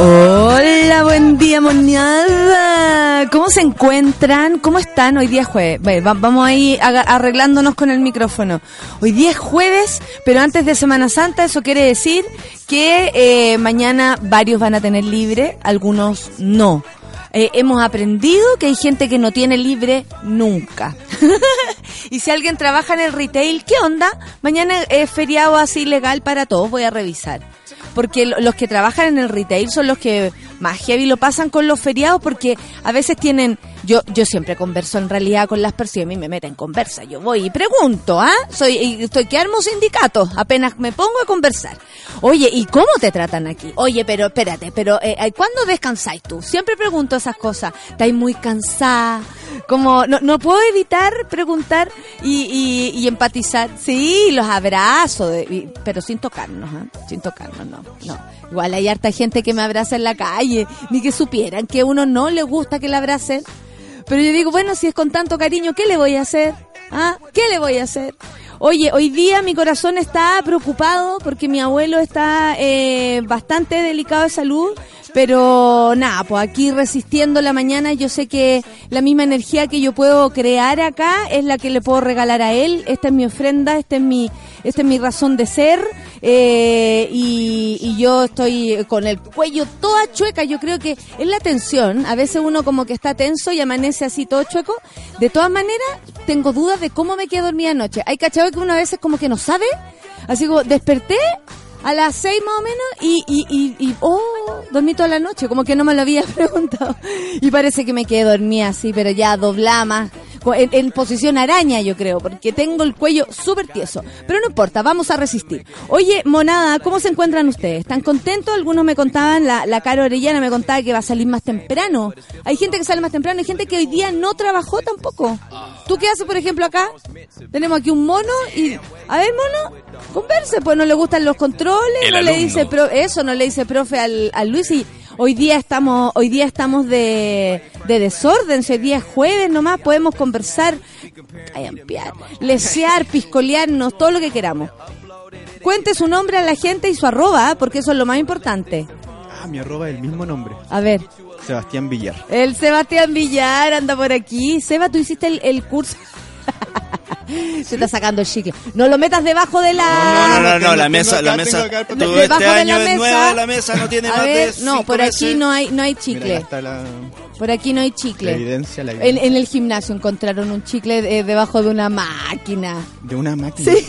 Hola, buen día, monada. ¿Cómo se encuentran? ¿Cómo están? Hoy día es jueves. Vamos ahí arreglándonos con el micrófono. Hoy día es jueves, pero antes de Semana Santa, eso quiere decir que eh, mañana varios van a tener libre, algunos no. Eh, hemos aprendido que hay gente que no tiene libre nunca. y si alguien trabaja en el retail, ¿qué onda? Mañana es feriado así legal para todos, voy a revisar. Porque lo- los que trabajan en el retail son los que más heavy lo pasan con los feriados porque a veces tienen... Yo yo siempre converso en realidad con las personas, mí me meten en conversa, yo voy y pregunto, ¿ah? Soy y estoy que armo sindicatos, apenas me pongo a conversar. Oye, ¿y cómo te tratan aquí? Oye, pero espérate, pero eh, eh, ¿cuándo descansáis tú? Siempre pregunto esas cosas. ¿Estáis muy cansada? Como no, no puedo evitar preguntar y, y, empatizar. Sí, los abrazo, de- y- pero sin tocarnos, ¿ah? Sin tocarnos, no, no. Igual hay harta gente que me abraza en la calle, ni que supieran que a uno no le gusta que le abracen. Pero yo digo, bueno, si es con tanto cariño, ¿qué le voy a hacer? ¿Ah? ¿Qué le voy a hacer? Oye, hoy día mi corazón está preocupado porque mi abuelo está eh, bastante delicado de salud, pero nada, pues aquí resistiendo la mañana, yo sé que la misma energía que yo puedo crear acá es la que le puedo regalar a él. Esta es mi ofrenda, esta es mi, esta es mi razón de ser eh, y, y yo estoy con el cuello toda chueca. Yo creo que es la tensión. A veces uno como que está tenso y amanece así todo chueco. De todas maneras, tengo dudas de cómo me quedé dormida anoche. Hay cachado que uno a veces como que no sabe. Así como desperté a las seis más o menos y, y, y, y, oh, dormí toda la noche, como que no me lo había preguntado. Y parece que me quedé dormida así, pero ya doblada más, en, en posición araña yo creo, porque tengo el cuello súper tieso. Pero no importa, vamos a resistir. Oye, monada, ¿cómo se encuentran ustedes? ¿Están contentos? Algunos me contaban, la, la Caro Orellana me contaba que va a salir más temprano. Hay gente que sale más temprano, hay gente que hoy día no trabajó tampoco. ¿Tú qué haces, por ejemplo, acá? Tenemos aquí un mono y... A ver, mono, converse, pues no le gustan los controles, El no le dice pro- eso, no le dice profe al, al Luis y hoy día estamos hoy día estamos de, de desorden, si hoy día es jueves nomás, podemos conversar, callampear, lesear, piscolearnos, todo lo que queramos. Cuente su nombre a la gente y su arroba, ¿ah? porque eso es lo más importante. Ah, mi arroba es el mismo nombre. A ver, Sebastián Villar. el Sebastián Villar anda por aquí. Seba, tú hiciste el, el curso. Se está sacando el chicle. No lo metas debajo de la... No, no, no, no, la mesa, la mesa. Debajo este de año la es mesa. nueva la mesa, no tiene A más de no, por aquí no hay, no hay chicle. Por aquí no hay la chicle. evidencia, la En, evidencia en el gimnasio encontraron un chicle eh, debajo de una máquina. de una máquina.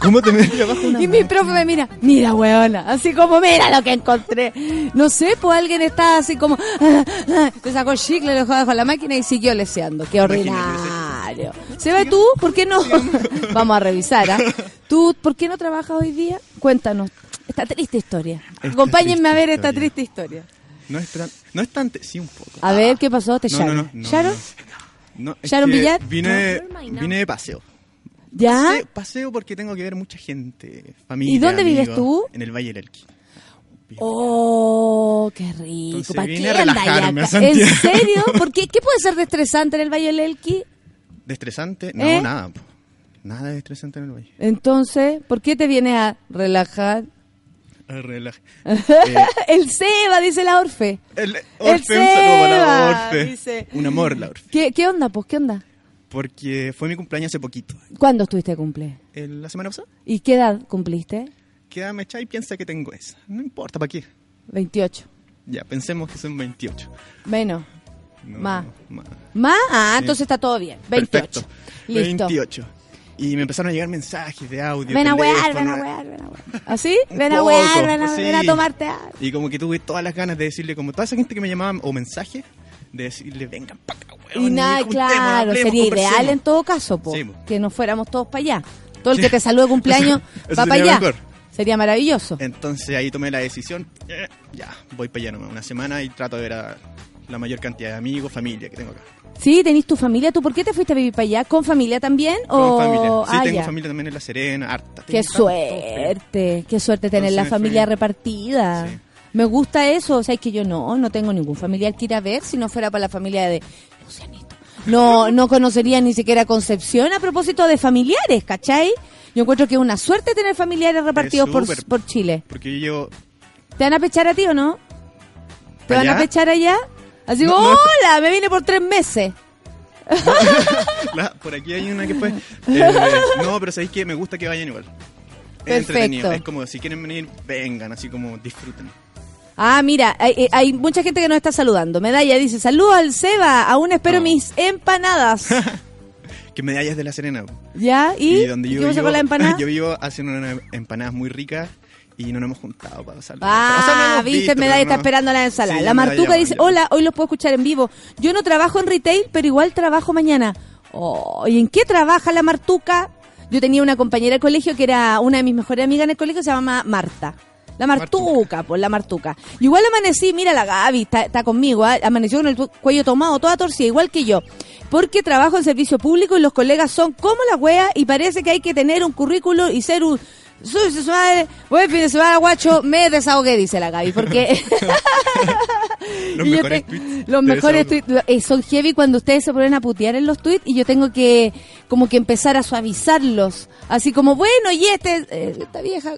¿Cómo te metes abajo de una Y mi profe me mira, mira, weona, así como, mira lo que encontré. No sé, pues alguien está así como, ah, ah, te sacó el chicle, lo dejó debajo de la máquina y siguió leseando. Qué ordinario. Seba, ¿tú por qué no? Vamos a revisar, ¿ah? ¿Tú por qué no trabajas hoy día? Cuéntanos. Esta triste historia. Esta Acompáñenme a ver esta triste historia. No es tan, no es tan, sí un poco. A ver, ¿qué pasó? ¿Te No, no, Sharon? no, no, ¿Sharon? No, es ¿Sharon que Villar? Vine, vine de paseo. ¿Ya? Paseo, paseo porque tengo que ver mucha gente, familia. ¿Y dónde vives tú? En el Valle del Elqui. Oh, qué rico. Entonces ¿Para vine qué a relajarme a. ¿En serio? ¿Por qué? ¿Qué puede ser de estresante en el Valle del Elqui? ¿Desestresante? No, ¿Eh? nada. po. Nada de estresante en el Valle. Entonces, ¿por qué te vienes a relajar? Ah, relaja. el Seba, dice la Orfe. El El Orfe, un saludo para Seba, la Orfe. dice. Un amor, la Orfe. ¿Qué, ¿Qué onda, pues? ¿Qué onda? Porque fue mi cumpleaños hace poquito. ¿Cuándo estuviste de cumple? El- la semana pasada. ¿Y qué edad cumpliste? Queda mecha y piensa que tengo esa. No importa, ¿para qué? 28. Ya, pensemos que son 28. Menos. No, Más. más. ¿Más? Ah, Sí. entonces está todo bien. 28. Perfecto. Listo. 28. Y me empezaron a llegar mensajes de audio. Ven a wear, ven a wear, ven a wear. ¿Así? Un Ven a wear, ven a, sí. ven a tomarte algo. Y como que tuve todas las ganas de decirle, como toda esa gente que me llamaba o mensajes, de decirle, vengan para acá, weón. Y nada, claro, hablemos, sería conversemos". ideal en todo caso, po, Sí, po. que nos fuéramos todos para allá. Todo el que te salude cumpleaños va para allá. mejor. Sería maravilloso. Entonces ahí tomé la decisión, eh, ya, voy para allá nomás, una semana y trato de ver a la mayor cantidad de amigos, familia que tengo acá. Sí, tenés tu familia. ¿Tú por qué te fuiste a vivir para allá? ¿Con familia también? Con o... familia. Sí, Ah, tengo ya. familia también en La Serena, harta. Qué Tengo tanto, suerte, qué suerte tener Entonces la familia repartida. Sí. Me gusta eso, o sea, es que yo no, no tengo ningún familiar que ir a ver si no fuera para la familia de Lucianito. No, no conocería ni siquiera Concepción a propósito de familiares, ¿cachai? Yo encuentro que es una suerte tener familiares repartidos por, por Chile. Porque yo ¿Te van a pechar a ti o no? ¿Te van a pechar allá? Así como, no. hola, me vine por tres meses. La- por aquí hay una que fue. eh, no, pero sabéis que me gusta que vayan igual. Es Perfecto. entretenido. Es como si quieren venir, vengan, así como disfruten. Ah, mira, hay, eh, hay mucha gente que nos está saludando. Medalla dice, saludos al Seba, aún espero Oh. mis empanadas. Que medallas de la Serena. ¿Ya? ¿Y, Y donde ¿Y yo qué vivo, con la empanada? yo vivo haciendo unas empanadas muy ricas y no nos hemos juntado para pasarlo. Ah, O sea, no hemos viste, visto, Medalla pero está no. esperando la ensalada. Sí, la Martuca dice, hola, hoy los puedo escuchar en vivo. Yo no trabajo en retail, pero igual trabajo mañana. Oh, ¿Y en qué trabaja la Martuca? Yo tenía una compañera de colegio que era una de mis mejores amigas en el colegio, se llama Marta. La Martuca, pues la Martuca. Y igual amanecí, mira la Gaby, está, está conmigo, ¿ah? amaneció con el cuello tomado, toda torcida, igual que yo. Porque trabajo en servicio público y los colegas son como la wea y parece que hay que tener un currículo y ser un... Soy su madre, buen fin de semana, guacho, me desahogué, dice la Gaby, porque... Los mejores te- tweets Los de mejores desahogo. tweets eh, son heavy cuando ustedes se ponen a putear en los tweets y yo tengo que como que empezar a suavizarlos. Así como, bueno, y este, eh, esta vieja,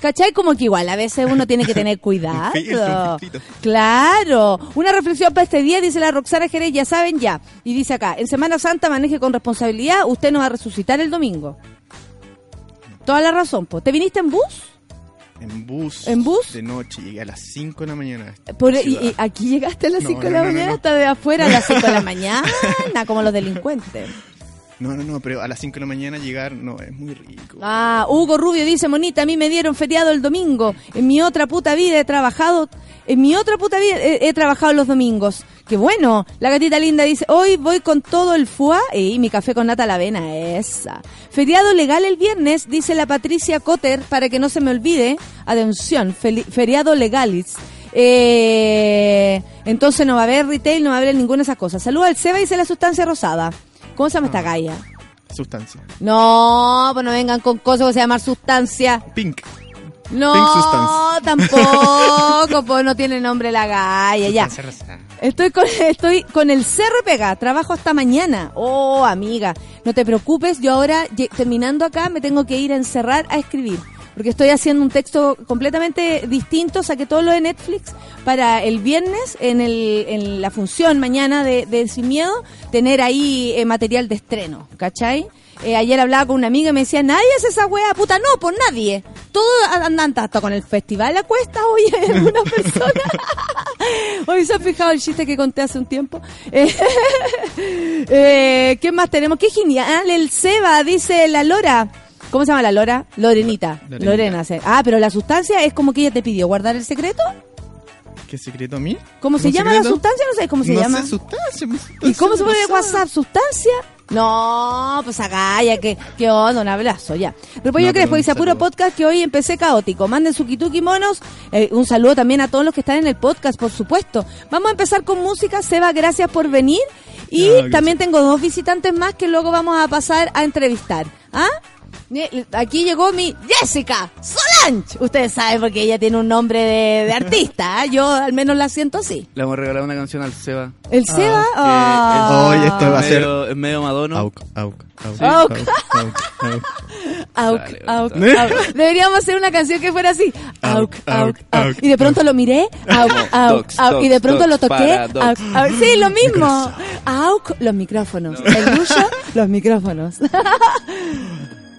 ¿cachai? Como que igual a veces uno tiene que tener cuidado. Claro. Una reflexión para este día, dice la Roxana Jerez, ya saben ya. Y dice acá, en Semana Santa maneje con responsabilidad, usted no va a resucitar el domingo. Toda la razón, pues. ¿Te viniste en bus? En bus. ¿En bus? De noche, llegué a las 5 de la mañana. Por, a y, aquí llegaste a las No, 5 de la no, no, mañana hasta de afuera a las 5 de la mañana, como los delincuentes. No, no, no, pero a las 5 de la mañana llegar no es muy rico. Ah, Hugo Rubio dice, Monita, a mí me dieron feriado el domingo. En mi otra puta vida he trabajado, en mi otra puta vida he, trabajado los domingos. Qué bueno. La gatita linda dice, hoy voy con todo el fuá y mi café con nata a la avena, esa. Feriado legal el viernes, dice la Patricia Cotter, para que no se me olvide. Atención, feriado legalis. Eh, entonces no va a haber retail, no va a haber ninguna de esas cosas. Saluda al Seba, dice la sustancia rosada. ¿Cómo se llama esta galla? Sustancia. No, pues no vengan con cosas que se llaman sustancia. Pink. No, Pink Substance. tampoco, pues no tiene nombre la galla, ya. Estoy con, estoy con el cerro y pega, trabajo hasta mañana. Oh, amiga, no te preocupes, yo ahora, terminando acá, me tengo que ir a encerrar a escribir. Porque estoy haciendo un texto completamente distinto, saqué todo lo de Netflix para el viernes, en, el, en la función mañana de, Sin Miedo, tener ahí eh, material de estreno, ¿cachai? Eh, ayer hablaba con una amiga y me decía, nadie hace esa wea, puta, no, por nadie. Todos andan hasta con el festival a cuesta, oye, una persona. Hoy se han fijado el chiste que conté hace un tiempo. Eh, eh, ¿Qué más tenemos? Qué genial, el Seba, dice la Lora. ¿Cómo se llama la Lora? Lorenita. Lorenita. Lorena. sí. Ah, pero la sustancia es como que ella te pidió guardar el secreto. ¿Qué secreto a mí? ¿Cómo se ¿Un llama la sustancia? No sé cómo se no llama. Sé, sustancia, ¿Y sustancia cómo se pone. WhatsApp? ¿Sustancia? No, pues acá ya que, que onda, un abrazo, ya. Repollo No, Crespo pero un dice, puro saludo. podcast que hoy empecé caótico. Manden su kituki monos. Eh, un saludo también a todos los que están en el podcast, por supuesto. Vamos a empezar con música. Seba, gracias por venir. Y Ah, gracias. también tengo dos visitantes más que luego vamos a pasar a entrevistar. ¿Ah? Eh, Aquí llegó mi Jessica Solange. Ustedes saben porque ella tiene un nombre de, de artista. ¿ah? Yo al menos la siento así. Le vamos a regalar una canción al Seba. El Seba. Oye, esto va a ser- medio, Madonna. Auk, auk, auk, Auk. auk, auk. Deberíamos hacer una canción que fuera así. Auk, Auk, auk. Y de pronto lo miré. Auk, auk, auk. Y de pronto lo toqué. Auk, auk. Sí, lo mismo. Auk, los micrófonos. El Lucho, los micrófonos.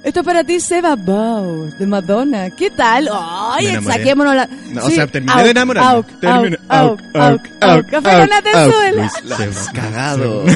Esto es para ti, Seba Bow, de Madonna. ¿Qué tal? ¡Ay, saquémonos la... No, o sea, terminé de enamorarme. Auk, Terminé- auk, auk, auk, auk, auk. auk, Café auk, auk.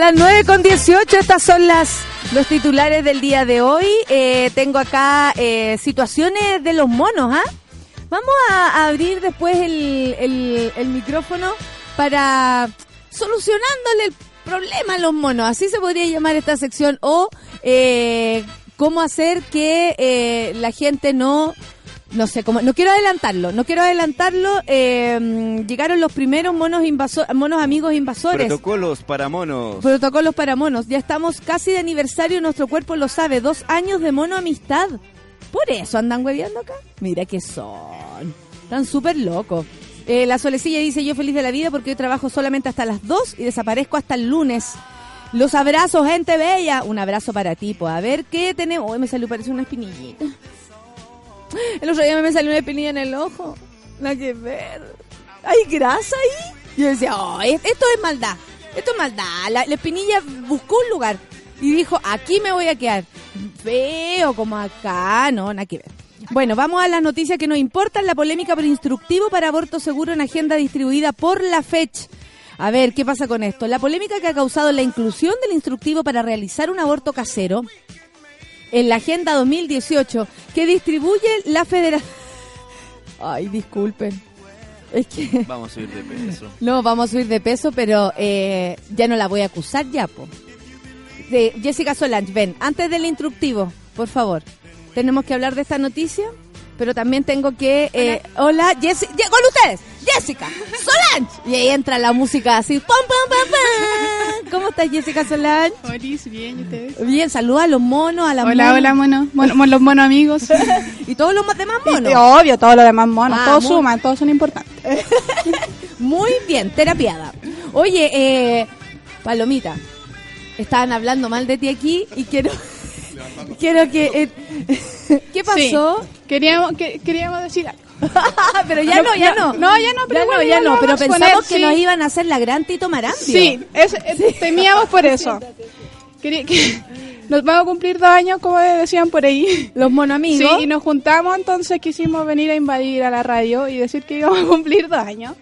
Son las 9 con 18, estas son las los titulares del día de hoy. Eh, tengo acá eh, situaciones de los monos, ¿ah? Vamos a abrir después el, el- micrófono para solucionándole el problema a los monos. Así se podría llamar esta sección. O eh, cómo hacer que la gente no... No sé, cómo, no quiero adelantarlo, no quiero adelantarlo. eh, llegaron los primeros monos invaso- monos amigos invasores. Protocolos para monos. Protocolos para monos. Ya estamos casi de aniversario, nuestro cuerpo lo sabe. Dos años de mono amistad. Por eso andan hueveando acá. Mira que son. Están súper locos. Eh, la solecilla dice, yo feliz de la vida porque hoy trabajo solamente hasta las 2 y desaparezco hasta el lunes. Los abrazos, gente bella. Un abrazo para ti, pues. A ver qué tenemos. Uy, me salió, parece una espinillita. El otro día me salió una espinilla en el ojo. Nada que ver. ¿Hay grasa ahí? Yo decía, oh, es- esto es maldad. Esto es maldad. La, la espinilla buscó un lugar y dijo, aquí me voy a quedar. Feo como acá. No, nada que ver. Bueno, vamos a las noticias que nos importan. La polémica por instructivo para aborto seguro en agenda distribuida por la FECH. A ver, ¿qué pasa con esto? La polémica que ha causado la inclusión del instructivo para realizar un aborto casero en la Agenda 2018 que distribuye la Federación... Ay, disculpen. Es que... Vamos a subir de peso. No, vamos a subir de peso, pero eh, ya no la voy a acusar ya, po. De Jessica Solange, ven, antes del instructivo, por favor. Tenemos que hablar de esta noticia, pero también tengo que... eh, hola, Jessica... Con ustedes, Jessica Solange. Y ahí entra la música así. ¡Pam, pam, pam, pam! ¿Cómo estás, Jessica Solange? Olis, bien, ¿y ustedes? Bien, saluda a los monos, a las Hola, hola, mono. Mon- los monos amigos. Y todos los demás monos. Y- obvio, todos los demás monos. Ah, todos suman, todos son importantes. Muy bien, terapiada. Oye, eh, Palomita, estaban hablando mal de ti aquí y quiero, quiero que... eh, ¿Qué pasó? Sí. Queríamos, que- queríamos decir algo. pero ya no, ya no. No, ya no, pero ya bueno, no, ya no, pero pensamos que sí. nos iban a hacer la gran Tito Marambio. Sí, es- eh, temíamos por eso. Quería que nos vamos a cumplir dos años, como decían por ahí. Los mono Sí, y nos juntamos, entonces quisimos venir a invadir a la radio y decir que íbamos a cumplir dos años.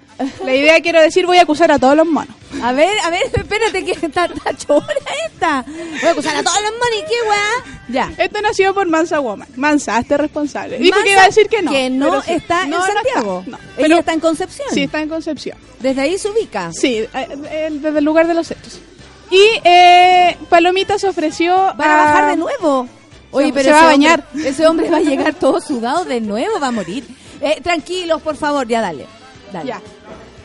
La idea, quiero decir, voy a acusar a todos los monos. A ver, a ver, espérate que está, chora esta. Voy a acusar a todos los monos y qué weá. Ya. Esto nació por Mansa Woman. Mansa, hazte responsable. Dijo Mansa, que iba a decir que no. Que no sí. está No, en no Santiago. está, no. Ella Pero está en Concepción. sí, está en Concepción. Desde ahí se ubica. Sí, eh, eh, desde el lugar de los hechos. Y eh, Palomita se ofreció Va a bajar de nuevo. Oye, Se- pero se va ese a bañar. hombre- ese hombre va a llegar todo sudado de nuevo, va a morir. Eh, tranquilos, por favor, ya dale. Dale. Ya.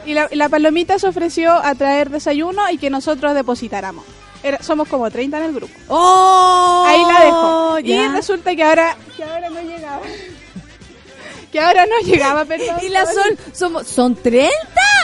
Y la, la Palomita se ofreció a traer desayuno y que nosotros depositáramos. Era- somos como 30 en el grupo. ¡Oh! Ahí la dejo. Y resulta que ahora, que ahora no llegaba. Que ahora no llegaba, perdón. Y la son, somos, son 30.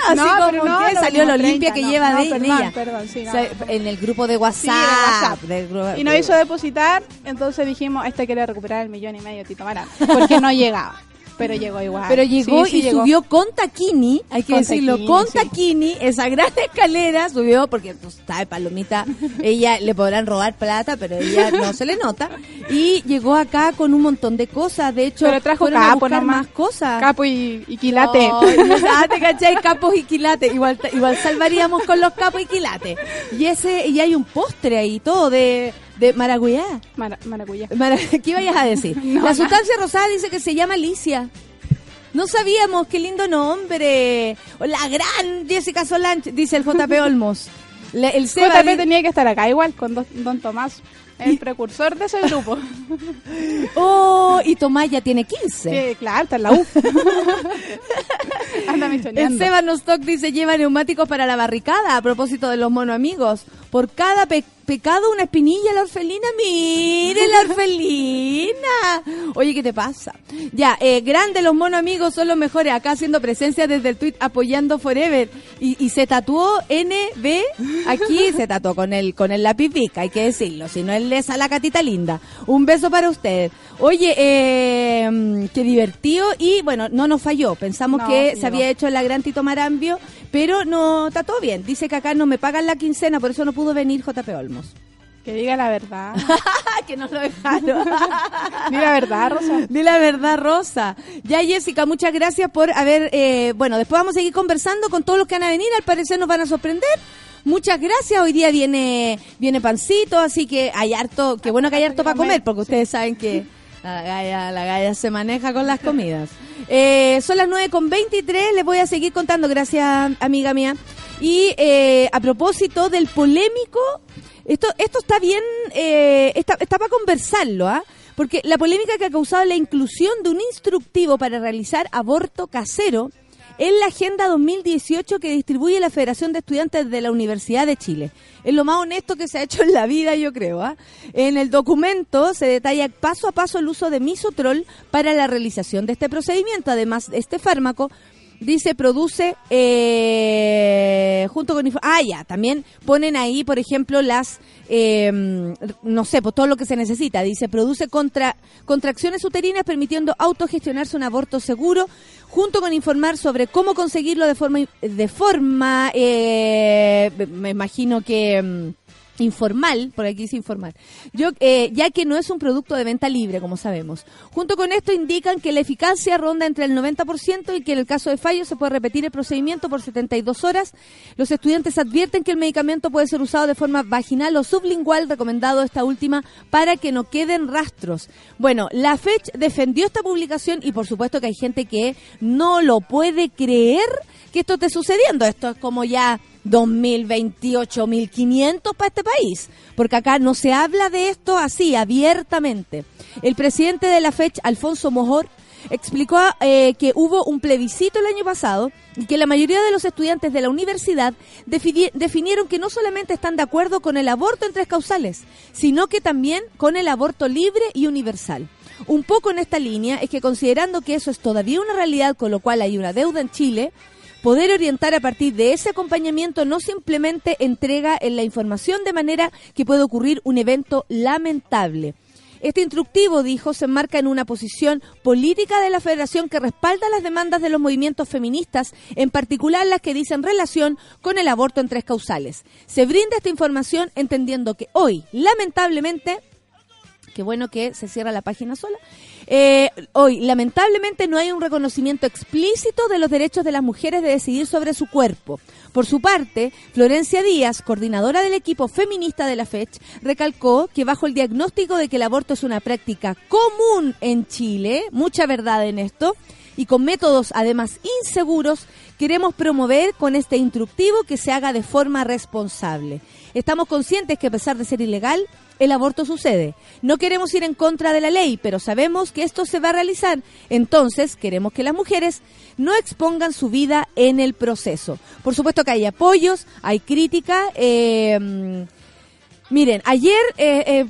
Así No, como pero no, que salió mismo, lo limpia 30, que no, lleva de perdón, ella. perdón, sí, no, O sea, en el grupo de WhatsApp. Sí, en el WhatsApp. del grupo- Y nos hizo depositar, entonces dijimos, este quiere recuperar el millón y medio Tito Marán, porque no llegaba. Pero llegó igual. Pero llegó Sí, sí y llegó. subió con taquini, hay que Con decirlo, taquini, con sí. taquini, esa gran escalera subió, porque tú sabes, Palomita, ella le podrán robar plata, pero ella no se le nota. Y llegó acá con un montón de cosas, de hecho, Pero trajo fueron a capo buscar nomás. más cosas. Capo y, y quilate. Ah, te cachai, capos y quilates. Igual, igual salvaríamos con los capos y quilates. Y ese, y hay un postre ahí, todo de, de maracuyá. Mara- maracuyá. Mara- ¿Qué vayas a decir? la sustancia rosada dice que se llama Alicia. No sabíamos, qué lindo nombre. La gran Jessica Solange, dice el JP Olmos. El Seba JP tenía que estar acá igual con Don, don Tomás, el precursor de ese grupo. Oh, y Tomás ya tiene 15. Sí, claro, está en la U. Anda El. Seba Nostock dice lleva neumáticos para la barricada a propósito de los mono amigos. Por cada pe- pecado una espinilla la orfelina. Mire la orfelina. Oye, ¿qué te pasa? Ya, eh, grande los mono amigos son los mejores. Acá haciendo presencia desde el tweet apoyando Forever. Y, y se tatuó NB. Aquí se tatuó con el, con el lápiz Bic, hay que decirlo. Si no es lesa la catita linda. Un beso para usted. Oye, eh, qué divertido. Y bueno, no nos falló. Pensamos No, que se había hecho la gran Tito Marambio, pero no está todo bien. Dice que acá no me pagan la quincena, por eso no pudo venir JP Olmos. Que diga la verdad. que no lo dejaron. Di la verdad, Rosa. Di la verdad, Rosa. Ya, Jessica, muchas gracias por haber. Eh, bueno, después vamos a seguir conversando con todos los que van a venir. Al parecer nos van a sorprender. Muchas gracias. Hoy día viene viene pancito, así que hay harto. Qué bueno que hay harto para comer, porque ustedes saben que la galla, la galla se maneja con las comidas. Eh, son las 9 con 23. Les voy a seguir contando. Gracias, amiga mía. Y eh, a propósito del polémico. Esto, esto está bien, eh, está, está para conversarlo, ¿ah? Porque la polémica que ha causado la inclusión de un instructivo para realizar aborto casero en la Agenda 2018 que distribuye la Federación de Estudiantes de la Universidad de Chile. Es lo más honesto que se ha hecho en la vida, yo creo. ¿ah? En el documento se detalla paso a paso el uso de misotrol para la realización de este procedimiento. Además, este fármaco dice produce eh, junto con ah ya también ponen ahí por ejemplo las eh, no sé pues todo lo que se necesita. Dice produce contra contracciones uterinas permitiendo autogestionarse un aborto seguro junto con informar sobre cómo conseguirlo de forma de forma eh, me imagino que mm, informal, por aquí dice informal, yo, eh, ya que no es un producto de venta libre, como sabemos. Junto con esto indican que la eficacia ronda entre el 90% y que en el caso de fallo se puede repetir el procedimiento por 72 horas. Los estudiantes advierten que el medicamento puede ser usado de forma vaginal o sublingual, recomendado esta última, para que no queden rastros. Bueno, la FECH defendió esta publicación y por supuesto que hay gente que no lo puede creer que esto esté sucediendo. Esto es como ya 2028, 1500 para este país, porque acá no se habla de esto así, abiertamente. El presidente de la FECH, Alfonso Mojor, explicó eh, que hubo un plebiscito el año pasado y que la mayoría de los estudiantes de la universidad defini- definieron que no solamente están de acuerdo con el aborto en tres causales, sino que también con el aborto libre y universal. Un poco en esta línea es que considerando que eso es todavía una realidad, con lo cual hay una deuda en Chile, poder orientar a partir de ese acompañamiento no simplemente entrega en la información de manera que puede ocurrir un evento lamentable. Este instructivo, dijo, se enmarca en una posición política de la Federación que respalda las demandas de los movimientos feministas, en particular las que dicen relación con el aborto en tres causales. Se brinda esta información entendiendo que hoy, lamentablemente, qué bueno que se cierra la página sola. Eh, hoy, lamentablemente, no hay un reconocimiento explícito de los derechos de las mujeres de decidir sobre su cuerpo. Por su parte, Florencia Díaz, coordinadora del equipo feminista de la FECH, recalcó que bajo el diagnóstico de que el aborto es una práctica común en Chile, mucha verdad en esto, y con métodos además inseguros, queremos promover con este instructivo que se haga de forma responsable. Estamos conscientes que a pesar de ser ilegal, el aborto sucede. No queremos ir en contra de la ley, pero sabemos que esto se va a realizar. Entonces, queremos que las mujeres no expongan su vida en el proceso. Por supuesto que hay apoyos, hay crítica. mm, miren, ayer eh, eh,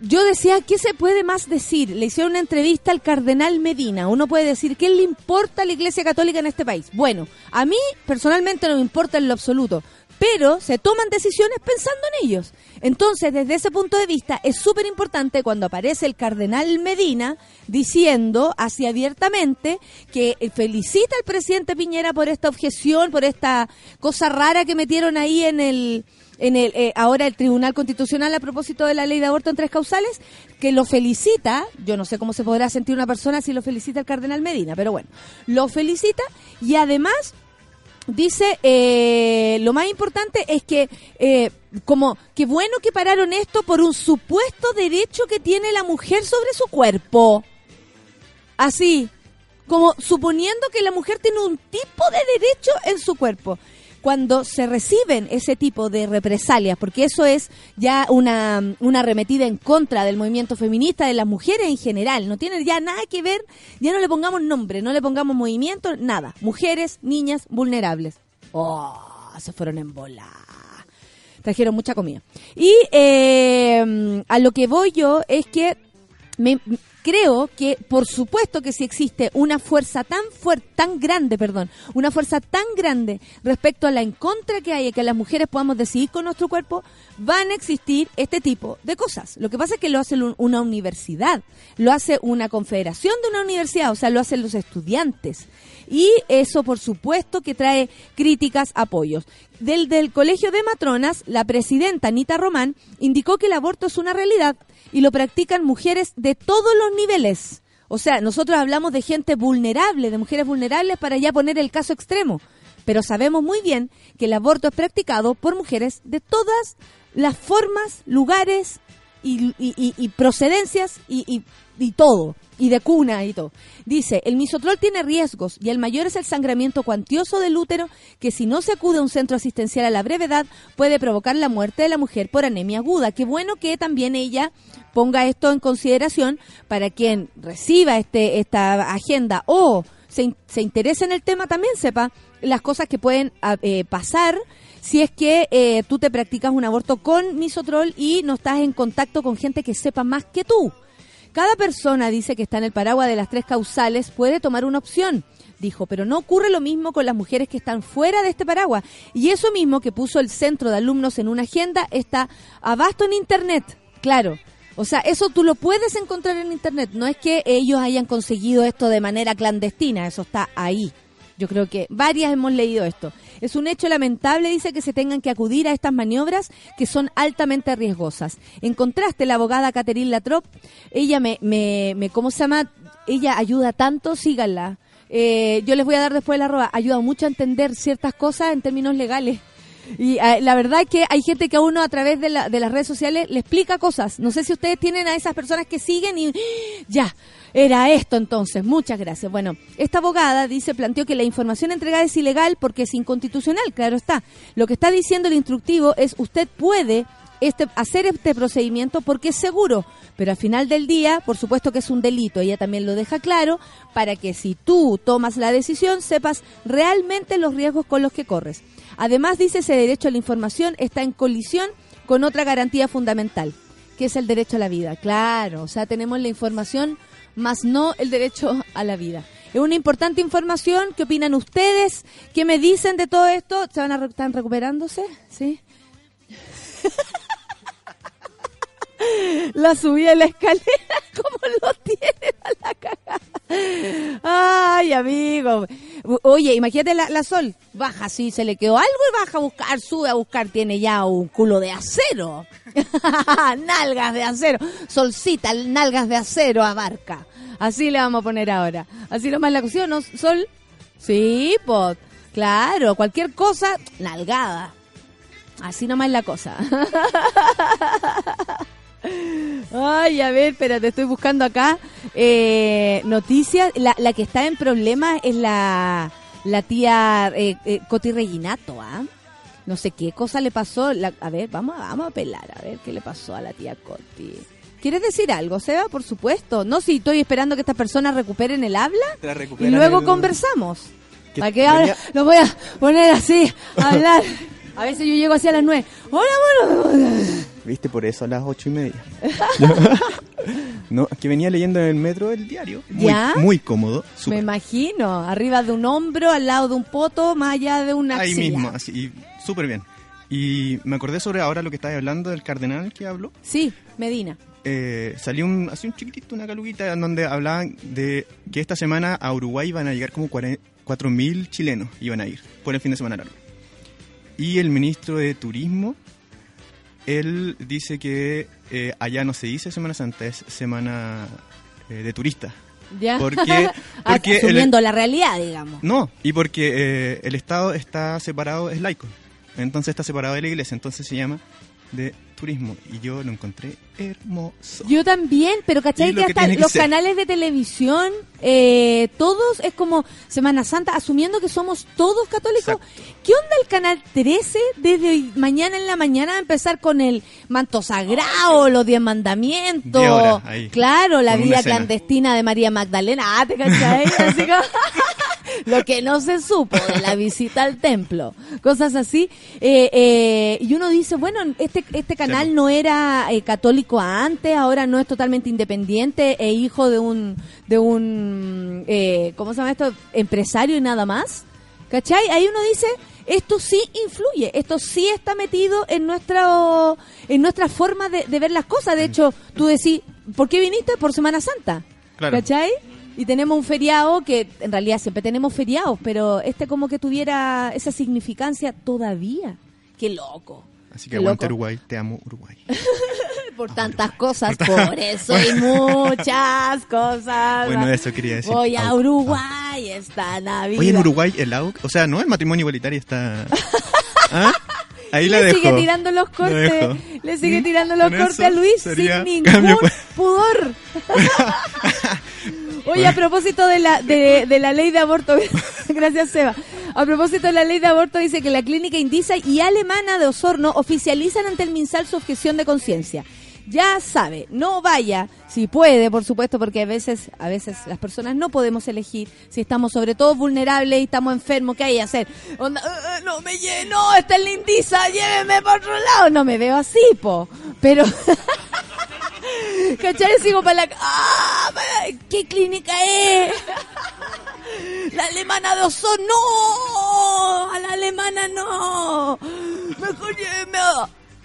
yo decía, ¿qué se puede más decir? Le hicieron una entrevista al cardenal Medina. Uno puede decir, ¿qué le importa a la Iglesia Católica en este país? Bueno, a mí personalmente no me importa en lo absoluto, pero se toman decisiones pensando en ellos. Entonces, desde ese punto de vista, es súper importante cuando aparece el cardenal Medina diciendo así abiertamente que eh, felicita al presidente Piñera por esta objeción, por esta cosa rara que metieron ahí en el en el eh, ahora el Tribunal Constitucional a propósito de la ley de aborto en tres causales, que lo felicita, yo no sé cómo se podrá sentir una persona si lo felicita el cardenal Medina, pero bueno, lo felicita y además dice eh, lo más importante es que eh, como que bueno que pararon esto por un supuesto derecho que tiene la mujer sobre su cuerpo. Así como suponiendo que la mujer tiene un tipo de derecho en su cuerpo cuando se reciben ese tipo de represalias, porque eso es ya una, una arremetida en contra del movimiento feminista, de las mujeres en general, no tiene ya nada que ver, ya no le pongamos nombre, no le pongamos movimiento, nada. Mujeres, niñas, vulnerables. Oh, se fueron en bola. Trajeron mucha comida. Y eh, a lo que voy yo es que me, creo que por supuesto que si existe una fuerza tan fuerte, tan grande, perdón, una fuerza tan grande respecto a la en contra que hay, que las mujeres podamos decidir con nuestro cuerpo, van a existir este tipo de cosas. Lo que pasa es que lo hace un- una universidad, lo hace una confederación de una universidad, o sea, lo hacen los estudiantes. y eso por supuesto que trae críticas, apoyos. Del, del Colegio de Matronas, la presidenta Anita Román indicó que el aborto es una realidad y lo practican mujeres de todos los niveles. O sea, nosotros hablamos de gente vulnerable, de mujeres vulnerables para ya poner el caso extremo. Pero sabemos muy bien que el aborto es practicado por mujeres de todas las formas, lugares y, y- procedencias y, y- todo, y de cuna y todo. Dice, el misotrol tiene riesgos y el mayor es el sangramiento cuantioso del útero que si no se acude a un centro asistencial a la brevedad puede provocar la muerte de la mujer por anemia aguda. Qué bueno que también ella ponga esto en consideración para quien reciba este esta agenda o se, se interese en el tema también sepa las cosas que pueden ah, eh, pasar si es que eh, tú te practicas un aborto con misotrol y no estás en contacto con gente que sepa más que tú. Cada persona dice que está en el paraguas de las tres causales puede tomar una opción, dijo, pero no ocurre lo mismo con las mujeres que están fuera de este paraguas. Y eso mismo que puso el centro de alumnos en una agenda está abasto en Internet, claro. O sea, eso tú lo puedes encontrar en Internet. No es que ellos hayan conseguido esto de manera clandestina, eso está ahí. Yo creo que varias hemos leído esto. Es un hecho lamentable, dice, que se tengan que acudir a estas maniobras que son altamente riesgosas. En contraste, la abogada Catherine Latrop, ella me, me, me ¿cómo se llama? Ella ayuda tanto, síganla. Eh, yo les voy a dar después la arroba. Ayuda mucho a entender ciertas cosas en términos legales. Y eh, la verdad es que hay gente que a uno a través de, la- de las redes sociales le explica cosas. No sé si ustedes tienen a esas personas que siguen y ya, era esto entonces. Muchas gracias. Bueno, esta abogada dice, planteó que la información entregada es ilegal porque es inconstitucional, claro está. Lo que está diciendo el instructivo es usted puede este, hacer este procedimiento porque es seguro, pero al final del día, por supuesto que es un delito, ella también lo deja claro, para que si tú tomas la decisión sepas realmente los riesgos con los que corres. Además, dice, ese derecho a la información está en colisión con otra garantía fundamental, que es el derecho a la vida. Claro, o sea, tenemos la información, más no el derecho a la vida. Es una importante información. ¿Qué opinan ustedes? ¿Qué me dicen de todo esto? ¿Se van a están recuperándose? ¿Sí? la subida de la escalera, como lo tienen a la cagada. Ay, amigo. Oye, imagínate la, Sol. Baja así, se le quedó algo y baja a buscar, sube a buscar, tiene ya un culo de acero. nalgas de acero. Solcita, nalgas de acero abarca. Así le vamos a poner ahora. Así nomás la cuestión, ¿no? Sol. Sí, pues, claro, cualquier cosa, nalgada. Así nomás la cosa. Ay, a ver, espérate, estoy buscando acá eh, noticias. La, la que está en problemas es la, la tía eh, eh, Coti Reginato, ¿ah? No sé qué cosa le pasó. La- a ver, vamos, a- vamos a pelar, a ver qué le pasó a la tía Coti. ¿Quieres decir algo, Seba? Por supuesto. No, si estoy esperando que estas personas recuperen el habla y luego el- conversamos. Que Para que ahora lo voy a poner así, a hablar. A veces yo llego así a las nueve. Hola, bueno. ¿Viste? Por eso a las ocho y media. no, que venía leyendo en el metro el diario. Muy, ¿Ya? muy cómodo. Me imagino, arriba de un hombro, al lado de un poto, más allá de una Ahí axila. mismo, así, súper bien. Y me acordé sobre ahora lo que estabas hablando del cardenal que habló. Sí, Medina. Eh, salió un, así un chiquitito, una caluguita, en donde hablaban de que esta semana a Uruguay van a llegar como 4.000 chilenos, iban a ir, por el fin de semana largo. Y el ministro de Turismo, él dice que eh, allá no se dice Semana Santa, es Semana eh, de Turistas. ¿Ya? Porque- porque el- Asumiendo la realidad, digamos. No, y porque eh, el Estado está separado, es laico. Entonces está separado de la iglesia, entonces se llama de turismo. Y yo lo encontré hermoso. Yo también, pero ¿cachai lo que hasta que los ser. canales de televisión, eh, todos es como Semana Santa, asumiendo que somos todos católicos. Exacto. ¿Qué onda el canal 13 desde hoy- mañana en la mañana a empezar con el manto sagrado, los diez mandamientos? Diez horas ahí, claro, la vida clandestina de María Magdalena. Ah, ¿te cachai? Así como- lo que no se supo de la visita al templo, cosas así. Eh, eh, y uno dice, bueno, este, este canal Sí. no era eh, católico antes, ahora no es totalmente independiente e hijo de un, de un eh, ¿cómo se llama esto? Empresario y nada más. ¿Cachai? Ahí uno dice, esto sí influye, esto sí está metido en nuestra, en nuestra forma de, de ver las cosas. De hecho, tú decís, ¿por qué viniste? Por Semana Santa. Claro. ¿Cachai? Y tenemos un feriado que en realidad siempre tenemos feriados, pero este como que tuviera esa significancia todavía. Qué loco. Así que aguante loco. Uruguay, te amo Uruguay. Por tantas cosas, por eso y muchas cosas. Bueno, eso quería decir. Voy a. Uruguay esta Navidad. Oye, en Uruguay el AUC, o sea, no, el matrimonio igualitario está... ¿Ah? Ahí la le dejo. sigue tirando los cortes, le sigue tirando los cortes a Luis sin ningún pudor. Oye, a propósito de la, de, la ley de aborto, gracias Seba. A propósito de la ley de aborto, dice que la clínica Indisa y Alemana de Osorno oficializan ante el MinSal su objeción de conciencia. Ya sabe, no vaya, si puede, por supuesto, porque a veces, a veces las personas no podemos elegir si estamos sobre todo vulnerables y estamos enfermos, ¿qué hay que hacer? "Eh, eh, no me lleno, está en la Indisa, lléveme por otro lado. No me veo así, po. Pero ¿Cachai? Sigo para la... ¡Ah! ¿Qué clínica es? La alemana de Osorno. ¡No! A la alemana no. Mejor lléveme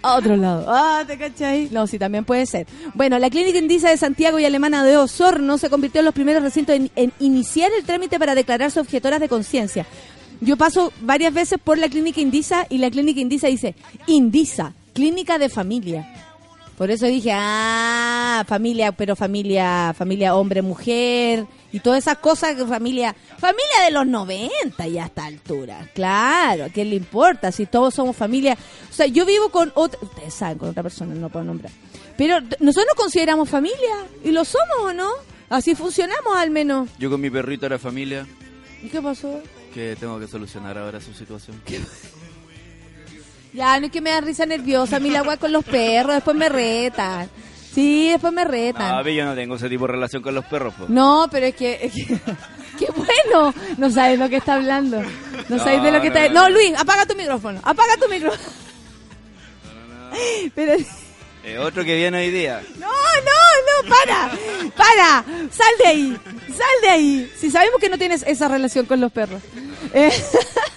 a otro lado. Ah, ¿te cachai? No, sí, también puede ser. Bueno, la clínica Indisa de Santiago y alemana de Osorno se convirtió en los primeros recintos en, en iniciar el trámite para declararse objetoras de conciencia. Yo paso varias veces por la clínica Indisa y la clínica Indisa dice Indisa, clínica de familia. Por eso dije, ah, familia, pero familia, familia hombre, mujer, y todas esas cosas, familia, familia de los 90 ya a esta altura. Claro, ¿a quién le importa? Si todos somos familia. O sea, yo vivo con otra, ustedes saben, con otra persona, no puedo nombrar. Pero nosotros nos consideramos familia, y lo somos o no. Así funcionamos al menos. Yo con mi perrito era familia, ¿Y qué pasó? que tengo que solucionar ahora su situación. Ya, no es que me da risa nerviosa, a mí la agua con los perros, después me retan. Sí, después me retan. No, yo no tengo ese tipo de relación con los perros. po. No, pero es que, es que- qué bueno. No sabes lo que está hablando. No, sabes de lo que está. no, No, no. Luis, apaga tu micrófono. Apaga tu micrófono. Pero Eh, otro que viene hoy día. no, no, para. Para. Sal de ahí. Sal de ahí. Si sabemos que no tienes esa relación con los perros. Eh,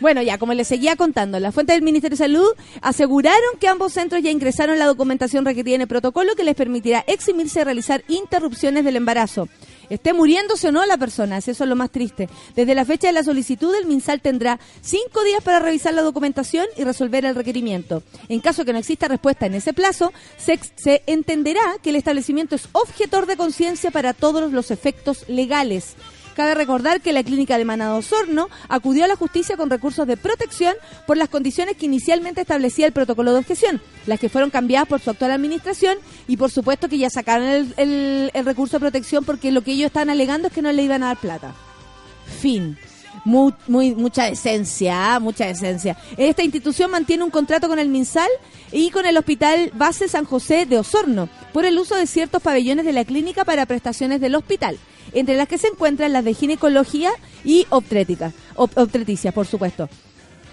Bueno, ya, como les seguía contando, las fuentes del Ministerio de Salud aseguraron que ambos centros ya ingresaron la documentación requerida en el protocolo que les permitirá eximirse de realizar interrupciones del embarazo. Esté muriéndose o no la persona, eso es lo más triste. Desde la fecha de la solicitud, el MinSal tendrá cinco días para revisar la documentación y resolver el requerimiento. En caso que no exista respuesta en ese plazo, se, se entenderá que el establecimiento es objetor de conciencia para todos los efectos legales. Cabe recordar que la clínica de Osorno acudió a la justicia con recursos de protección por las condiciones que inicialmente establecía el protocolo de objeción, las que fueron cambiadas por su actual administración y por supuesto que ya sacaron el, el- recurso de protección porque lo que ellos estaban alegando es que no le iban a dar plata. Fin. Mu- Muy, mucha decencia, ¿ah? mucha decencia. Esta institución mantiene un contrato con el MinSal y con el Hospital Base San José de Osorno por el uso de ciertos pabellones de la clínica para prestaciones del hospital, entre las que se encuentran las de ginecología y obstétrica, ob- por supuesto.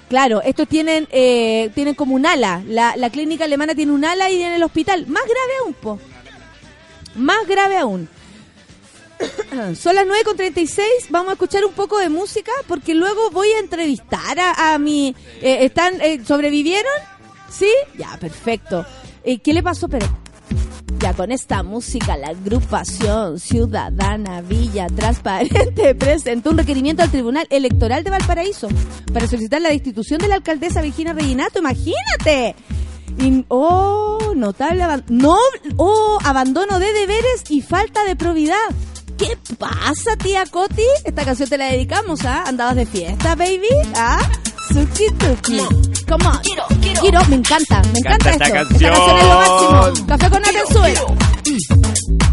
Claro, estos tienen, eh, tienen como un ala. La, la clínica alemana tiene un ala y en el hospital. Más grave aún, po. Más grave aún. Son las 9.36, vamos a escuchar un poco de música porque luego voy a entrevistar a, a mi... eh, ¿Están eh, ¿Sobrevivieron? ¿Sí? Ya, perfecto. Eh, ¿Qué le pasó? Pero ya con esta música, la agrupación ciudadana Villa Transparente presentó un requerimiento al Tribunal Electoral de Valparaíso para solicitar la destitución de la alcaldesa Virginia Reginato. Imagínate. Oh, notable no, oh, abandono de deberes y falta de probidad. ¿Qué pasa, tía Coti? Esta canción te la dedicamos, ¿ah? ¿Andabas de fiesta, baby? ¿Ah? Suki tuki. Come on. Quiero, quiero. me encanta, me encanta, esta esto. canción. Esta canción es lo máximo. Café con nata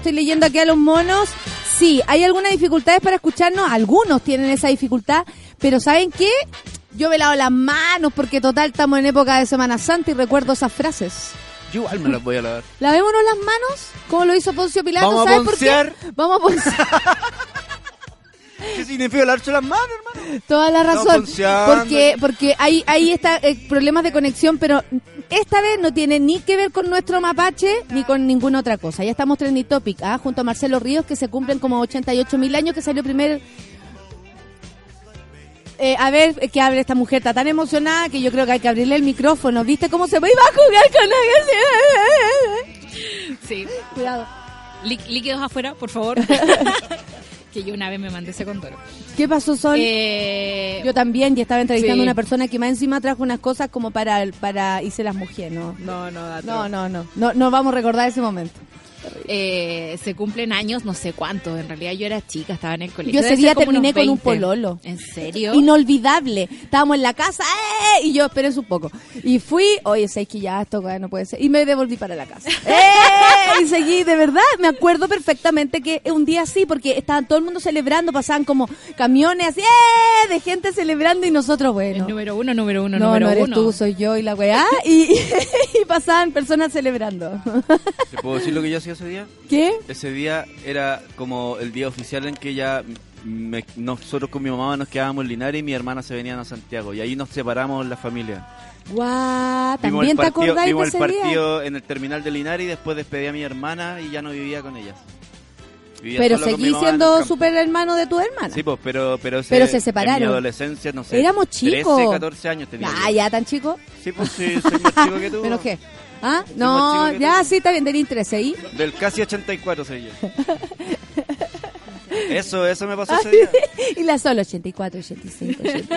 estoy leyendo aquí a los monos. Sí, hay algunas dificultades para escucharnos. Algunos tienen esa dificultad. Pero ¿saben qué? Yo me lavo las manos porque total estamos en época de Semana Santa y recuerdo esas frases. Yo igual me las voy a lavar. Lavémonos las manos, como lo hizo Poncio Pilato. Vamos a ¿Sabes por qué? Vamos a poncear. ¿Qué significa lavarse las manos, hermano? Toda la razón. Porque, porque hay, hay esta, eh, problemas de conexión, pero esta vez no tiene ni que ver con nuestro mapache ni con ninguna otra cosa. Ya estamos trending topic, ¿ah? junto a Marcelo Ríos, que se cumplen como 88 mil años, que salió primer. Eh, a ver, que abre esta mujer, está tan emocionada que yo creo que hay que abrirle el micrófono. ¿Viste cómo se va? Va a jugar con la Sí. Cuidado. Lí- líquidos afuera, por favor. que yo una vez me mandé ese condoro. ¿Qué pasó, Sol? Eh, Yo también, y estaba entrevistando Sí. a una persona que más encima trajo unas cosas como para, para hice las mujeres, ¿no? no, no, dato. No, no, no, no, no vamos a recordar ese momento. Eh, se cumplen años, no sé cuántos. En realidad yo era chica, estaba en el colegio. Yo ese Debe día terminé con un 20. pololo. ¿En serio? Inolvidable. Estábamos en la casa ¡eh! y yo esperé un poco. Y fui, oye, sé que ya esto no puede ser. Y me devolví para la casa. ¡Eh! Y seguí, de verdad, me acuerdo perfectamente que un día así, porque estaban todo el mundo celebrando, pasaban como camiones así, ¡eh! De gente celebrando y nosotros, El bueno. número uno, número uno, No, número no eres uno. tú, soy yo y la weá. Y, y pasaban personas celebrando. ¿Te puedo decir lo que yo hacía ese día? ¿Qué? Ese día era como el día oficial en que ya me- nosotros con mi mamá nos quedábamos en Linares y mi hermana se venían a Santiago. Y ahí nos separamos la familia. Guau, Vimos ¿también el te partido, de vimos ese el día? partido en el terminal de Linares y después despedí a mi hermana y ya no vivía con ella. Vivía Pero seguí en el siendo super hermano de tu hermana. Sí, pues, pero, pero, Pero se En separaron. mi adolescencia, no sé. Éramos chicos. 13, 14 años tenía. Ah, ya tan chico. Sí, pues sí, soy más chico que tú. ¿Menos qué? ¿Ah? No, ya tú. sí, está bien, tenía 13 ¿y? Del casi 84 soy yo. Eso, eso me pasó ese día. y la solo 84, 85, 86.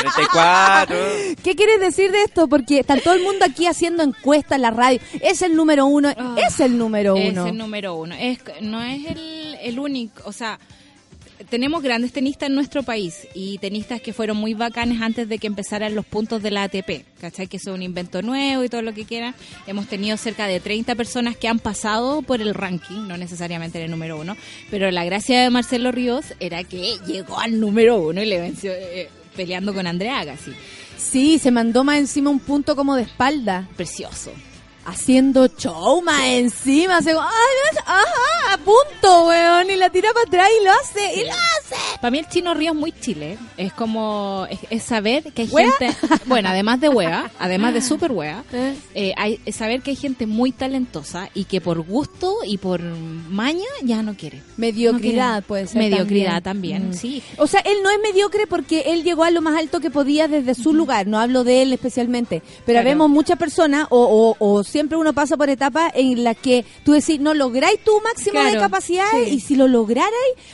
34. ¿Qué quieres decir de esto? Porque está todo el mundo aquí haciendo encuestas en la radio. Es el número uno, Ah, es el número Es uno. el número uno. Es, no es el, el único, o sea, tenemos grandes tenistas en nuestro país y tenistas que fueron muy bacanes antes de que empezaran los puntos de la ATP, ¿cachai? Que es un invento nuevo y todo lo que quieran. Hemos tenido cerca de 30 personas que han pasado por el ranking, no necesariamente en el número uno, pero la gracia de Marcelo Ríos era que llegó al número uno y le venció eh, peleando con Andrea Agassi. Sí, se mandó más encima un punto como de espalda. Precioso. Haciendo más encima. Se, ay, ajá, a punto, weón. Y la tira para atrás y lo hace. Y lo hace. Para mí el chino río es muy chile. Es como, es, es saber que hay ¿Wea? gente, bueno, además de wea, además de super wea, Eh. eh, hay, es saber que hay gente muy talentosa y que por gusto y por maña ya no quiere. Mediocridad No puede ser. Mediocridad también, también, Mm. sí. O sea, él no es mediocre porque él llegó a lo más alto que podía desde su lugar. No hablo de él especialmente. Pero Claro. vemos muchas personas, o, o, o siempre uno pasa por etapas en las que tú decís, no lográis tu máximo de sí. Y si lo lograrais,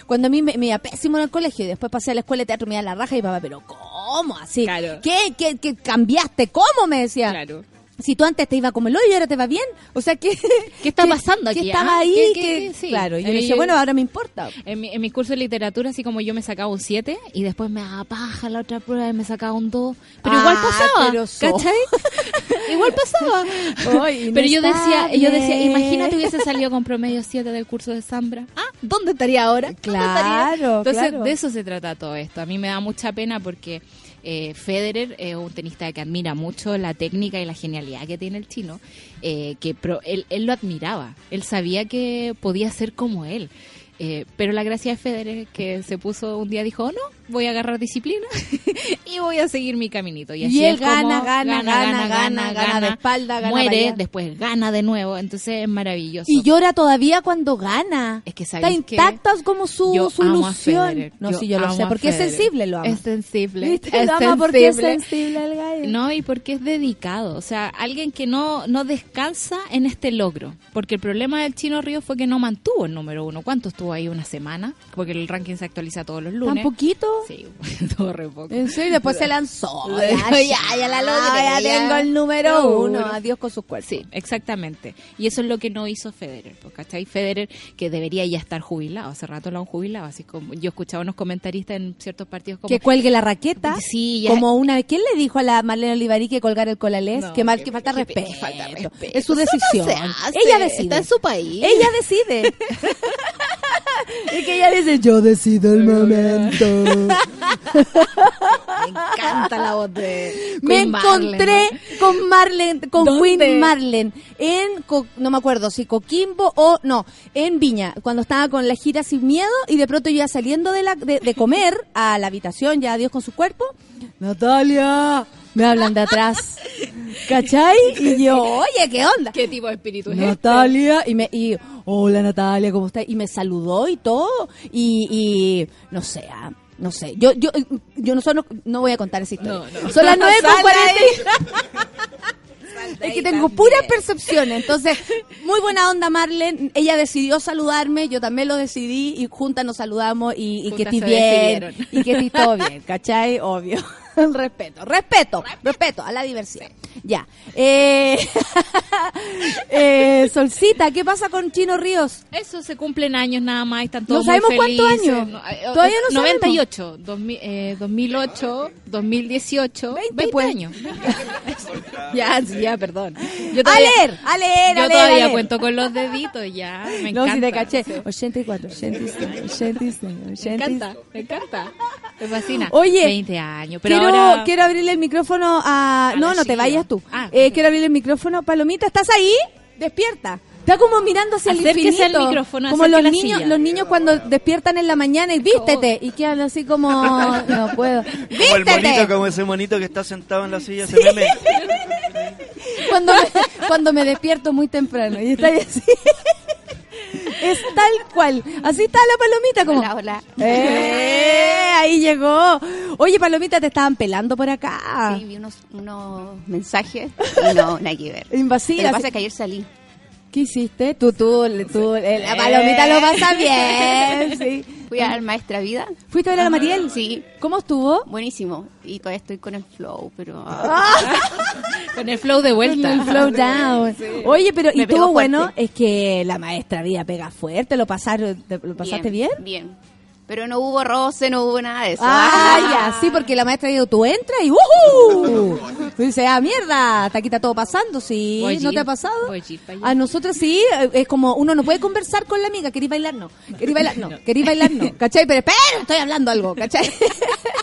cuando a mí me, me iba pésimo en el colegio y después pasé a la escuela de teatro, me iba a la raja y papá, pero ¿cómo? Así. Claro. ¿Qué, qué, qué cambiaste? ¿Cómo? Me decía. Claro. Si tú antes te iba como el hoyo y ahora te va bien. O sea, ¿qué, ¿Qué está pasando ¿qué aquí, estaba ah? ahí? ¿Qué- qué- qué? Sí. Claro. Y yo Eh, yo- bueno, ahora me importa. En mi, en mi curso de literatura, así como yo me sacaba un 7 y después me daba paja la otra prueba y me sacaba un 2. Pero Ah, igual pasaba, pero so- ¿cachai? igual pasaba. Pero yo decía, yo decía, imagínate hubiese salido con promedio 7 del curso de Zambra. Ah, ¿dónde estaría ahora? ¿Dónde Claro, estaría? Entonces, claro. de eso se trata todo esto. A mí me da mucha pena porque eh, Federer es un tenista que admira mucho la técnica y la genialidad que tiene el chino, eh, que pro- él, él lo admiraba, él sabía que podía ser como él. Eh, pero la gracia de Federer que se puso un día dijo, "Oh, no, voy a agarrar disciplina y voy a seguir mi caminito. Y, así Y él gana, gana, gana, gana, gana de espalda, gana muere, después gana de nuevo, entonces es maravilloso. Y llora todavía cuando gana. Es que Está intacta como su, ilusión. No, sí, yo lo sé, porque es sensible, lo ama. Es sensible. Es Lo ama porque es sensible. el gallo. No, y porque es dedicado. O sea, alguien que no, no descansa en este logro. Porque el problema del Chino Río fue que no mantuvo el número uno. ¿Cuánto estuvo ahí? ¿Una semana? Porque el ranking se actualiza todos los ¿Tan lunes. poquito? Sí, tuvo re poco. En serio, después se lanzó. Ya, Ya, la logré, ya ya. tengo el número Seguro. uno. Adiós con sus cuerpos. Sí, exactamente. Y eso es lo que no hizo Federer, pues, ¿cachai? Federer, que debería ya estar jubilado, hace rato lo han jubilado, así como yo escuchaba unos comentaristas en ciertos partidos como... Que cuelgue la raqueta. Sí, ya- Como una vez. ¿Quién le dijo a la Marlene Olivarí que colgar el colalés? No, que mal que- que falta que- respeto. que falta respeto. Es su no decisión. hace. Ella decide. Está en su país. Ella decide. Es que ella dice, yo decido el momento. Me encanta la voz de... Me Queen Marlene, encontré con Marlene, con ¿Dónde? Queen Marlene, en, Co- no me acuerdo si Coquimbo o, no, en Viña, cuando estaba con la gira Sin Miedo y de pronto yo ya saliendo de, la, de, de comer a la habitación, ya adiós con su cuerpo, Natalia, me hablan de atrás, ¿cachai? Y yo, oye, ¿qué onda? ¿Qué tipo de espíritu es este? Natalia y me y hola Natalia cómo estás y me saludó y todo y, y no sé ah, no sé yo yo yo no solo no voy a contar esa historia No, no. son las nueve con cuarenta es que tengo puras percepciones entonces muy buena onda Marlene ella decidió saludarme yo también lo decidí y juntas nos saludamos y, y que se bien decidieron. y que estoy todo bien ¿cachai? obvio respeto respeto respeto a la diversidad ya eh, eh, Solcita ¿qué pasa con Chino Ríos? Eso se cumplen años nada más, están No todos sabemos muy cuántos años. No, eh, Todavía no 98, 2000, eh, 2008, 2018, 20, 20, pues. años. ya, sí, ya, perdón. Yo A todavía, leer, a leer, a yo leer, todavía a leer. cuento con los deditos, ya, me No, encanta. si te caché. Sí. 84, 85, 85, Me 85. encanta, me encanta. Me fascina. Oye, 20 años, pero quiero, ahora... quiero abrirle el micrófono a... A no, no te vayas tú. Ah, Eh, quiero abrirle el micrófono. Palomita, ¿estás ahí? Despierta. Está como mirando hacia el Acérquese infinito. al micrófono, como los niños, silla. los niños cuando despiertan en la mañana y vístete y quedan así como no puedo. Como el monito, Vístete. como ese monito que está sentado en la silla, ese meme. Cuando me, cuando me despierto muy temprano y está ahí así. Es tal cual. Así está la palomita como. Hola, hola. ¡Eh! Ahí llegó. Oye, palomita, te estaban pelando por acá. Sí, vi unos, unos mensajes y no, nada que ver. Lo Invasiva. que pasa es que ayer salí. ¿Qué hiciste? Tú, tú, tú, eh, la palomita lo pasa bien. Sí. Fui a la maestra vida. ¿Fuiste a ver a la Mariel? Sí, ¿Cómo estuvo? buenísimo. Y todavía estoy con el flow, pero... Con el flow de vuelta. El flow down. Oye, pero y Me todo bueno es que la maestra vida pega fuerte. ¿Lo pasaron, lo pasaste bien? Bien. Pero no hubo roce, no hubo nada de eso. Ah, ya, sí, porque la maestra dijo, tú entras y ¡uhú! Tú dices, ah, mierda, está aquí está todo pasando, sí, Voy ¿no ir, te ha pasado? voy. A nosotros sí, eh, es como, uno no puede conversar con la amiga, ¿queréis bailar? No, ¿queréis bailar? No, ¿queréis bailar? No, ¿cachai? Pero espera, estoy hablando algo, ¿cachai?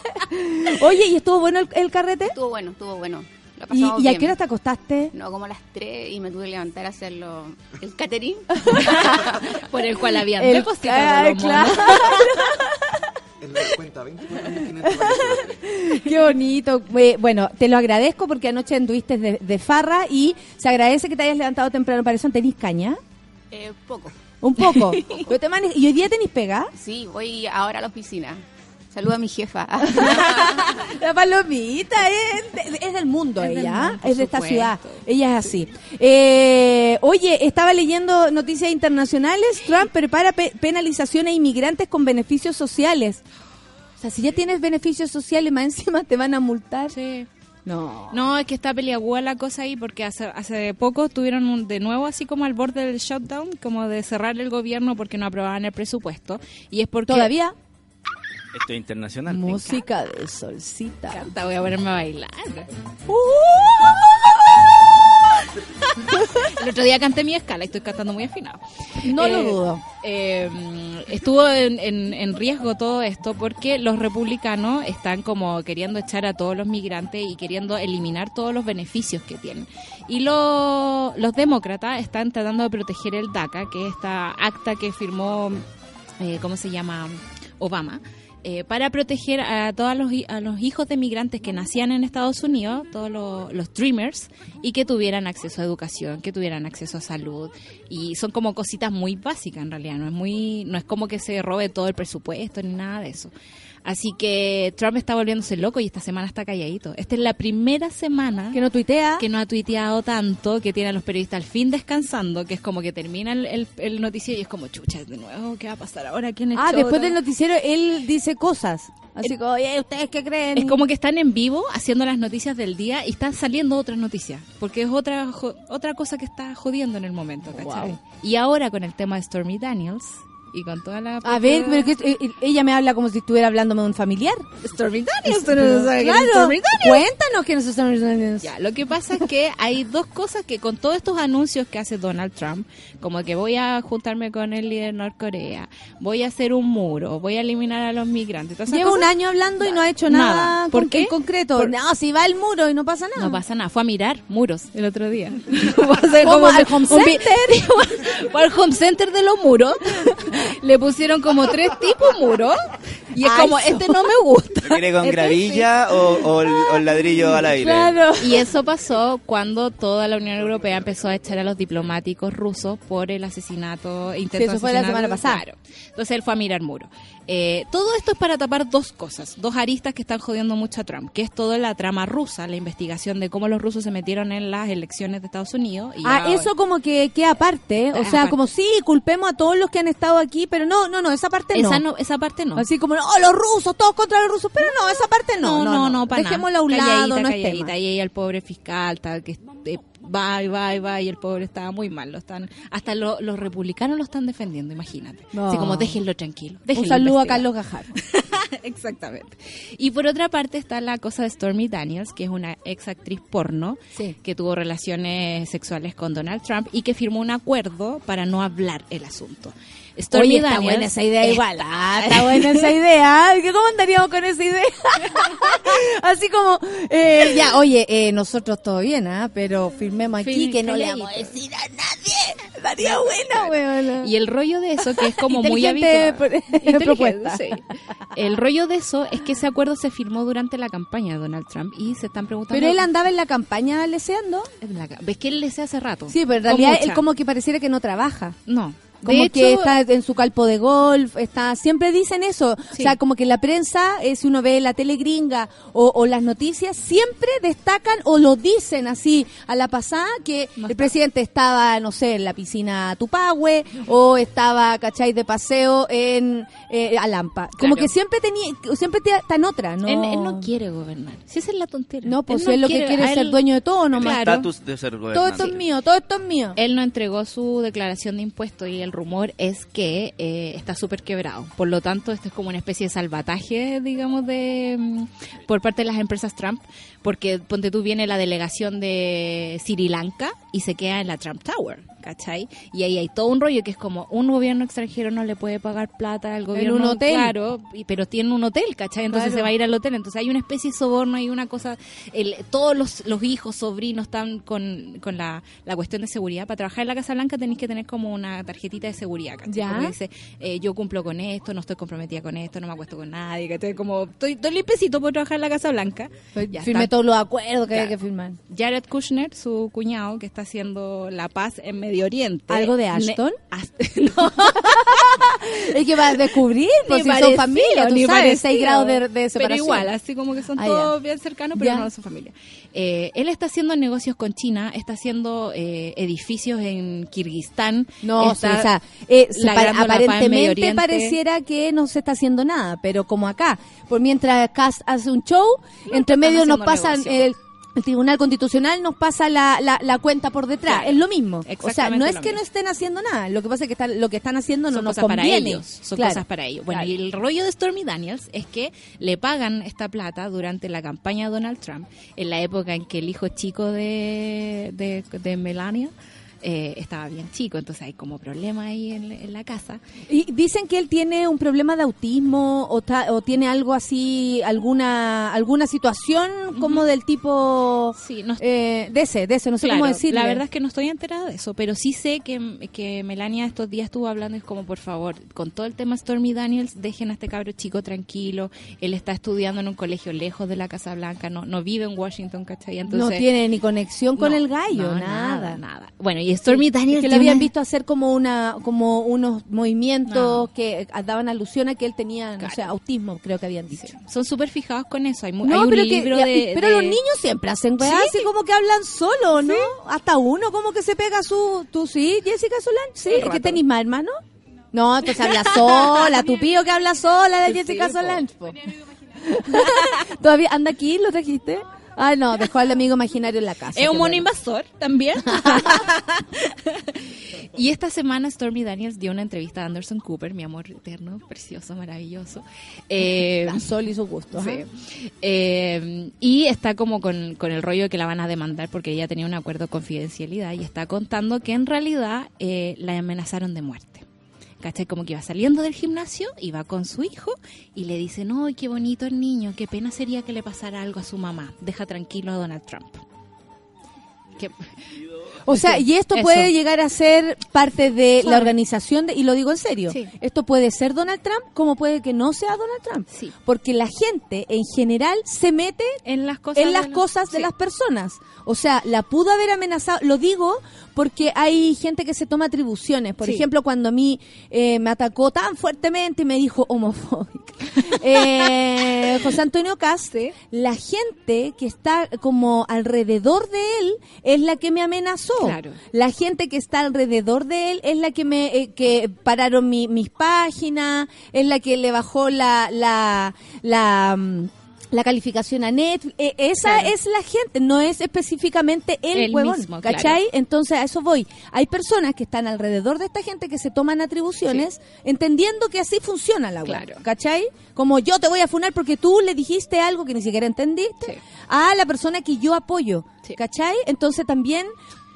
Oye, ¿y estuvo bueno el, el carrete? Estuvo bueno, estuvo bueno. ¿Y, y a qué hora te acostaste? No, como a las 3 y me tuve que levantar a hacerlo el catering. Por el cual habían El- Ah, claro. En la cuenta 24.500 Qué bonito. Bueno, te lo agradezco porque anoche anduviste de, de farra y se agradece que te hayas levantado temprano para eso. ¿Tenís caña? Eh, poco. Un poco. ¿Y hoy día tenís pega? Sí, voy ahora a la oficina. Saludo a mi jefa. La palomita es, de- es del mundo Es ella, ¿ah? mundo, es de esta supuesto. ciudad. Ella es así. Eh, oye, estaba leyendo noticias internacionales. Trump prepara pe- penalización a inmigrantes con beneficios sociales. O sea, si ya tienes beneficios sociales, más encima te van a multar. Sí. No. No, es que está peliaguda la cosa ahí porque hace, hace poco tuvieron un- de nuevo así como al borde del shutdown, como de cerrar el gobierno porque no aprobaban el presupuesto. Y es porque... Todavía Esto es internacional. música de solcita. Canta, voy a ponerme a bailar. El otro día canté mi escala y estoy cantando muy afinado. No lo Eh, dudo. eh, estuvo en, en- en riesgo todo esto porque los republicanos están como queriendo echar a todos los migrantes y queriendo eliminar todos los beneficios que tienen. Y lo- los demócratas están tratando de proteger el DACA, que es esta acta que firmó, eh, ¿cómo se llama? Obama. Eh, para proteger a todos los, a los hijos de migrantes que nacían en Estados Unidos, todos los, los dreamers, y que tuvieran acceso a educación, que tuvieran acceso a salud. Y son como cositas muy básicas en realidad, no es, muy, no es como que se robe todo el presupuesto ni nada de eso. Así que Trump está volviéndose loco y esta semana está calladito. Esta es la primera semana Que no tuitea. que no ha tuiteado tanto, que tiene a los periodistas al fin descansando, que es como que termina el, el, el noticiero y es como, chucha, de nuevo, ¿qué va a pasar ahora? ¿Quién es Ah, Chota? después del noticiero él dice cosas. Así como, oye, ¿ustedes qué creen? Es como que están en vivo haciendo las noticias del día y están saliendo otras noticias, porque es otra jo- otra cosa que está jodiendo en el momento, ¿cachai? Wow. Y ahora con el tema de Stormy Daniels y con toda la... A ver, pero que eh, eh, ella me habla como si estuviera hablándome de un familiar. Stormy Daniels, Pero, claro, cuéntanos quién es Stormy Daniels. Ya, lo que pasa es que hay dos cosas que con todos estos anuncios que hace Donald Trump, como que voy a juntarme con el líder de Norcorea, voy a hacer un muro, voy a eliminar a los migrantes. Lleva un año hablando y no ha hecho Nada. nada, ¿Por con- qué? en concreto. Por- No, si va el muro y no pasa nada. No pasa nada, fue a mirar muros el otro día. ¿Cómo? ¿Al home center? Fue al home center de los muros. Le pusieron como tres tipos muros. Y es Ay, como, este no me gusta. ¿Lo quiere con Este gravilla o, o el, o el ladrillo al aire? Claro. Y eso pasó cuando toda la Unión Europea empezó a echar a los diplomáticos rusos por el asesinato, intento Sí, eso fue la semana pasada. Claro. Entonces él fue a mirar muro. Eh, todo esto es para tapar dos cosas, dos aristas que están jodiendo mucho a Trump, que es toda la trama rusa, la investigación de cómo los rusos se metieron en las elecciones de Estados Unidos. Y Ah, ahora- eso como que queda aparte, o sea, aparte. como sí, culpemos a todos los que han estado aquí, pero no, no, no, esa parte no. esa, no, esa parte no. Así como, oh, los rusos, todos contra los rusos, pero no, esa parte no. No, no, no, para Dejémosla a un lado, no es calladita. tema. Y ahí el pobre fiscal, tal, que eh, va y va y va, y el pobre estaba muy mal. Lo están, hasta lo- los republicanos lo están defendiendo, imagínate. No. Así como déjenlo tranquilo. Un saludo a. Carlos Gajar. Exactamente. Y por otra parte está la cosa de Stormy Daniels, que es una ex actriz porno Sí. que tuvo relaciones sexuales con Donald Trump y que firmó un acuerdo para no hablar el asunto. Stormy Oye, está Daniels buena esa idea está- igual. Ah, está buena esa idea. ¿Cómo andaríamos con esa idea? Así como, eh, ya, oye, eh, nosotros todo bien, ¿ah? Pero firmemos aquí que no le vamos a decir a nadie. Estaría buena. Y el rollo de eso, que es como muy habitual. propuesta. sí. El rollo de eso es que ese acuerdo se firmó durante la campaña de Donald Trump y se están preguntando... Pero él andaba en la campaña leseando. ¿Ves que él le hace rato? Sí, pero en realidad él como que pareciera que no trabaja. No. Como de que hecho, está en su calpo de golf, está siempre dicen eso. Sí. O sea, como que la prensa, eh, si uno ve la tele gringa o, o las noticias, siempre destacan o lo dicen así a la pasada que No el está. presidente estaba, no sé, en la piscina Tupahue o estaba, ¿cachai?, de paseo en eh, Alampa. Como Claro. que siempre tenía, siempre está en otra, ¿no? Él, él no quiere gobernar. Si esa es la tontera. No, pues Él él lo que quiere es ser dueño de todo nomás. Claro. Estatus de ser Todo esto es mío, todo esto es mío. Él no entregó su declaración de impuestos y el rumor es que eh, está súper quebrado. Por lo tanto, esto es como una especie de salvataje, digamos, de mm, por parte de las empresas Trump, porque ponte tú viene la delegación de Sri Lanka y se queda en la Trump Tower, ¿cachai? Y ahí hay todo un rollo que es como un gobierno extranjero no le puede pagar plata al gobierno, un hotel. claro, pero tiene un hotel, ¿cachai? Entonces Claro. se va a ir al hotel, entonces hay una especie de soborno, hay una cosa, el, todos los, los hijos, sobrinos están con, con la, la cuestión de seguridad. Para trabajar en la Casa Blanca tenéis que tener como una tarjetita de seguridad, ¿cachai? Ya. Como que dice, eh, yo cumplo con esto, no estoy comprometida con esto, no me acuesto con nadie, ¿cachai? Como, estoy, estoy limpiecito por trabajar en la Casa Blanca. Ya Firme. Todos los acuerdos que hay que firmar. Jared Kushner, su cuñado, que está haciendo la paz en Medio Oriente. ¿Algo de Ne- Ashton? As- no, Es que va a descubrir, pues si son parecido, familia, tú sabes, parecido. seis grados de, de separación. Pero igual, así como que son Ah, todos bien cercanos, pero Ya. no son familia. Eh, él está haciendo negocios con China, está haciendo eh, edificios en Kirguistán. No, está sí, o sea, eh, aparentemente pareciera que no se está haciendo nada, pero como acá, por mientras Cass hace un show, entre están medio nos haciendo pasan el, el Tribunal Constitucional nos pasa la, la, la cuenta por detrás, Claro, es lo mismo. O sea, no es que mismo. no estén haciendo nada, lo que pasa es que están, lo que están haciendo no son nos cosas para ellos, son Claro. cosas para ellos. Bueno, Claro. y el rollo de Stormy Daniels es que le pagan esta plata durante la campaña de Donald Trump, en la época en que el hijo chico de, de, de Melania eh, estaba bien chico, entonces hay como problema ahí en, en la casa. Y dicen que él tiene un problema de autismo o, ta- o tiene algo así, alguna alguna situación como del tipo Sí, no eh, de ese, de ese, no sé Claro, cómo decirlo. La verdad es que no estoy enterada de eso, pero sí sé que, que Melania estos días estuvo hablando y es como, por favor, con todo el tema Stormy Daniels, dejen a este cabro chico tranquilo. Él está estudiando en un colegio lejos de la Casa Blanca, no, no vive en Washington, ¿cachai? Entonces, no tiene ni conexión con no, el gallo, no, nada. nada. Bueno, y y Stormy Daniels que tiene habían visto hacer como una como unos movimientos que daban alusión a que él tenía, no sé, autismo, creo que habían dicho. son súper fijados con eso. Hay, No, hay un pero, libro de, pero de- los niños siempre hacen weá, Sí. así como que hablan solo, ¿no? Hasta uno como que se pega su... ¿Tú sí, Jessica Solán? Sí, ¿Es que tenés más hermano? No, entonces habla sola, tu pío que habla sola de Sí, Jessica po. ¿Todavía anda aquí? ¿Lo trajiste? Ay, no, dejó al amigo imaginario en la casa. Es un mono bueno. invasor también. y esta semana Stormy Daniels dio una entrevista a Anderson Cooper, mi amor eterno, precioso, maravilloso. Eh, La Sol y su gusto. Sí. Eh, y está como con, con el rollo de que la van a demandar porque ella tenía un acuerdo de confidencialidad y está contando que en realidad eh, la amenazaron de muerte. ¿Cachai? Como que iba saliendo del gimnasio, iba con su hijo y le dicen, ¡ay, qué bonito el niño! Qué pena sería que le pasara algo a su mamá. Deja tranquilo a Donald Trump. Que- O sea, y esto eso. puede llegar a ser parte de Sí. la organización, de- y lo digo en serio, Sí. esto puede ser Donald Trump como puede que no sea Donald Trump. Sí. Porque la gente en general se mete en las cosas, en las de cosas de sí. las personas. O sea, la pudo haber amenazado, lo digo porque hay gente que se toma atribuciones. Por Sí. ejemplo, cuando a mí eh, me atacó tan fuertemente y me dijo homofóbica. eh, José Antonio Cast, la gente que está como alrededor de él es la que me amenazó. Claro. La gente que está alrededor de él es la que me eh, que pararon mi- mis páginas, es la que le bajó la la la mm, la calificación a Netflix, Eh, esa Claro. es la gente, no es específicamente el Él huevón, mismo, ¿cachai? claro. Entonces a eso voy. Hay personas que están alrededor de esta gente que se toman atribuciones, entendiendo que así funciona la web, Claro. ¿cachai? Como yo te voy a funar porque tú le dijiste algo que ni siquiera entendiste Sí. a la persona que yo apoyo, Sí. ¿cachai? Entonces también,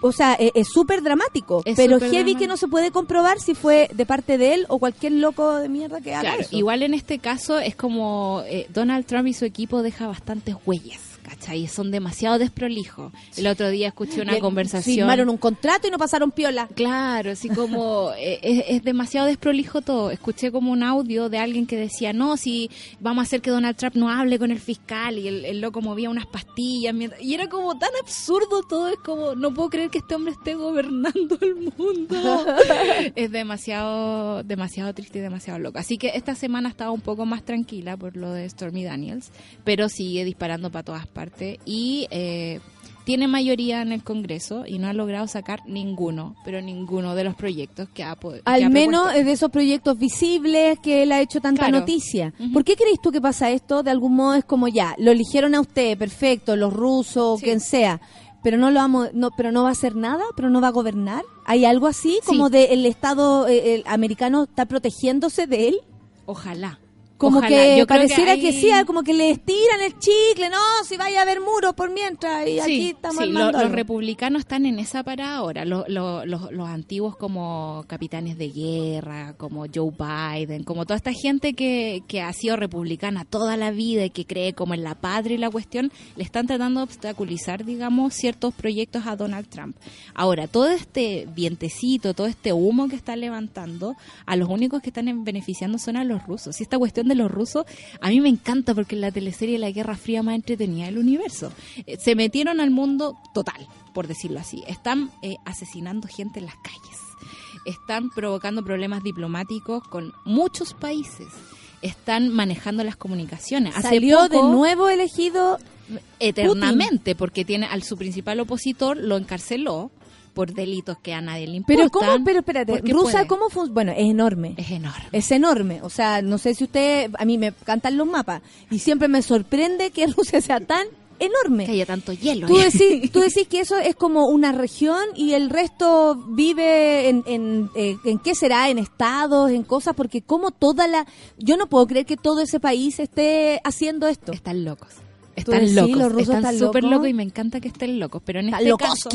o sea, e- es súper dramático, Es pero heavy dramático. que no se puede comprobar si fue de parte de él o cualquier loco de mierda que haga Claro, eso. igual en este caso es como eh, Donald Trump y su equipo deja bastantes huellas, ¿cachai? Son demasiado desprolijos. El otro día escuché una Le- conversación. Firmaron un contrato y no pasaron piola. Claro, así como eh, es, es demasiado desprolijo todo. Escuché como un audio de alguien que decía, no, si vamos a hacer que Donald Trump no hable con el fiscal y el, el loco movía unas pastillas. mientras- Y era como tan absurdo todo, es como, no puedo creer que este hombre esté gobernando el mundo. es demasiado, demasiado triste y demasiado loco. Así que esta semana estaba un poco más tranquila por lo de Stormy Daniels, pero sigue disparando para todas partes y... Eh, tiene mayoría en el Congreso y no ha logrado sacar ninguno, pero ninguno de los proyectos que ha podido. Al menos de esos proyectos visibles que él ha hecho tanta Claro. noticia. Ujú. ¿Por qué crees tú que pasa esto? De algún modo es como ya, lo eligieron a usted, perfecto, los rusos, Sí. quien sea, pero no lo vamos, no, pero no va a hacer nada, pero no va a gobernar. ¿Hay algo así Sí. como de el Estado eh, el americano está protegiéndose de él? Ojalá. Como Ojalá. que Yo pareciera que, hay- sí, ah, como que le estiran el chicle, no, si vaya a haber muros por mientras, y aquí estamos sí, lo- los republicanos están en esa para ahora. Lo- lo- los- los antiguos como capitanes de guerra, como Joe Biden, como toda esta gente que, que ha sido republicana toda la vida y que cree como en la patria y la cuestión, le están tratando de obstaculizar, digamos, ciertos proyectos a Donald Trump. Ahora, todo este vientecito, todo este humo que está levantando, a los únicos que están en- beneficiando son a los rusos. Y esta cuestión de los rusos, a mí me encanta porque la teleserie La Guerra Fría más entretenida del universo. Eh, se metieron al mundo total, por decirlo así. Están eh, asesinando gente en las calles. Están provocando problemas diplomáticos con muchos países. Están manejando las comunicaciones. Hace Salió de nuevo elegido eternamente porque tiene al su principal opositor lo encarceló por delitos que a nadie le importan. Pero cómo, pero espérate, Rusia. ¿cómo funciona? Bueno, es enorme. es enorme. Es enorme, o sea, no sé si usted, a mí me cantan los mapas y siempre me sorprende que Rusia sea tan enorme. que haya tanto hielo. Tú decís, tú decís que eso es como una región y el resto vive en, en, eh, en qué será, en estados, en cosas, porque como toda la... Yo no puedo creer que todo ese país esté haciendo esto. Están locos. Están decís, locos. los rusos están súper locos. locos y me encanta que estén locos. Pero en este caso,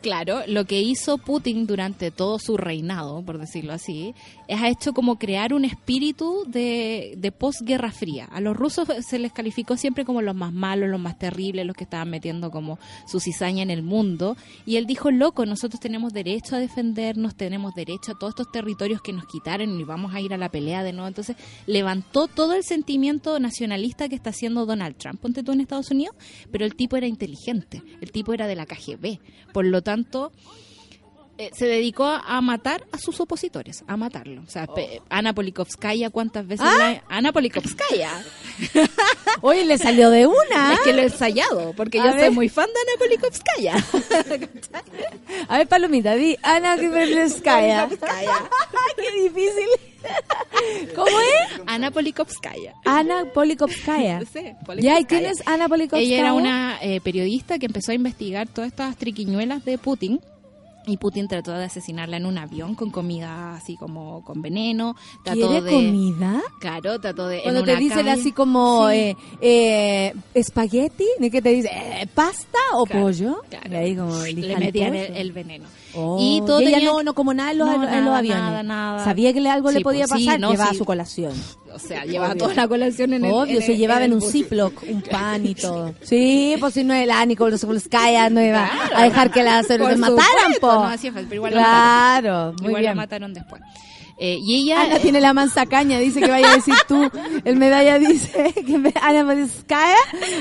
claro, lo que hizo Putin durante todo su reinado, por decirlo así, es ha hecho como crear un espíritu de, de posguerra fría. A los rusos se les calificó siempre como los más malos, los más terribles, los que estaban metiendo como su cizaña en el mundo. Y él dijo, loco, nosotros tenemos derecho a defendernos, tenemos derecho a todos estos territorios que nos quitaron y vamos a ir a la pelea de nuevo. Entonces levantó todo el sentimiento nacionalista que está haciendo Donald Trump. Ponte tú en Estados Unidos, pero el tipo era inteligente, el tipo era de la KGB. Por lo tanto, eh, se dedicó a matar a sus opositores, a matarlo. O sea, pe- Ana Polikovskaya, ¿cuántas veces? la- Ana Polikovskaya. Oye, le salió de una. Es que lo he ensayado, porque A yo ver. soy muy fan de Ana Polikovskaya. A ver, Palomita, di Ana Krimerskaya. Qué difícil. ¿Cómo es? Ana Polikovskaya. Ana Polikovskaya. Sí, Ya, ¿y quién Polikovskaya. es Ana Polikovskaya? Ella era una eh, periodista que empezó a investigar todas estas triquiñuelas de Putin. Y Putin trató de asesinarla en un avión con comida así como con veneno. Trató ¿Quiere de, comida? Claro, trató de. en Cuando te una dicen calle- así como Sí. eh, eh, espagueti, ¿de qué te dice? Eh, ¿Pasta o Claro, pollo? claro. Y ahí como le metían el, el veneno. Oh, y todo ella tenía- no, no como nada en los, No, en los aviones. nada, nada. Sabía que algo Sí, le podía pues, sí, pasar, no, llevaba sí. su colación. O sea, llevaba Obvio. toda la colación en el Obvio, se llevaba en un. Ziploc, un pan y todo. Sí, pues si no el Ánico, los Polskaya no iba a dejar que la se Por mataran, po. no hacía falta, pero igual la mataron. Claro, muy Igual la bien. mataron después. Eh, y ella... Ana tiene la mansa caña, dice que vaya a decir tú. El medalla dice que me- Ana Polskaya,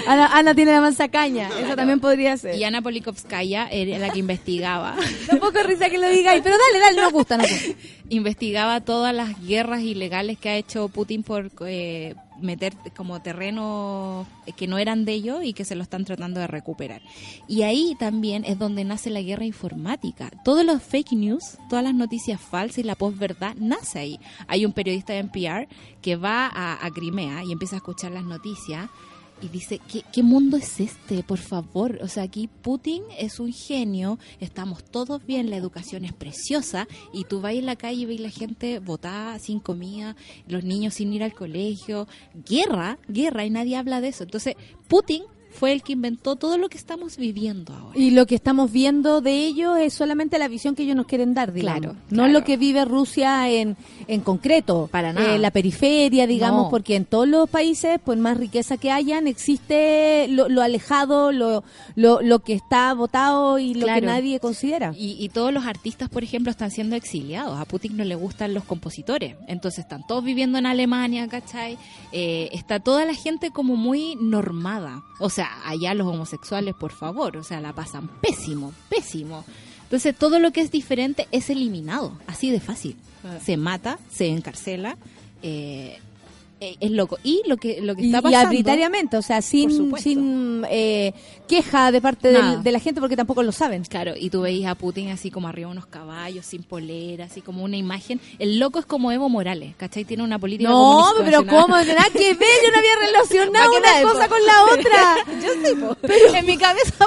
Ana, Ana tiene la mansa caña. Eso también podría ser. Y Ana Polikovskaya era la que investigaba. Tampoco risa que lo digáis, pero dale, dale, nos gusta, nos gusta. investigaba todas las guerras ilegales que ha hecho Putin por eh, meter como terrenos que no eran de ellos y que se lo están tratando de recuperar. Y ahí también es donde nace la guerra informática. Todos los fake news, todas las noticias falsas y la posverdad nace ahí. Hay un periodista de NPR que va a Crimea y empieza a escuchar las noticias y dice, ¿qué, ¿qué mundo es este? Por favor, o sea, aquí Putin es un genio, estamos todos bien, la educación es preciosa y tú vas en la calle y ves la gente botada, sin comida, los niños sin ir al colegio, guerra, guerra y nadie habla de eso. Entonces, Putin fue el que inventó todo lo que estamos viviendo ahora. Y lo que estamos viendo de ellos es solamente la visión que ellos nos quieren dar, digamos. Claro, No claro. lo que vive Rusia en, en concreto. Para nada. Eh, la periferia, digamos, No. porque en todos los países, por más riqueza que hayan, existe lo, lo alejado, lo, lo, lo que está votado y lo que nadie considera. Y, y todos los artistas, por ejemplo, están siendo exiliados. A Putin no le gustan los compositores. Entonces están todos viviendo en Alemania, ¿cachai? Eh, está toda la gente como muy normada. O sea, allá los homosexuales, por favor, o sea, la pasan pésimo, pésimo. Entonces todo lo que es diferente es eliminado, así de fácil. Se mata, se encarcela. eh, es loco. Y lo que, lo que Y, está y pasando... arbitrariamente, o sea, sin, sin eh, queja de parte del- de la gente porque tampoco lo saben. Claro, y tú veis a Putin así como arriba de unos caballos, sin polera, así como una imagen. El loco es como Evo Morales, ¿cachai? Tiene una política No, pero. ¿cómo? Nada que ver, yo no había relacionado ¿Pa' qué una tal, cosa po? con la otra. Yo po. Pero en mi cabeza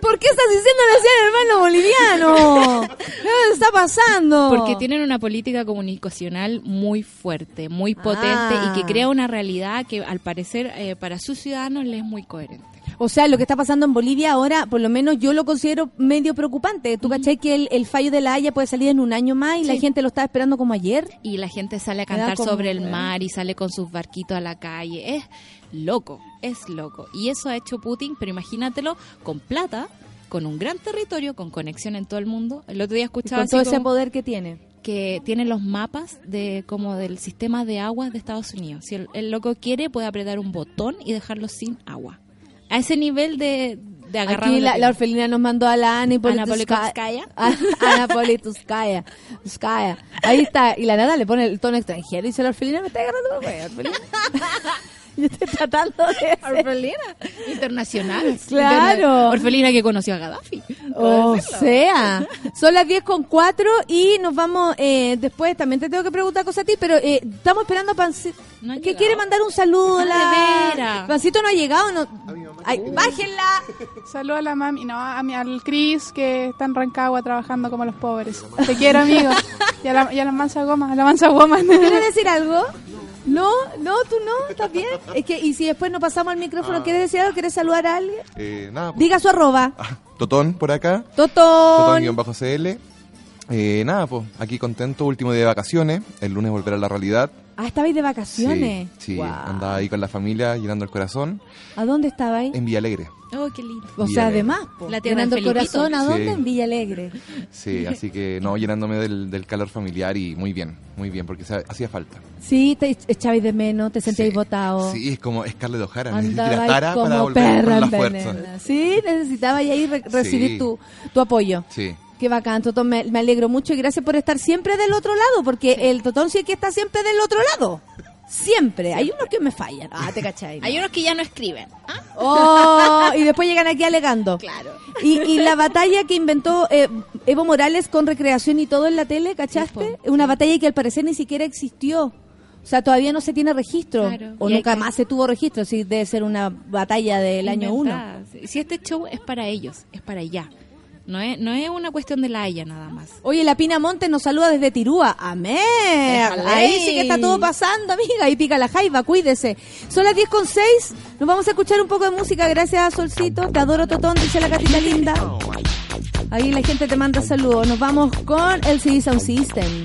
¿Por qué estás diciéndole así al hermano boliviano? ¿Qué está pasando? Porque tienen una política comunicacional muy fuerte, muy potente Ah. Y que crea una realidad que al parecer eh, para sus ciudadanos les es muy coherente. O sea, lo que está pasando en Bolivia ahora, por lo menos yo lo considero medio preocupante. ¿Tú cachai que el, el fallo de la Haya puede salir en un año más y la gente lo está esperando como ayer? Y la gente sale a cantar como- sobre el mar y sale con sus barquitos a la calle. Es loco, es loco. Y eso ha hecho Putin, pero imagínatelo con plata, con un gran territorio, con conexión en todo el mundo. El otro día escuchaba Con todo ese poder que tiene. Que tiene los mapas de como del sistema de aguas de Estados Unidos. Si el, el loco quiere, puede apretar un botón y dejarlo sin agua. A ese nivel de, de agarrar Aquí la, la orfelina nos mandó a la Ana Polituskaya. Ana Polituskaya. Tuskaya. Ahí está. Y la nada le pone el tono extranjero y dice la orfelina me está agarrando güey, orfelina. Yo estoy tratando de... Orfelina internacional. Claro. Orfelina que conoció a Gaddafi. O sea, son las 10 con 4 y nos vamos eh, después. También te tengo que preguntar cosas a ti, pero eh, estamos esperando a Pancito. No que llegado. quiere mandar un saludo. Ah, la... Pancito no ha llegado. No... Ay, bájenla. Saludos a la mami, no, a mi, al Cris que está en Rancagua trabajando como los pobres. Te quiero, amigo. Y a la, y a la mansa goma, a la mansa goma. ¿Quieres decir algo? No, no, tú no, ¿estás bien? Es que, y si después no pasamos al micrófono, ¿quieres decir algo? ¿Quieres saludar a alguien? Eh, nada, pues. Diga su arroba. Ah, Totón por acá. Totón. Totón-CL. Eh, nada, pues aquí contento, último día de vacaciones. El lunes volver a la realidad. Ah, estabais de vacaciones. Sí, sí. Guau. andaba ahí con la familia, llenando el corazón. ¿A dónde estabais? En Villa Alegre. Oh, qué lindo. O Villa sea, Alegre. además, po, La llenando el corazón, ¿a Sí. dónde? En Villa Alegre. Sí, así que no, llenándome del, del calor familiar y muy bien, muy bien, porque se- hacía falta. Sí, te echabais de menos, te sentíais Sí. botado. Sí, es como Scarlett O'Hara. Necesita Andabais la tara para como volver perra con la fuerza. Sí, necesitaba ahí re- recibir Sí. tu, tu apoyo. Sí, Qué bacán, Totón, me, me alegro mucho y gracias por estar siempre del otro lado, porque el Totón sí que está siempre del otro lado. Siempre. Hay unos que me fallan. Ah, te cachai. ¿no? Hay unos que ya no escriben. ¿ah? Oh, y después llegan aquí alegando. Claro. Y, y la batalla que inventó eh, Evo Morales con recreación y todo en la tele, ¿cachaste? Sí. Una batalla que al parecer ni siquiera existió. O sea, todavía no se tiene registro. Claro. O Y nunca que- más se tuvo registro. Sí, debe ser una batalla del año uno. Si este show es para ellos, es para allá. No es, no es una cuestión de la Haya nada más. Oye, la Pina Monte nos saluda desde Tirúa. Amén. Déjale. Ahí sí que está todo pasando, amiga. Y pica la jaiba, cuídese. Son las 10 con 6. Nos vamos a escuchar un poco de música. Gracias, Solcito. Te adoro, Totón, dice la catita linda. Ahí la gente te manda saludos. Nos vamos con el CD Sound System.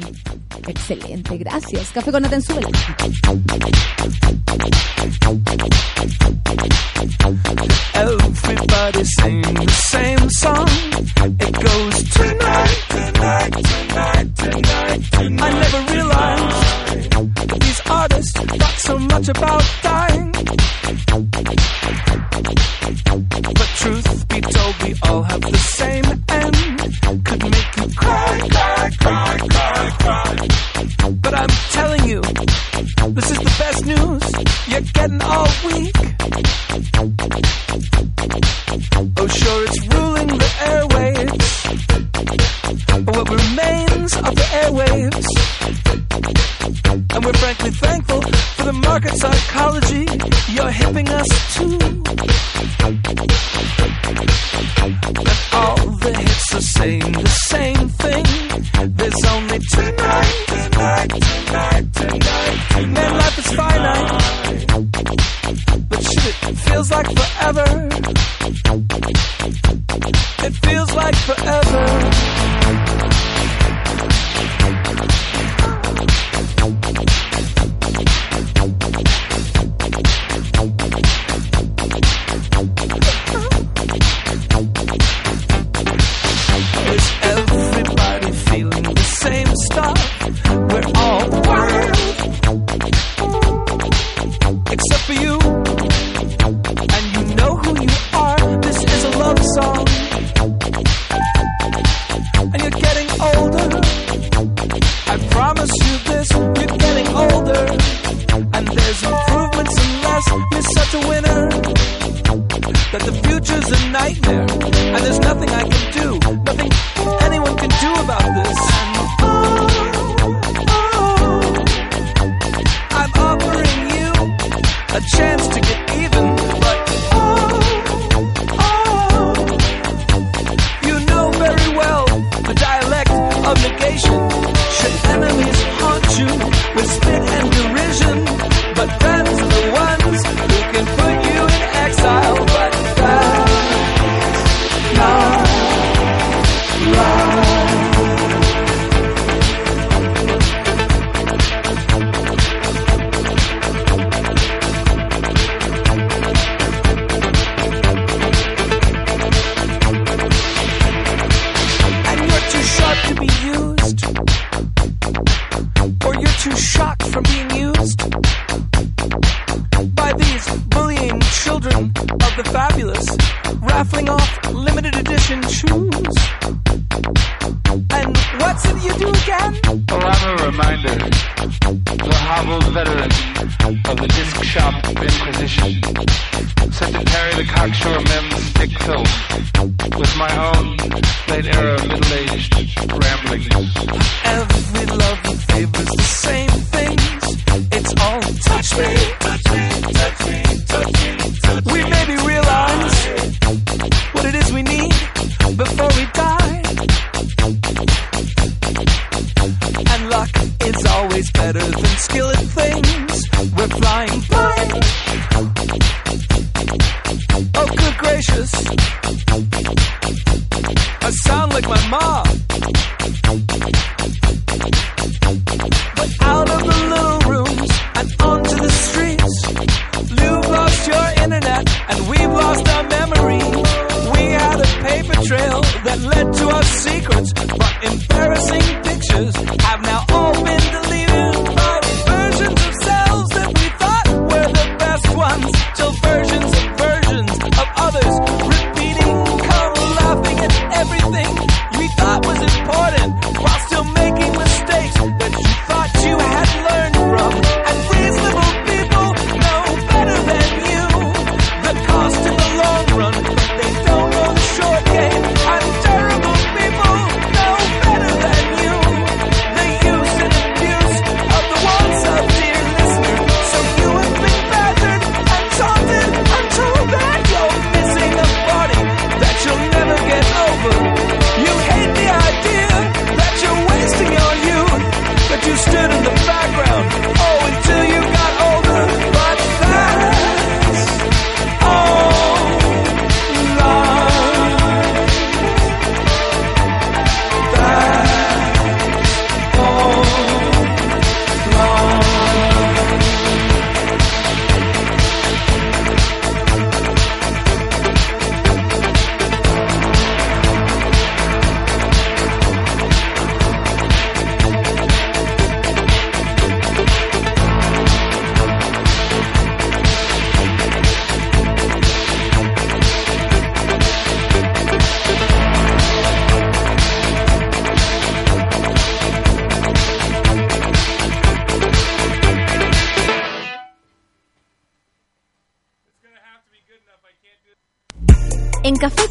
Excelente, gracias. Café con Atenzuela. Everybody sing the same song. It goes tonight, tonight, tonight, tonight, tonight. I never realized these artists thought so much about dying. But truth be told, we all have the same Could make you cry, cry, cry, cry, cry. But I'm telling you, this is the best news you're getting all week. Oh, sure, it's ruling the airwaves. But what remains of the airwaves? And we're frankly thankful for the market psychology you're hipping us to. And all the hits are saying the same thing. There's only tonight, tonight, tonight, tonight. Man, life is finite. But shit, it feels like forever.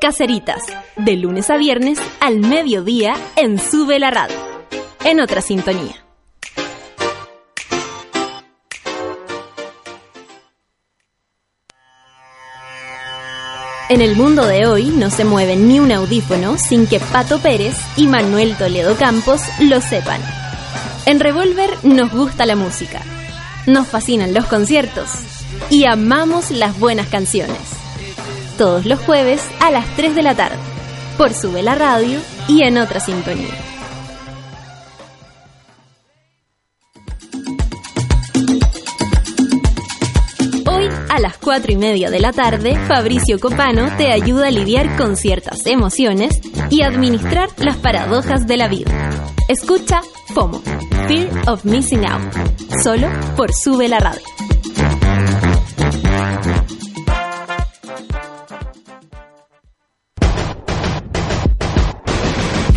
Caceritas, de lunes a viernes al mediodía en Sube la Radio. En otra sintonía. En el mundo de hoy no se mueve ni un audífono sin que Pato Pérez y Manuel Toledo Campos lo sepan. En Revolver nos gusta la música, nos fascinan los conciertos y amamos las buenas canciones. Todos los jueves a las 3 de la tarde, por Sube la Radio y en otra sintonía. Hoy a las 4 y media de la tarde, Fabricio Copano te ayuda a lidiar con ciertas emociones y administrar las paradojas de la vida. Escucha FOMO, Fear of Missing Out, solo por Sube la Radio.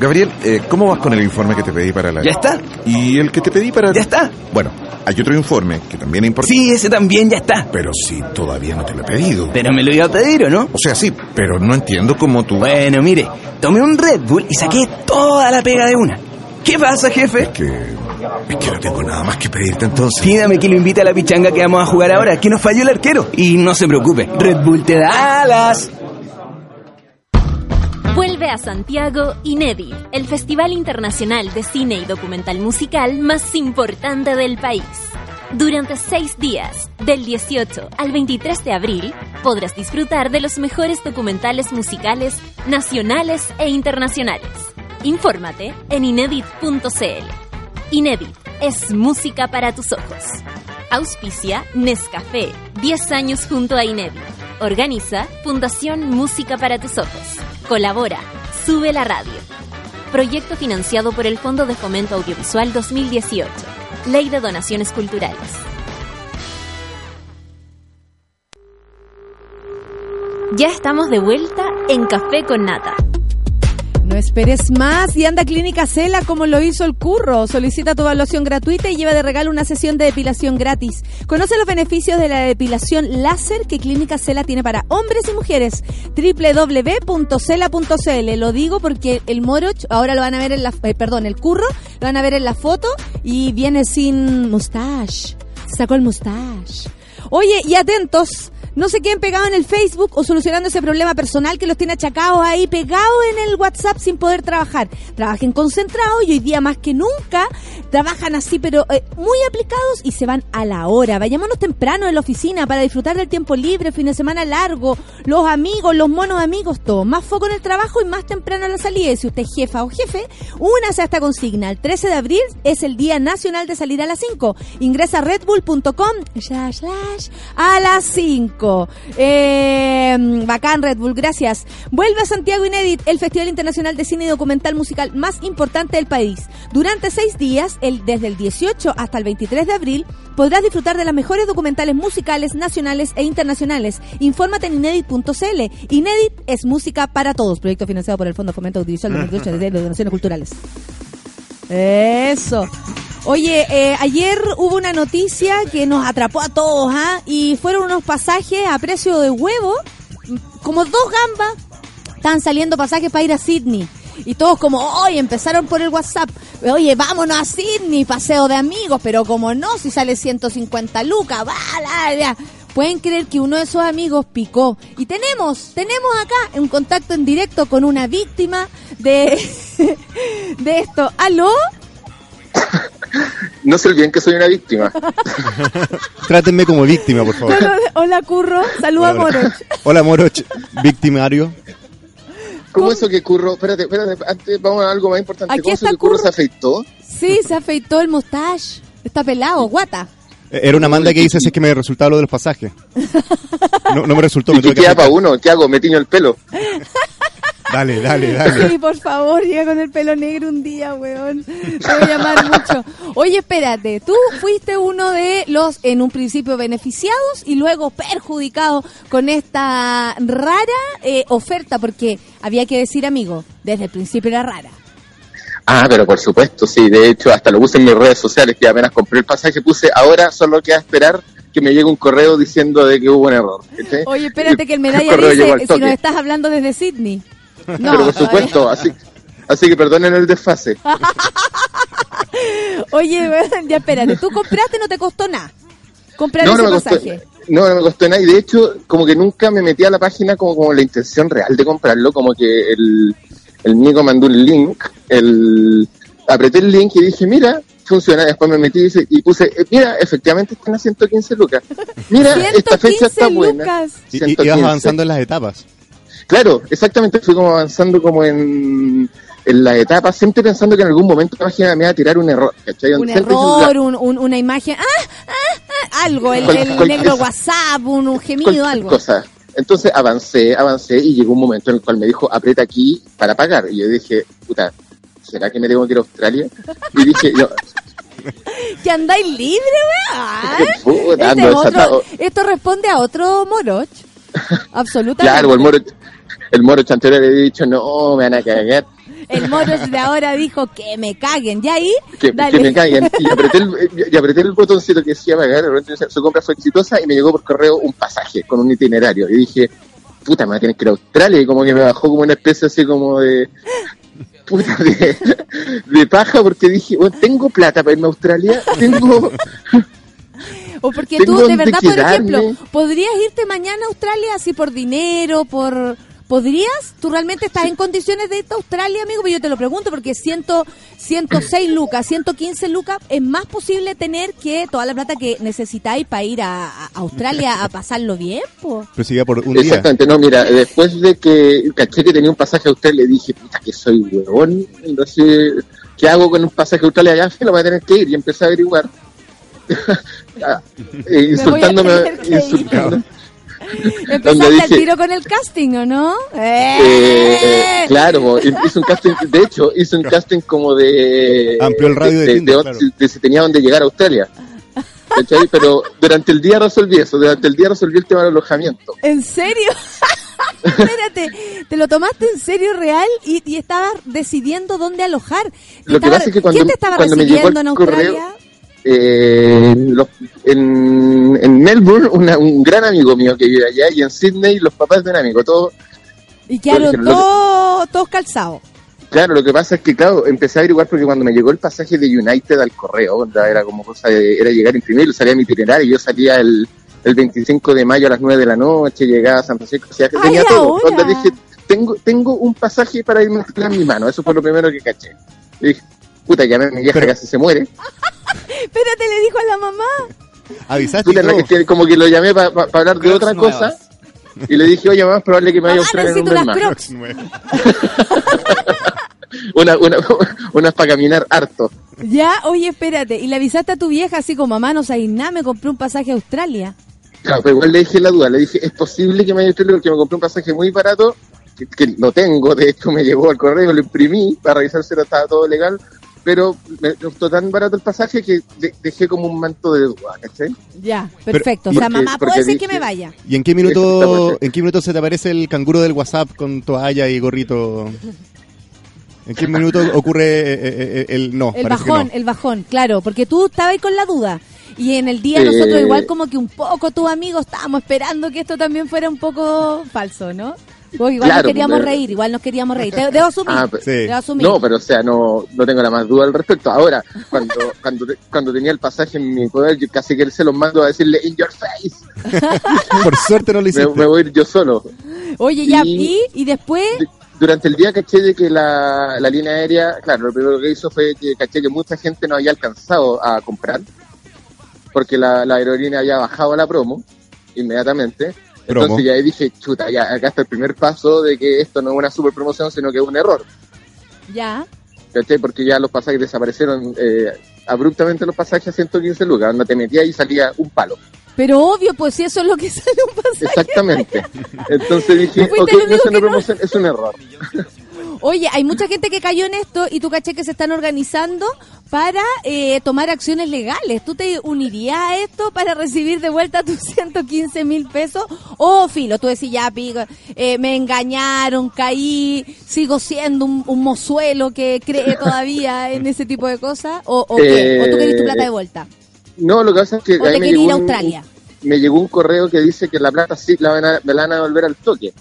Gabriel, eh, ¿cómo vas con el informe que te pedí para la... Ya está. ¿Y el que te pedí para... Ya está. Bueno, hay otro informe que también es importante. Sí, ese también ya está. Pero si todavía no te lo he pedido. Pero me lo iba a pedir, ¿o no? O sea, sí, pero no entiendo cómo tú... Bueno, mire, tomé un Red Bull y saqué toda la pega de una. ¿Qué pasa, jefe? Es que... Es que no tengo nada más que pedirte entonces. Pídame que lo invite a la pichanga que vamos a jugar ahora, que nos falló el arquero. Y no se preocupe, Red Bull te da alas. Vuelve a Santiago Inédit, el festival internacional de cine y documental musical más importante del país. Durante seis días, del 18 al 23 de abril, podrás disfrutar de los mejores documentales musicales nacionales e internacionales. Infórmate en inédit.cl. Inédit es música para tus ojos. Auspicia Nescafé, 10 años junto a Inédit. Organiza Fundación Música para tus ojos. Colabora Sube la Radio. Proyecto financiado por el Fondo de Fomento Audiovisual 2018. Ley de Donaciones Culturales. Ya estamos de vuelta en Café con Nata. No esperes más y anda Clínica Cela como lo hizo el curro. Solicita tu evaluación gratuita y lleva de regalo una sesión de depilación gratis. Conoce los beneficios de la depilación láser que Clínica Cela tiene para hombres y mujeres. www.cela.cl. Lo digo porque el moroch ahora lo van a ver en la, eh, perdón, el curro lo van a ver en la foto y viene sin mustache. Sacó el mustache. Oye, y atentos. No se queden pegados en el Facebook o solucionando ese problema personal que los tiene achacados ahí, pegados en el WhatsApp sin poder trabajar. Trabajen concentrados y hoy día más que nunca trabajan así, pero eh, muy aplicados y se van a la hora. Vayámonos temprano en la oficina para disfrutar del tiempo libre, fin de semana largo, los amigos, los monos amigos, todo. Más foco en el trabajo y más temprano a la salida. Y si usted es jefa o jefe, únase a esta consigna. El 13 de abril es el Día Nacional de Salir a las 5. Ingresa a redbull.com slash, a las 5. Eh, bacán Red Bull, gracias. Vuelve a Santiago Inédit, el Festival Internacional de Cine y Documental Musical más importante del país. Durante seis días, el, desde el 18 hasta el 23 de abril, podrás disfrutar de las mejores documentales musicales nacionales e internacionales. Infórmate en inédit.cl. Inédit es música para todos. Proyecto financiado por el Fondo Fomento Audiovisual 2018 de las Donaciones Culturales. Eso. Oye, eh, ayer hubo una noticia que nos atrapó a todos, ¿ah? Y fueron unos pasajes a precio de huevo, como dos gambas, estaban saliendo pasajes para ir a Sydney. Y todos como, oye, empezaron por el WhatsApp. Oye, vámonos a Sydney, paseo de amigos, pero como no, si sale 150 lucas, va, la, la. Pueden creer que uno de esos amigos picó. Y tenemos, tenemos acá un contacto en directo con una víctima de, de esto. ¿Aló? No se olviden que soy una víctima. Trátenme como víctima, por favor. Hola, hola, Curro. Saluda, Hola, Moroch. Hola, Moroch, victimario. ¿Cómo eso que Curro? Espérate, espérate, antes vamos a algo más importante. Aquí ¿Cómo eso está que Curro. se afeitó? Sí, se afeitó el mustache. Está pelado, guata. Era una manda que hice si es que me resultaba lo de los pasajes. No, no me resultó. ¿Y Me queda afeitar. para uno? ¿Qué hago? ¿Me tiño el pelo? Dale, dale, dale. Sí, por favor, llega con el pelo negro un día, weón. Te voy a llamar mucho. Oye, espérate, tú fuiste uno de los, en un principio, beneficiados y luego perjudicados con esta rara eh, oferta, porque había que decir, amigo, desde el principio era rara. Ah, pero por supuesto, sí. De hecho, hasta lo puse en mis redes sociales, que apenas compré el pasaje, puse ahora solo queda esperar que me llegue un correo diciendo de que hubo un error. Oye, espérate que el medalla al dice, si nos estás hablando desde Sydney. No, pero por supuesto, así, así que perdonen el desfase. Oye, ya espérate, tú compraste, no te costó nada. Comprar No, ese no me costó, pasaje. no, no me costó nada. Y de hecho, como que nunca me metí a la página como con la intención real de comprarlo. Como que el, el Nico mandó un link, el, apreté el link y dije, mira, funciona. Después me metí y, dice- y puse, eh, mira, efectivamente están a 115 lucas. Mira, esta fecha está 115 buena. lucas. Y, y- ibas 115. avanzando en las etapas. Claro, exactamente, fui como avanzando como en, en la etapa, siempre pensando que en algún momento la página me iba a tirar un error, ¿cachai? Un Siempre error, un, un- una imagen, ah, ah, ah, algo, el, negro WhatsApp, un, un gemido, cualquier algo. cosa. Entonces avancé, avancé y llegó un momento en el cual me dijo, aprieta aquí para pagar. Y yo dije, puta, ¿será que me tengo que ir a Australia? Y dije, yo, Que andáis libre, weón. Este es otro- esto responde a otro moroch. Absolutamente. Claro, el moro, el moro chantero le había dicho, no, me van a cagar, El moroch de ahora dijo que me caguen. ¿Ya ahí? que, Dale. que me caguen. Y apreté, el, y apreté el botoncito que decía pagar, su compra fue exitosa y me llegó por correo un pasaje con un itinerario. Y dije, puta, me voy a tener que ir a Australia. Y como que me bajó como una especie así como de... Puta, de, de paja porque dije, bueno, tengo plata para irme a Australia, tengo... O porque tú, de verdad, por ejemplo, ¿podrías irte mañana a Australia así por dinero, por... ¿Podrías? ¿Tú realmente estás en condiciones de irte a Australia, amigo? Pero yo te lo pregunto porque ciento, 106 lucas, 115 lucas, es más posible tener que toda la plata que necesitáis para ir a, a Australia a pasarlo bien, po. Pero sigue por un día. Exactamente, no, mira, después de que caché que tenía un pasaje a Australia, le dije, puta, que soy huevón, sé, ¿qué hago con un pasaje a Australia allá? Lo voy a tener que ir y empecé a averiguar. Ah, eh, insultándome, Empezaste dije- tiro con el casting, ¿o no? Eh, ¡Eh! claro, hice un casting, de hecho, hice un casting como de... Amplió el radio de Tinder, de, claro. de si tenía donde llegar a Australia. ¿Cachai? Pero durante el día resolví eso, durante el día resolví el tema del alojamiento. ¿En serio? Espérate, ¿te lo tomaste en serio real y, y estabas decidiendo dónde alojar? ¿Te Lo que estaba- pasa es que cuando, ¿Quién te estaba cuando me llegó recibiendo el en correo, Australia? Eh, los- en, en Melbourne, una- un gran amigo mío que vive allá, y en Sydney, los papás de un amigo. Todo, Y ejemplo, todos, todos calzados. claro, lo que pasa es que, claro, empecé a averiguar porque cuando me llegó el pasaje de United al correo, era como cosa de, era llegar a imprimirlo, salía mi itinerario, yo salía el, el 25 de mayo a las 9 de la noche, llegaba a San Francisco, o sea, que tenía todo. Donde dije, tengo, tengo un pasaje para irme a mi mano, eso fue lo primero que caché. Y dije, puta, llamé a mi vieja casi se muere. Espérate, le dijo a la mamá. Avisaste Puta, no, que como que lo llamé para hablar de Crocs otra nuevas. cosa. Y le dije, oye, más probable que me vaya a Mamá, Australia en un mes más. crocs. Una, una, unas para caminar harto. Ya, oye, espérate. Y le avisaste a tu vieja así como, mamá, no sabéis nada, me compré un pasaje a Australia. Claro, pero igual le dije la duda, le dije, es posible que me vaya a Australia porque me compré un pasaje muy barato, que, que lo tengo, de hecho me llegó al correo, lo imprimí para revisar si estaba todo legal, pero me costó tan barato el pasaje que de- dejé como un manto de duda, ¿cachai? Ya, Pero- perfecto. o sea, porque- mamá, puede ser que me vaya. ¿Y en qué minuto en qué minuto se te aparece el canguro del WhatsApp con toalla y gorrito? ¿En qué minuto ocurre eh, eh, eh, el no? El bajón, no. el bajón, claro, porque tú estabas ahí con la duda. Y en el día Eh, nosotros igual como que un poco tus amigos estábamos esperando que esto también fuera un poco falso, ¿no? Porque igual Claro, nos queríamos pero- reír, igual nos queríamos reír. Te- Debo asumir, Ah, pero- debo asumir. No, pero o sea, no, no tengo la más duda al respecto. Ahora, cuando, cuando, te- cuando tenía el pasaje en mi poder, yo casi que se los mando a decirle, in your face, Por suerte no lo me, hiciste. me voy a ir yo solo. Oye, ya, y- y, y después, Durante el día caché de que la, la línea aérea, claro, lo primero que hizo fue que caché que mucha gente no había alcanzado a comprar, porque la, la aerolínea había bajado la promo inmediatamente. Promo. Entonces ya ahí dije, chuta, ya acá está el primer paso de que esto no es una super promoción, sino que es un error. ya. ¿Cachai? Porque ya los pasajes desaparecieron eh, abruptamente los pasajes a 115 lucas, no te metías y salía un palo. Pero obvio, pues si eso es lo que sale un pasaje. Exactamente. Entonces dije, ok, no es una no- promoción, es un error. Oye, hay mucha gente que cayó en esto y tú caché que se están organizando para eh, tomar acciones legales. ¿Tú te unirías a esto para recibir de vuelta tus 115 mil pesos? O filo, tú decís, ya, pico, eh, me engañaron, caí, sigo siendo un, un mozuelo que cree todavía en ese tipo de cosas. ¿O, o? ¿O tú querés tu plata de vuelta? No, lo que pasa es que ¿O te me llegó, ir a un- Australia? me llegó un correo que dice que la plata sí la van a, me la van a devolver al toque.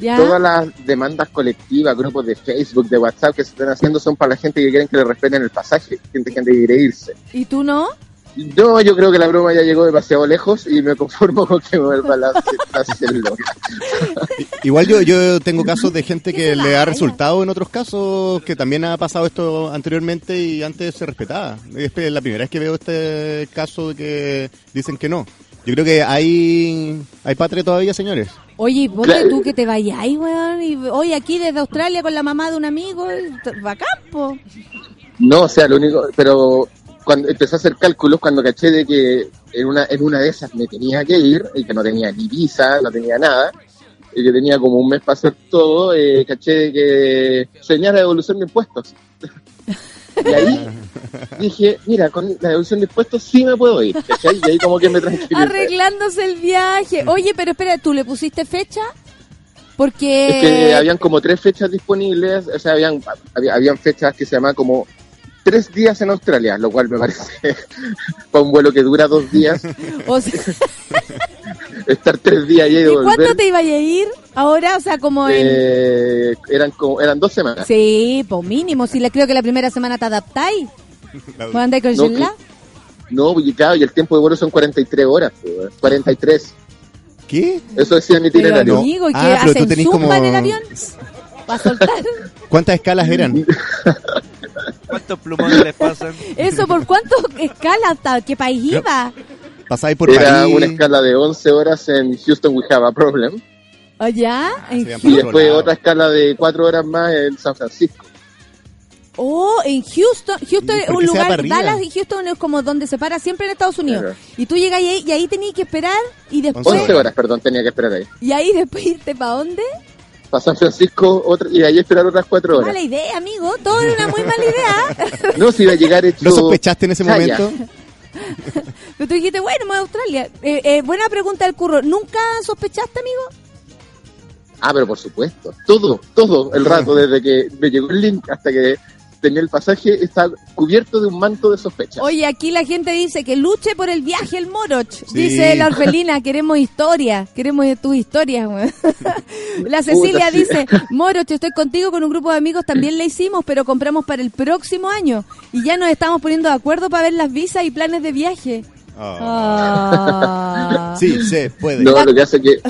¿Ya? Todas las demandas colectivas, grupos de Facebook, de WhatsApp que se están haciendo son para la gente que quieren que le respeten el pasaje, gente, gente que quiere irse. ¿Y tú no? No, yo creo que la broma ya llegó demasiado lejos y me conformo con que me vuelva la hacerlo. Igual yo, yo tengo casos de gente que le ha resultado en otros casos que también ha pasado esto anteriormente y antes se respetaba. Es la primera vez que veo este caso de que dicen que no. Yo creo que hay, hay patria todavía, señores. Oye, y ponte Claro. tú que te vayas ahí, weón. Y hoy aquí desde Australia con la mamá de un amigo, y t- bacán, po. No, o sea, lo único, pero cuando empecé a hacer cálculos, cuando caché de que en una, en una de esas me tenía que ir, y que no tenía ni visa, no tenía nada, y que tenía como un mes para hacer todo, eh, caché de que señala la devolución de impuestos. Y ahí dije, mira, con la devolución de impuestos sí me puedo ir, ¿cachai? Y ahí como que me tranquilicé. Arreglándose el viaje. Oye, pero espera, ¿tú le pusiste fecha? Porque... Es que habían como tres fechas disponibles, o sea, habían, había- habían fechas que se llamaban como tres días en Australia, lo cual me parece para un vuelo que dura dos días, o sea, estar tres días allá y ¿Y volver. cuánto te iba a ir ahora? O sea, como en... eh, eran como eran dos semanas. Sí, pues mínimo. Si le creo que la primera semana te adaptáis. ¿Cuándo andáis con No? No, y claro, y el tiempo de vuelo son 43 horas, pues, 43. ¿Qué? Eso decía mi Pero itinerario. amigo, ¿y qué Ah, pero tú hacen tenés zumba como- en el avión? ¿Para soltar? ¿Cuántas escalas eran? ¿Cuántos plumones les pasan? ¿Eso por cuánto escala? ¿Hasta qué país iba? Pasáis por Era París. una escala de 11 horas en Houston, we have a problem. ¿Allá? ¿En se llaman Y por otro después lado. otra escala de 4 horas más en San Francisco. Oh, en Houston. Houston ¿Y es un lugar? Dallas y Houston es como donde se para siempre en Estados Unidos. Claro. Y tú llegas ahí y ahí tenías que esperar y después... 11 horas, perdón, tenía que esperar ahí. Y ahí después irte para dónde? Para San Francisco otra, y ahí esperar otras 4 horas. Mala idea, amigo. Todo era una muy mala idea. No, si iba a llegar hecho... ¿Lo sospechaste en ese chaya. momento? Pero tú dijiste, bueno, me voy a Australia. Eh, eh, buena pregunta del curro. ¿Nunca sospechaste, amigo? Ah, pero por supuesto. Todo, todo el rato, desde que me llegó el link hasta que tenía el pasaje, está cubierto de un manto de sospecha. Oye, aquí la gente dice que luche por el viaje el Moroch. Sí. Dice la orfelina, queremos historia, queremos tus historias. la Cecilia Puta, sí. dice, Moroch, estoy contigo con un grupo de amigos, también la hicimos, pero compramos para el próximo año. Y ya nos estamos poniendo de acuerdo para ver las visas y planes de viaje. Ah. Sí, se puede. No, lo que hace que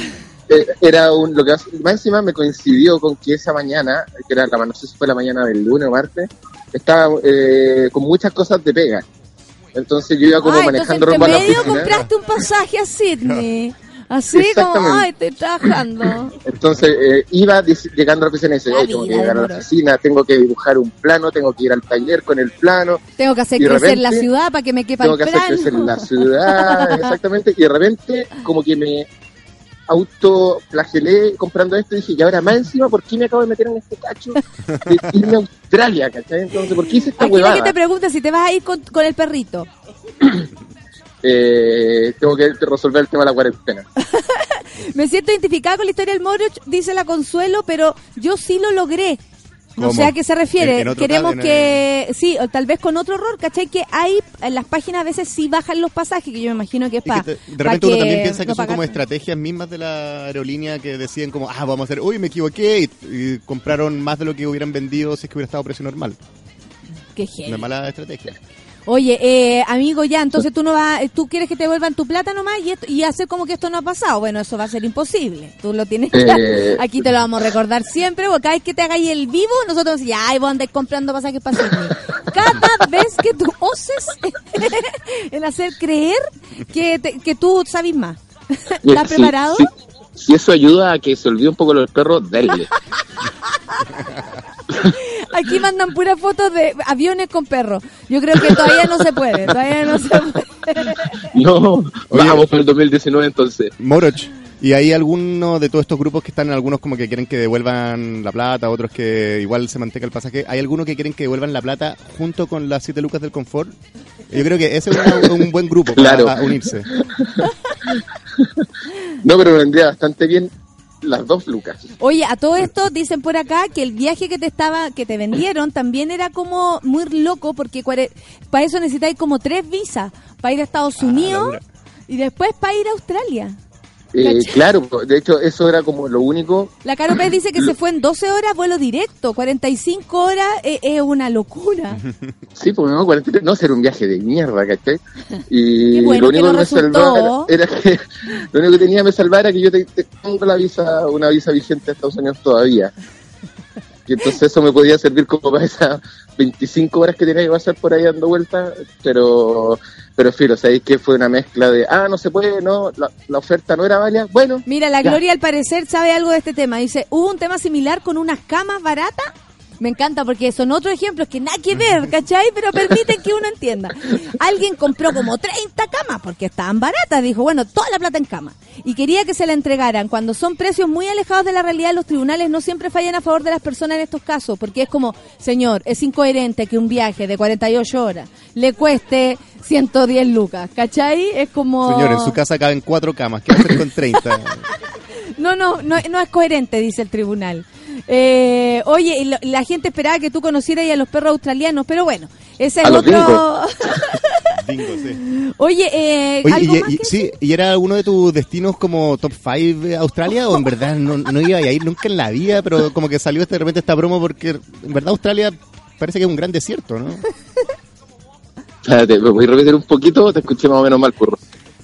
era un lo que más encima me coincidió con que esa mañana, que era la no sé si fue la mañana del lunes o martes, estaba eh, con muchas cosas de pega. Entonces yo iba como Ah, manejando rumbo a la oficina. compraste un pasaje a Sydney. Así como, ay, estoy trabajando. Entonces eh, iba llegando a la oficina y decía, La "Ay, tengo que llegar a la oficina, tengo que dibujar un plano, tengo que ir al taller con el plano, Tengo que hacer crecer la repente, ciudad para que me quepa tengo el que hacer crecer la ciudad, exactamente, y de repente como que me autoflagelé comprando esto y dije, y ahora más encima, ¿por qué me acabo de meter en este cacho de irme a Australia, ¿cachai? Entonces, ¿por qué hice esta Aquí la que huevada? te pregunta si te vas a ir con, con el perrito. Eh, tengo que resolver el tema de la cuarentena. Me siento identificada con la historia del Moroch, dice la Consuelo, pero yo sí lo logré. No ¿Cómo? sé a qué se refiere. Queremos que, sí, o tal vez con otro error, ¿cachai? Que hay, en las páginas a veces sí bajan los pasajes, que yo me imagino que es para... de repente uno también piensa que son como estrategias mismas de la aerolínea que deciden como, ah, vamos a hacer, uy, me equivoqué, y, y compraron más de lo que hubieran vendido si es que hubiera estado precio normal. Qué heavy. Una mala estrategia. Oye, eh, amigo, ya, entonces tú no vas, tú quieres que te devuelvan tu plata nomás y, esto- y hacer como que esto no ha pasado. Bueno, eso va a ser imposible. Tú lo tienes Eh. claro. Aquí te lo vamos a recordar siempre, porque cada vez que te hagáis el vivo, nosotros decimos, ay, vos andáis comprando pasajes para Sydney. Cada vez que tú oses en hacer creer que, te- que tú sabes más. ¿Estás Sí, preparado? sí. Si eso ayuda a que se olvide un poco los perros, denle. Aquí mandan puras fotos de aviones con perros. Yo creo que todavía no se puede, todavía no se puede. No, vamos por el 2019 entonces. Moroch, ¿y hay alguno de todos estos grupos que están, algunos como que quieren que devuelvan la plata, otros que igual se mantenga el pasaje? ¿Hay alguno que quieren que devuelvan la plata junto con las 7 lucas del confort? Yo creo que ese es una- un buen grupo para Claro. unirse. No, pero vendría bastante bien las dos lucas. Oye, a todo esto dicen por acá que el viaje que te estaba, que te vendieron también era como muy loco porque para eso necesitáis como tres visas, para ir a Estados Unidos y después para ir a Australia. Eh, claro, de hecho eso era como lo único. La Caro Pérez dice que se fue en 12 horas vuelo directo, 45 horas eh, es una locura. Sí, porque no, 43, no, ser un viaje de mierda, ¿cachai? Y bueno lo único que no me resultó. salvaba era que lo único que tenía que me salvar era que yo te- la visa, una visa vigente a Estados Unidos todavía. Y entonces eso me podía servir como para esas 25 horas que tenía que pasar por ahí dando vueltas, pero pero filo, sabéis que fue una mezcla de, ah, no se puede, no, la, la oferta no era válida, bueno. Mira, la ya. Gloria al parecer sabe algo de este tema. Dice, hubo un tema similar con unas camas baratas. Me encanta porque son otros ejemplos que nada que ver, ¿cachai? Pero permiten que uno entienda. Alguien compró como 30 camas porque estaban baratas. Dijo, bueno, toda la plata en cama. Y quería que se la entregaran. Cuando son precios muy alejados de la realidad, los tribunales no siempre fallan a favor de las personas en estos casos. Porque es como, señor, es incoherente que un viaje de 48 horas le cueste 110 lucas, ¿cachai? Es como... Señor, en su casa caben cuatro camas, ¿qué va a hacer con 30? No, no, no, no es coherente, dice el tribunal. Eh, oye, lo- la gente esperaba que tú conocieras a los perros australianos, pero bueno, ese es A otro. Bingo, sí. Oye, eh, Oye, ¿algo y, más y- que sí, ¿y era uno de tus destinos como top 5 Australia o en verdad no, no iba a ir nunca en la vida, pero como que salió este- de repente esta promo porque en verdad Australia parece que es un gran desierto, ¿no? Espérate, ¿me voy a repetir un poquito? Te escuché más o menos mal, curro.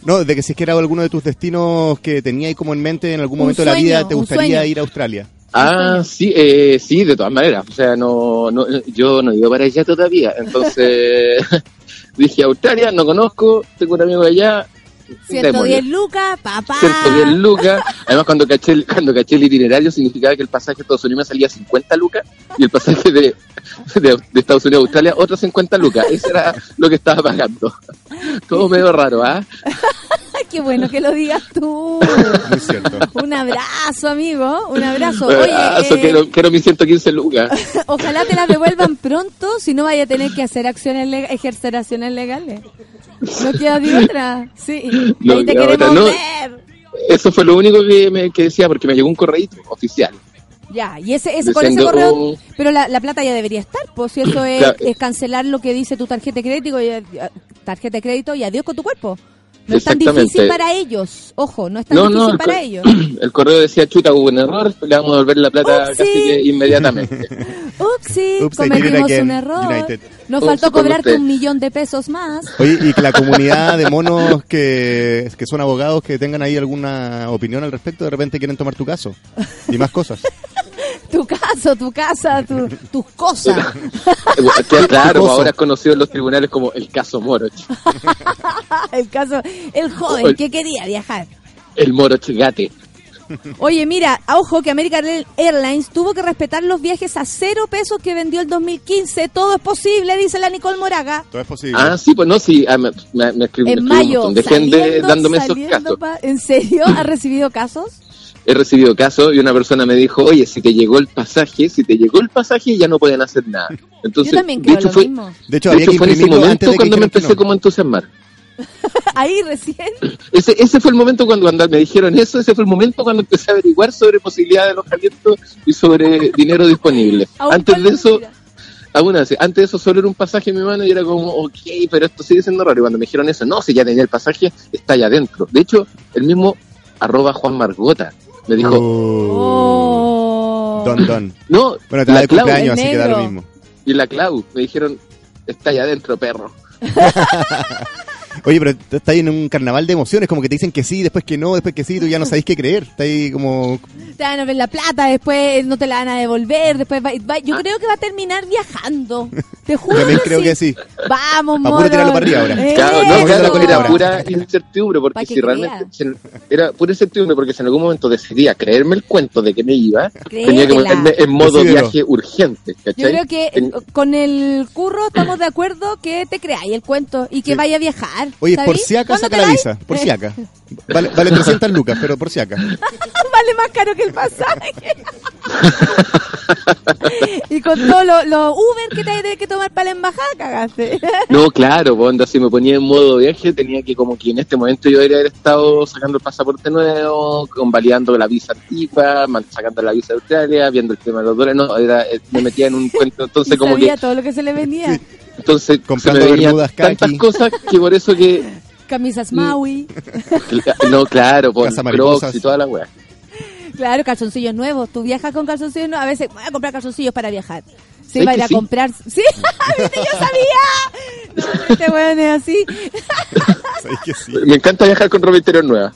No, de que si es que era alguno de tus destinos que tenías como en mente en algún momento de la vida, te gustaría ir a Australia. Ah, sí, eh, sí, de todas maneras. O sea, no, no, yo no he ido para allá todavía. Entonces dije, Australia, no conozco, tengo un amigo allá. 110 lucas, papá. 110 lucas. Además, cuando caché, el, cuando caché el itinerario, significaba que el pasaje a Estados Unidos me salía 50 lucas y el pasaje de, de, de Estados Unidos a Australia otros 50 lucas. Eso era lo que estaba pagando. Todo medio raro, ¿ah? qué bueno que lo digas tú. Muy cierto. Un abrazo, amigo, un abrazo. Oye, Ah, eso eh, quiero, quiero mis 115 lucas. ojalá te las devuelvan pronto, si no vaya a tener que hacer acciones ejercer acciones legales. No queda de otra. Sí, No ahí te queremos otra, no. ver. Eso fue lo único que, me, que decía, porque me llegó un correo oficial. Ya, y ese, ese con ese correo, oh. pero la, la plata ya debería estar, pues si eso es, Claro. es cancelar lo que dice tu tarjeta de crédito, y, eh, tarjeta de crédito y adiós con tu cuerpo. No es tan difícil para ellos, ojo, no es tan No, difícil no, el, para ellos. el correo decía, chuta, hubo un error, le vamos a devolver la plata Upsi. casi que inmediatamente. Ups, Upsi, cometimos un error. United. Nos Upsi faltó cobrarte un millón de pesos más. Oye, y que la comunidad de monos que, que son abogados que tengan ahí alguna opinión al respecto, de repente quieren tomar tu caso y más cosas. Tu caso, tu casa, tu, tus cosas. Claro, Cosa. ahora es conocido en los tribunales como el caso Moroch. el caso, el joven que quería viajar. El Moroch Gate. Oye, mira, a ojo que American Airlines tuvo que respetar los viajes a cero pesos que vendió el 2015. Todo es posible, dice la Nicole Moraga. Todo es posible. Ah, sí, pues no, sí, ah, me, me, me escribió, En me escribió un mayo, de gente saliendo, dándome esos casos. pa- ¿En serio? ¿Ha recibido casos? He recibido casos y una persona me dijo, oye, si te llegó el pasaje, si te llegó el pasaje ya no pueden hacer nada. Entonces, Yo también de hecho lo fue, mismo. De hecho, de fue en ese momento cuando me empecé no. como a entusiasmar. Ahí recién. Ese, ese fue el momento cuando, cuando me dijeron eso, ese fue el momento cuando empecé a averiguar sobre posibilidades de alojamiento y sobre dinero disponible. Antes de eso, aún así, antes de eso solo era un pasaje en mi mano y era como, ok, pero esto sigue siendo raro. Y cuando me dijeron eso, no, si ya tenía el pasaje, está allá adentro. De hecho, el mismo arroba Juan Margota me dijo, Oh. Don Don. no, Bueno, te la de Clau, cumpleaños, el así que da lo mismo. y la Clau, me dijeron, está allá adentro, perro. Oye, pero tú estás ahí en un carnaval de emociones, como que te dicen que sí, después que no, después que sí, tú ya no sabéis qué creer. Está ahí como... Te van a ver la plata, después no te la van a devolver, después va- va- yo creo que va a terminar viajando. Te juro. También que creo sí. que sí. Vamos, Pa' puro moro. tirarlo para arriba ahora. Eh, Claro, no, Vamos claro, era ahora. pura incertidumbre, porque que si realmente si- era pura incertidumbre, porque si en algún momento decidía creerme el cuento de que me iba, tenía que Créetela. ponerme en modo Decídelo. viaje urgente, Yo ¿cachai? creo que En- con el curro estamos de acuerdo que te creáis el cuento y que Sí. vaya a viajar. Oye, ¿sabí? por si acá ¿Cuándo saca la visa, por si acá. Vale, vale 300 lucas, pero por si acá. vale más caro que el pasaje. y con todos los los Uber que te hay que tomar para la embajada, cagaste. No, claro, pues, onda, si me ponía en modo viaje, tenía que como que en este momento yo debería haber estado sacando el pasaporte nuevo, convalidando la visa antigua, sacando la visa de Australia, viendo el tema de los dólares, no, era, eh, me metía en un cuento, entonces y como sabía que, todo lo que se le venía. Entonces se Comprando me venían bermudas tantas cosas que por eso que, Camisas Maui. no, claro, mariposas. crocs y toda la weá. Claro, calzoncillos nuevos. Tú viajas con calzoncillos nuevos. A veces voy a comprar calzoncillos para viajar. ¿Sabes va a ir que a sí? comprar. ¿Sí? ¿Viste? Yo sabía. No, este weón es así. ¿Sabéis que sí? Me encanta viajar con ropa interior nueva.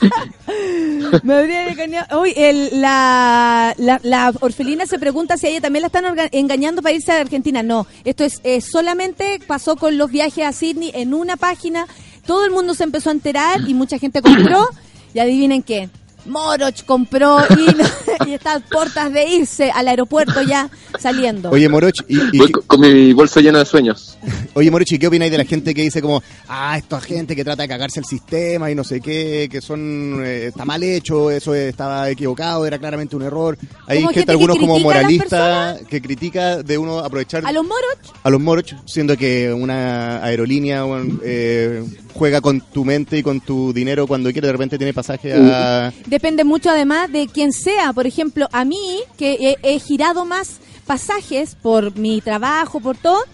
Me habría engañado. Uy, el, la, la, la orfelina se pregunta si a ella también la están engañando para irse a Argentina. No, esto es eh, solamente pasó con los viajes a Sydney en una página. Todo el mundo se empezó a enterar y mucha gente compró. Y adivinen qué. Moroch compró y, y está a puertas de irse al aeropuerto ya saliendo. Oye, Moroch, y, y- Voy con, con mi bolso lleno de sueños. oye, Moroch, ¿y qué opináis de la gente que dice como, ah, esta gente que trata de cagarse el sistema y no sé qué, que son, eh, está mal hecho, eso estaba equivocado, era claramente un error? Hay Como gente, algunos como critica a las moralista, que critica de uno aprovechar a los Moroch a los Moroch, siendo que una aerolínea eh, juega con tu mente y con tu dinero cuando quiere, de repente tiene pasaje a... Depende mucho además de quién sea. Por ejemplo, a mí, que he, he girado más pasajes por mi trabajo, por todo,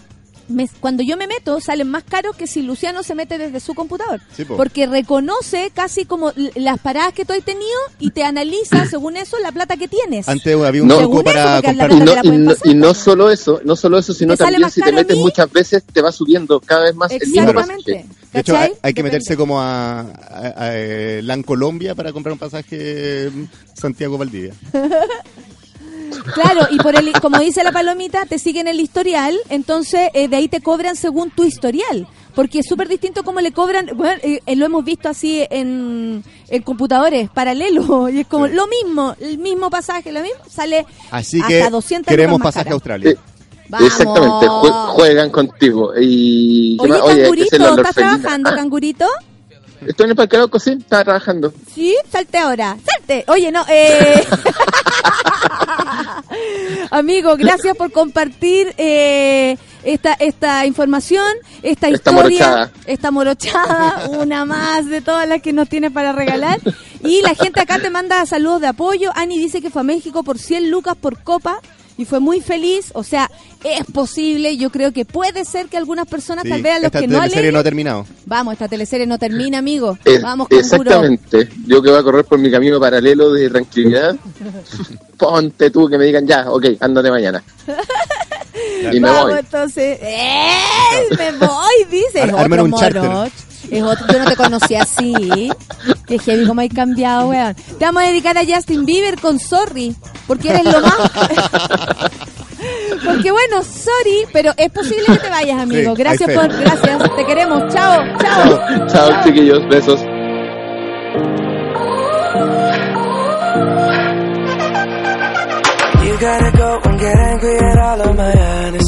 me- cuando yo me meto salen más caros que si Luciano se mete desde su computador. Sí, po. porque reconoce casi como las paradas que tú has tenido y te analiza según eso la plata que tienes. Antes había un No. truco para comprar... Y no, y, pueden no, pasar, y no pues. solo eso, no solo eso, sino ¿Te sale también si te metes muchas veces te va subiendo cada vez más el mismo Exactamente. pasaje. De hecho, hay, que Depende. meterse como a, a, a, eh, LAN Colombia para comprar un pasaje Santiago-Valdivia. Claro, y por el, como dice la palomita, te siguen el historial, entonces eh, de ahí te cobran según tu historial. Porque es súper distinto como le cobran, bueno, eh, eh, lo hemos visto así en, en computadores paralelos, y es como lo mismo, el mismo pasaje, lo mismo, sale Así hasta que 200 queremos pasaje a. Australia. Eh, Vamos. Exactamente, jue- juegan contigo. Y, ¿qué Oye, cangurito, ¿estás trabajando, cangurito? Estoy en el parque Arauco, sí, estaba trabajando. Sí, salte ahora, salte. Oye, no, eh... Amigo, gracias por compartir eh, esta esta información, esta, Esta historia, morochada. esta morochada, una más de todas las que nos tienes para regalar. Y la gente acá te manda saludos de apoyo. Ani dice que fue a México por 100 lucas por copa y fue muy feliz. O sea, es posible, yo creo que puede ser que algunas personas, Sí, tal vez a los esta que no teleserie leen, no ha terminado. Vamos, esta teleserie no termina, amigo. Eh, Vamos, canguro. exactamente. Yo que voy a correr por mi camino paralelo de tranquilidad. ponte tú que me digan ya, ok, ándate mañana. Y me Vamos, voy. entonces. ¡Eh! Me voy, dice. Ar- armen otro un. Es otro. Yo no te conocí así. Que heavy como hay cambiado, weón. Te vamos a dedicar a Justin Bieber con Sorry. Porque eres lo más. Porque bueno, sorry, pero es posible que te vayas, amigo. Sí, gracias por. Gracias. Te queremos. Chao, chao. Chao, chiquillos, besos. You gotta go and get angry at all of my honesty.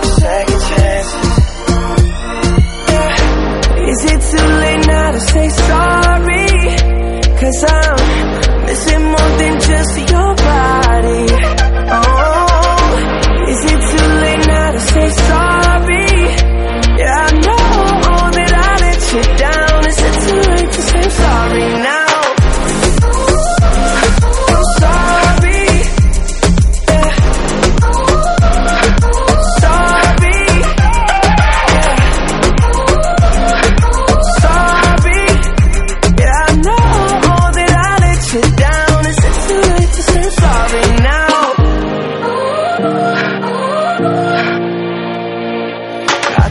Is it too late now to say sorry? Cause I'm missing more than just your body Oh,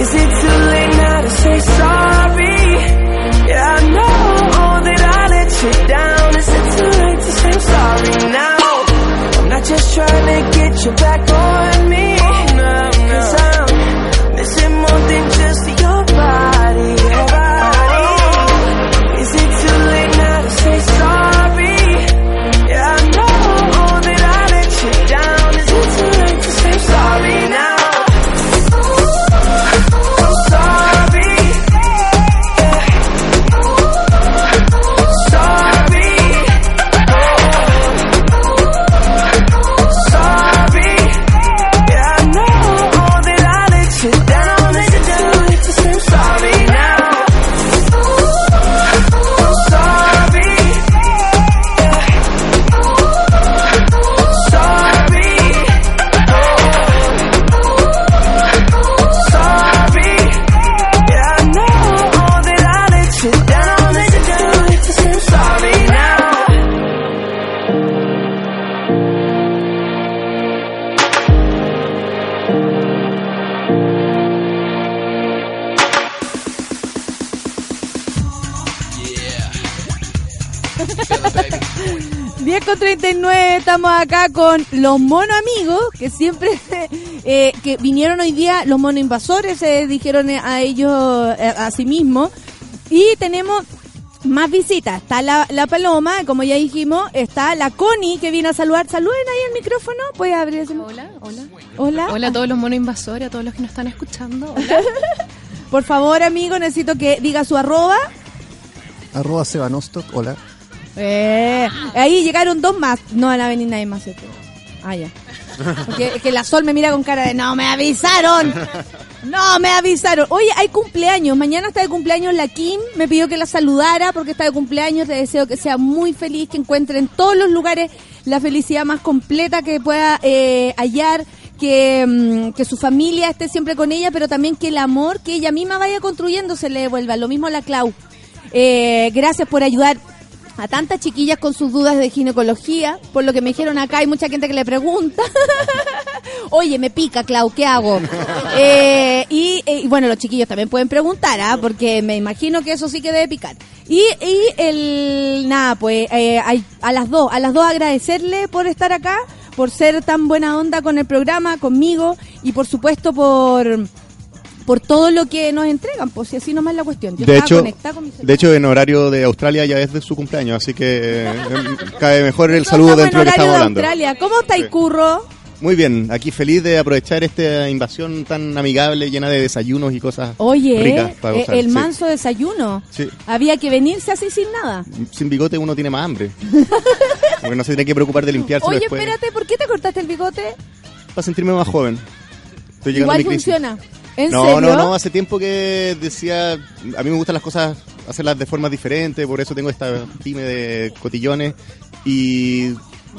is it too late now to say sorry? Yeah, I know that I let you down. Is it too late to say sorry now? I'm not just trying to get you back on me. Cause I'm 10 con 39, estamos acá con los mono amigos, que siempre, eh, que vinieron hoy día, los mono invasores, se dijeron a ellos, eh, a sí mismos, y tenemos más visitas. Está la, la Paloma, como ya dijimos, está la Connie, que viene a saludar. Saluden ahí el micrófono, puedes abrir ese Hola, hola. Hola. Hola a todos los monos invasores, a todos los que nos están escuchando. Hola. Por favor, amigo, necesito que diga su arroba. Arroba Sebanostok, hola. Eh, ahí llegaron dos más. No van a venir nadie más. ¿cierto? Ah, ya. Que la Sol me mira con cara de no me avisaron. No me avisaron. Oye, hay cumpleaños. Mañana está de cumpleaños la Kim. Me pidió que la saludara porque está de cumpleaños. Le deseo que sea muy feliz, que encuentre en todos los lugares la felicidad más completa que pueda eh, hallar. Que, mm, que su familia esté siempre con ella, pero también que el amor que ella misma vaya construyendo se le devuelva. Lo mismo a la Clau. Eh, gracias por ayudar a tantas chiquillas con sus dudas de ginecología, por lo que me dijeron acá, hay mucha gente que le pregunta. Oye, me pica, Clau, ¿qué hago? Eh, y, eh, y bueno, los chiquillos también pueden preguntar, ¿ah? Porque me imagino que eso sí que debe picar. Y, y el, nada, pues, eh, hay- a las dos, a las dos agradecerle por estar acá, por ser tan buena onda con el programa, conmigo, y por supuesto por, por todo lo que nos entregan, pues si así nomás es la cuestión. Yo De hecho, con mi de hecho, en horario de Australia ya es de su cumpleaños, así que eh, cae mejor el saludo dentro de lo que estamos de hablando. Australia. ¿Cómo estáis, Curro? Muy bien, aquí feliz de aprovechar esta invasión tan amigable, llena de desayunos y cosas Oye, ricas para eh, gozar. el Sí. manso desayuno. Sí. Había que venirse así sin nada. Sin bigote uno tiene más hambre. Porque no se tiene que preocupar de limpiárselo Oye, después. espérate, ¿por qué te cortaste el bigote? Para sentirme más joven. Estoy Igual a mi crisis. Funciona. ¿En no, serio? no, no, hace tiempo que decía, a mí me gustan las cosas, hacerlas de formas diferentes, por eso tengo esta pyme de cotillones y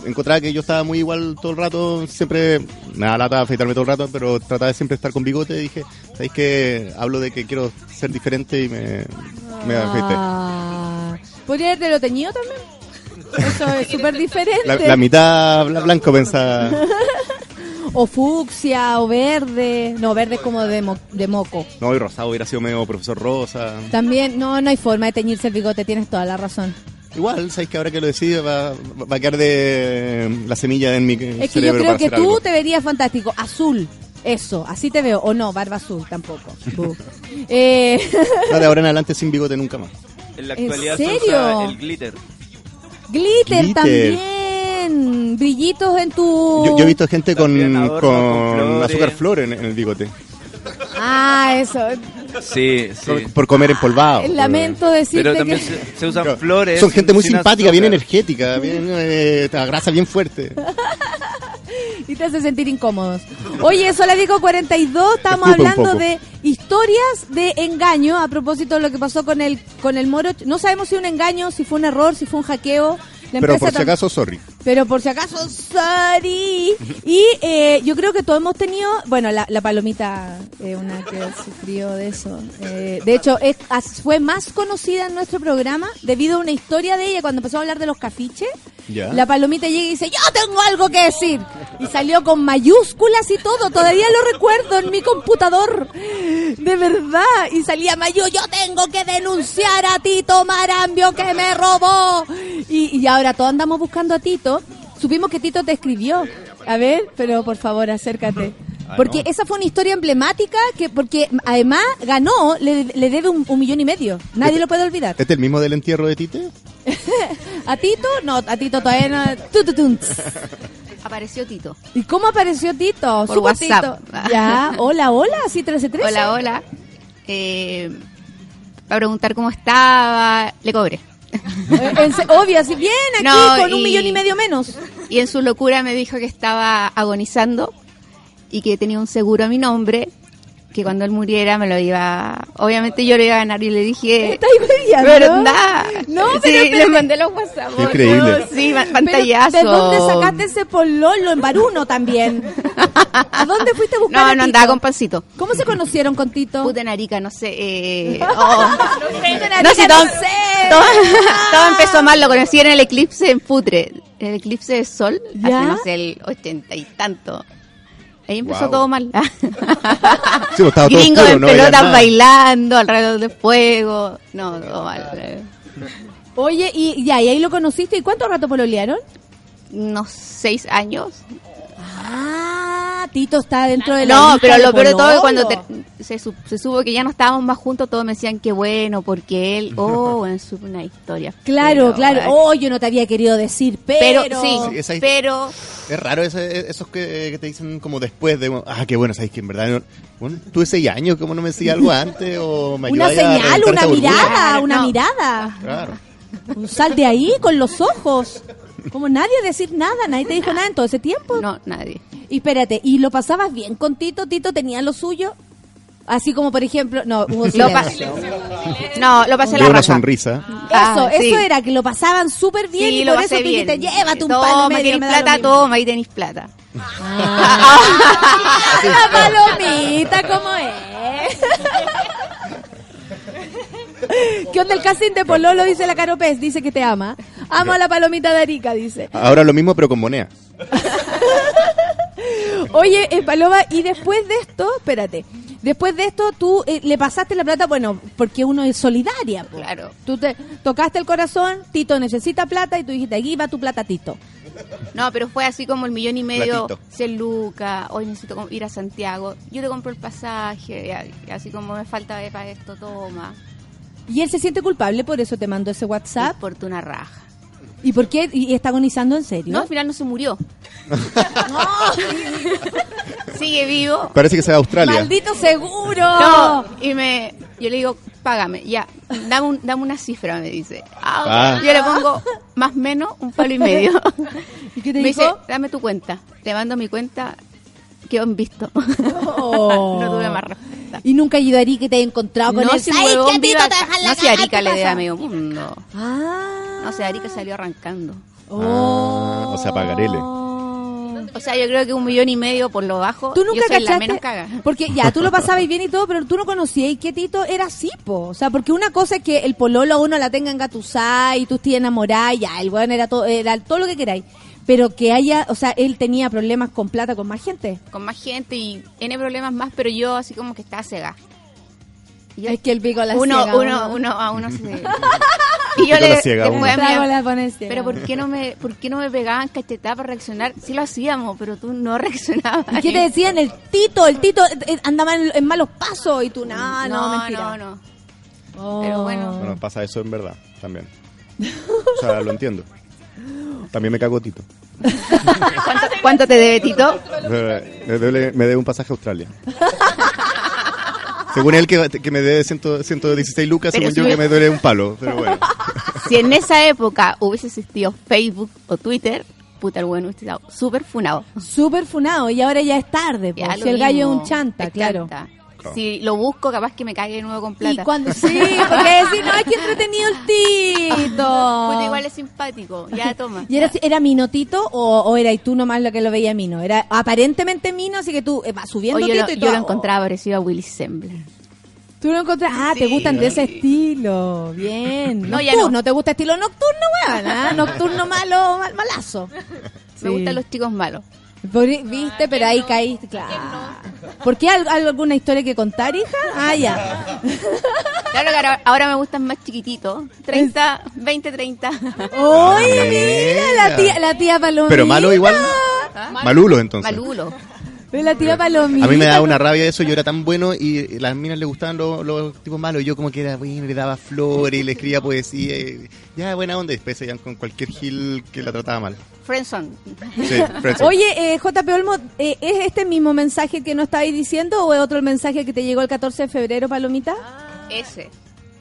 encontraba que yo estaba muy igual todo el rato, siempre me da lata afeitarme todo el rato, pero trataba de siempre estar con bigote y dije, ¿sabéis que hablo de que quiero ser diferente y me, me afeité? Ah, ¿Podría haberte lo teñido también? Eso es súper diferente. La, la mitad bla- blanco pensaba, O fucsia, o verde. No, verde es como de, mo- de moco. no, y rosado hubiera sido medio profesor rosa. También, no, no hay forma de teñirse el bigote, tienes toda la razón. Igual, sabéis que ahora que lo decide va, va a quedar de la semilla en mi Es que yo creo que tú algo. te verías fantástico. Azul. Eso, así te veo. O no, barba azul tampoco. Eh, No, de ahora en adelante sin bigote nunca más. En la ¿En actualidad se serio? usa el glitter. glitter, Glitter. también. Brillitos en tu... Yo, yo he visto gente con, adorno con, con flores. azúcar flor en, en el bigote. Ah, eso. Sí, sí. Por, por comer empolvado. Lamento decirte Pero también que... se, se usan flores. Son gente muy sin simpática, bien energética, bien eh, la grasa bien fuerte. y te hace sentir incómodos. Oye, eso la digo 42, estamos Escupe un hablando poco. de historias de engaño a propósito de lo que pasó con el con el Moro. No sabemos si un engaño, si fue un error, si fue un hackeo. La Pero empresa por si tam- acaso, sorry. Pero por si acaso, sorry. Y eh, yo creo que todos hemos tenido, bueno, la, la palomita, eh, una que sufrió de eso. Eh, de hecho, es- fue más conocida en nuestro programa debido a una historia de ella cuando empezó a hablar de los cafiches. La palomita llega y dice, yo tengo algo que decir. Y salió con mayúsculas y todo. Todavía lo recuerdo en mi computador. De verdad. Y salía Mayu, yo tengo que denunciar a Tito Marambio que me robó. Y, y ahora todos andamos buscando a Tito. Supimos que Tito te escribió. A ver, pero por favor, acércate. Ah, Porque esa fue una historia emblemática que, porque además ganó, le, le debe un, un millón y medio. Nadie lo puede olvidar. ¿Este es el mismo del entierro de Tite? ¿A Tito? No, a Tito todavía no. Apareció Tito. ¿Y cómo apareció Tito? Por Supo WhatsApp. Tito. Ya, hola, hola, sí, 1313. Hola, hola. Eh, para preguntar cómo estaba, le cobré. Obvio, así bien aquí No, con un y- millón y medio menos. Y en su locura me dijo que estaba agonizando y que tenía un seguro a mi nombre, que cuando él muriera me lo iba... Obviamente yo lo iba a ganar y le dije... ¿Verdad? No, sí, pero le mandé los WhatsApp. Increíble. Sí, pa- Pero, pantallazo. ¿De dónde sacaste ese pololo en Baruno también? ¿A dónde fuiste a buscar No, a no andaba con pancito. ¿Cómo se conocieron con Tito? Puta no sé. Eh, oh. Arica, no sé, no todo, sé. todo- todo empezó mal. Lo conocí en el eclipse en Putre. El eclipse de sol, ¿Ya? hace, no sé, el ochenta y tanto. Ahí empezó Wow. todo mal. Sí, todo Gringos oscuro, en no pelotas bailando alrededor de fuego. No, todo mal. Oye, y ya, y ahí lo conociste. ¿Y cuánto rato pololearon? Unos seis años. Ah, Tito está dentro de la No, pero lo peor de todo es cuando te- se, su- se supo que ya no estábamos más juntos, todos me decían que bueno, porque él, oh, bueno, es una historia. Claro, Pero, claro. Oh, yo no te había querido decir, pero... Pero, sí, Sí, esa- pero Es raro ese- esos que, que te dicen como después de... Ah, qué bueno, sabes que en verdad... no- bueno, tuve seis años, ¿cómo no me decía algo antes? O me Una a señal, una mirada, una no. mirada. Claro. Un sal de ahí con los ojos. Como nadie decir nada, nadie te dijo nada en todo ese tiempo. no, nadie. Y espérate, ¿y lo pasabas bien con Tito? ¿Tito tenía lo suyo? Así como, por ejemplo, no, hubo Lo no, lo pasé De la una raja. sonrisa. Eso, Ah, sí. eso era, que lo pasaban súper bien Sí, y lo por pasé eso tú bien. dijiste, llévate un Toma, palo medio, me lo plata, mismo". toma, ahí tenéis plata. Ah, la palomita, ¿cómo es? ¿Qué onda el casting de Pololo? Dice la Caro Pez, dice que te ama. Amo a la palomita de Arica, dice. Ahora lo mismo, pero con moneda. Oye, eh, Paloma, y después de esto, espérate, después de esto tú eh, le pasaste la plata, bueno, porque uno es solidaria. po. Claro. Tú te tocaste el corazón, Tito necesita plata y tú dijiste, aquí va tu plata, Tito. No, pero fue así como el millón y medio, Platito. 100 lucas, hoy necesito ir a Santiago, yo te compro el pasaje, y así como me falta para esto, toma. Y él se siente culpable, por eso te mandó ese WhatsApp. Por tu una raja. ¿Y por qué? ¿Y está agonizando en serio? No, al final no se murió. Sigue vivo. Parece que se va a Australia. ¡Maldito seguro! No, y me, yo le digo, págame, ya, dame, un- dame una cifra, me dice. Ah, Ah. Yo le pongo más o menos un palo y medio. ¿Y qué te me dijo? dice, dame tu cuenta. Le mando mi cuenta, quedó en visto. Oh. no tuve más Y nunca ayudó a Arica y te he encontrado con no, él. si vive Te dejan la No, si Arica le medio mundo. Ah. No sé, Arica salió arrancando. Ah, o sea, pagarele. O sea, yo creo que un millón y medio por lo bajo. Tú nunca yo soy la cachaste, menos caga. porque ya, tú lo pasabas bien y todo, pero tú no conocías y que Tito era así, po. O sea, porque una cosa es que el pololo a uno la tenga engatusada y tú estés enamorada y ya, el weón era todo, era todo lo que queráis. Pero que haya, o sea, él tenía problemas con plata con más gente. Con más gente y N problemas más, pero yo así como que estaba cega. Y yo- Es que el pico la uno, ciega, uno, uno. uno, a uno se... y yo le la ciega, a ciega. pero ¿por qué no me, por qué no me pegaban cachetada para reaccionar? Sí lo hacíamos, pero tú no reaccionabas. ¿Y qué te decían? El Tito, el Tito eh, andaba en, en malos pasos y tú, no, no, No, mentira. no, no. Oh. Pero bueno. Bueno, pasa eso en verdad, también. O sea, lo entiendo. También me cago Tito. ¿Cuánto, cuánto te debe Tito? Me debe, me debe un pasaje a Australia. Según él, que, que me debe 100 116 lucas, Pero según si yo, me- que me duele un palo. Pero bueno. Si en esa época hubiese existido Facebook o Twitter, puta, el bueno hubiese estado súper funado. Súper funado y ahora ya es tarde, po. Ya, si el gallo es un chanta, es claro. chanta. Si lo busco, capaz que me cague de nuevo con plata. Y cuando sí, porque decir, no, es que entretenido el Tito. Puta, igual es simpático. Ya, toma. ¿Y era, era Minotito o, o era y tú nomás lo que lo veía Mino? Era aparentemente Mino, así que tú eh, vas subiendo Oye, yo, Tito lo, y yo todo. lo encontraba parecido a Willy Sembler. Tú lo encontrás. Ah, te gustan de ese estilo. Bien. No, ya nocturno, no. ¿te gusta estilo nocturno, weón? ¿ah? Nocturno malo, mal- malazo. Me gustan los chicos malos. Por- Viste, pero ahí caíste, claro. ¿Por qué ¿Al- al- alguna historia que contar, hija? Ah, ya. Claro que ahora, me gustan más chiquititos. 30, 20, 30. Oye, mira, la tía, la tía Palomita. Pero malo igual. Malulo, entonces. Malulo. Pero la tía Palomita. A mí me daba una rabia eso, yo era tan bueno y las minas le gustaban los, los tipos malos y yo como que era bueno, le daba flores y le escribía poesía y ya buena onda y después se iban con cualquier gil que la trataba mal. Sí, friendzone. Oye, eh, JP Olmo, eh, ¿es este mismo mensaje que nos estabais diciendo o es otro el mensaje que te llegó el 14 de febrero, Palomita? Ese.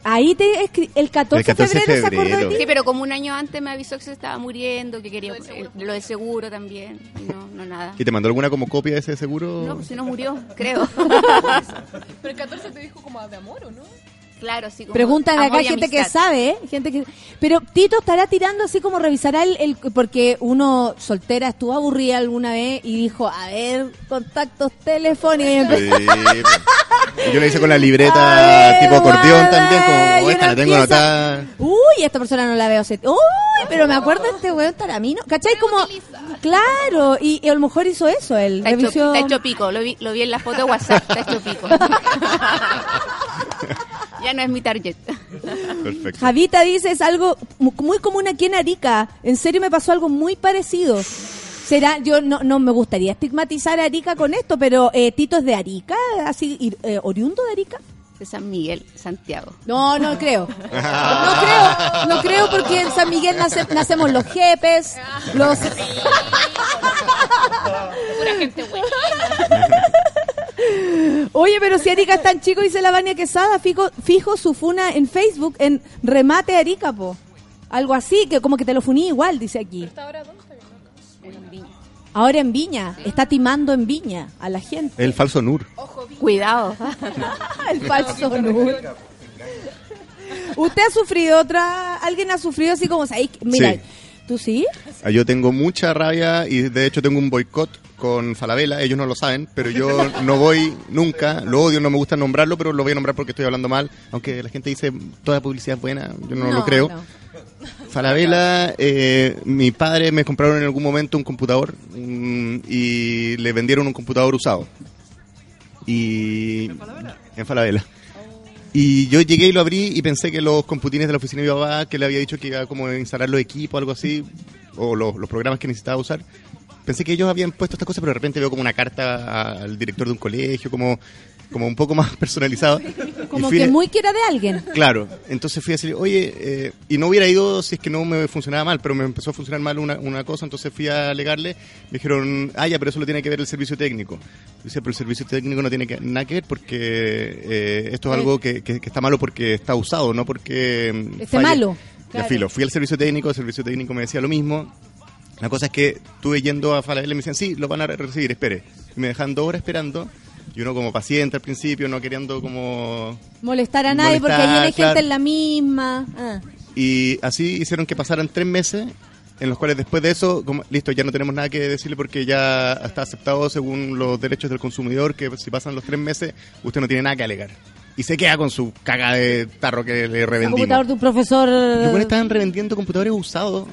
Ahí te escri- el 14, El 14 de febrero, se acordó de ti. Sí, pero como un año antes me avisó que se estaba muriendo, que quería eh, lo de seguro también. Y no, no nada. ¿Y te mandó alguna como copia de ese seguro? No, pues si no murió, creo. Pero el 14 te dijo como de amor, ¿o no? Claro, sí. Como Preguntan acá y gente que sabe, ¿eh? gente que pero Tito estará tirando así como revisará el, el- porque uno soltera estuvo aburrida alguna vez y dijo, a ver, contactos telefónicos Sí, pues. Yo le hice con la libreta ver, tipo acordeón también, como "Oh, esta la tengo empieza- anotada. Uy, esta persona no la veo. Uy, pero me acuerdo de este weón taramino. ¿Cachai? Como... Claro, y, y a lo mejor hizo eso, él. Está hecho, revisó- está hecho pico, lo vi, lo vi en la foto de WhatsApp, está hecho pico. ya no es mi target. Perfecto. Javita dice, es algo mu- muy común aquí en Arica. En serio me pasó algo muy parecido. Será, yo no, no me gustaría estigmatizar a Arica con esto, pero eh, Tito es de Arica, así, ir- eh, oriundo de Arica. De San Miguel, Santiago. No, no creo. No creo, no creo porque en San Miguel nace- nacemos los jefes, los... Pura gente buena. Oye, pero si Arica es tan chico, dice la Vania Quesada, fijo, fijo su funa en Facebook en Remate Arica, po. Algo así, que como que te lo funí igual, dice aquí. Ahora en Viña, está timando en Viña a la gente. El falso Nur. Cuidado. El falso Nur. ¿Usted ha sufrido otra? ¿Alguien ha sufrido así como, ¿sabes? Mira, Sí. ¿tú sí? Ah, Yo tengo mucha rabia y de hecho tengo un boicot con Falabella, ellos no lo saben, pero yo no voy nunca, lo odio, no me gusta nombrarlo, pero lo voy a nombrar porque estoy hablando mal, aunque la gente dice toda publicidad es buena, yo no, No, lo creo. no. Falabella, eh, mi padre me compraron en algún momento un computador mm, y le vendieron un computador usado. Y en Falabella. Y yo llegué y lo abrí y pensé que los computines de la oficina de mi papá, que le había dicho que iba como a instalar los equipos o algo así, o los, los programas que necesitaba usar, pensé que ellos habían puesto estas cosas, pero de repente veo como una carta al director de un colegio, como, como un poco más personalizado. Como que muy que era de alguien. Claro, entonces fui a decirle, oye, eh, y no hubiera ido si es que no me funcionaba mal, pero me empezó a funcionar mal una, una cosa, entonces fui a alegarle, me dijeron, ah, ya, pero eso lo tiene que ver el servicio técnico. Yo decía, pero el servicio técnico no tiene que, nada que ver porque eh, esto es algo que, que- que está malo porque está usado, no porque... mm, Esté falle". malo, Ya claro. filo, fui al servicio técnico, el servicio técnico me decía lo mismo. La cosa es que estuve yendo a Falabella y me decían, sí, lo van a re- recibir, espere. Y me dejan dos horas esperando. Y uno como paciente al principio, no queriendo como Molestar a nadie porque Molestar, hay claro. gente en la misma. Ah. Y así hicieron que pasaran tres meses, en los cuales después de eso, como, listo, ya no tenemos nada que decirle porque ya está aceptado según los derechos del consumidor que si pasan los tres meses, usted no tiene nada que alegar. Y se queda con su caga de tarro que le El revendimos. computador de un profesor. Los buenos estaban revendiendo computadores usados.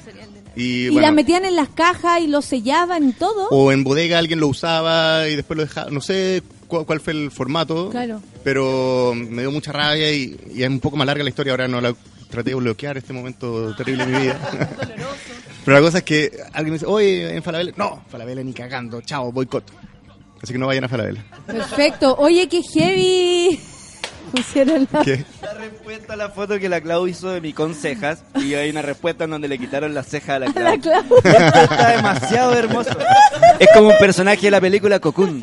Y, Y bueno, las metían en las cajas y los sellaban y todo. o en bodega alguien lo usaba y después lo dejaba. No sé cu- cuál fue el formato. Claro. Pero me dio mucha rabia y, y es un poco más larga la historia. Ahora no la traté de bloquear este momento terrible de mi vida. Pero la cosa es que alguien me dice, oye, en Falabella. No, Falabella ni cagando, chao, boicot. Así que no vayan a Falabella. Perfecto. Oye, qué heavy. Pusieron la... ¿Qué? La respuesta a la foto que la Clau hizo de mi con cejas y hay una respuesta en donde le quitaron las cejas a la Clau. la Clau. Esto está demasiado hermoso. Es como un personaje de la película Cocoon.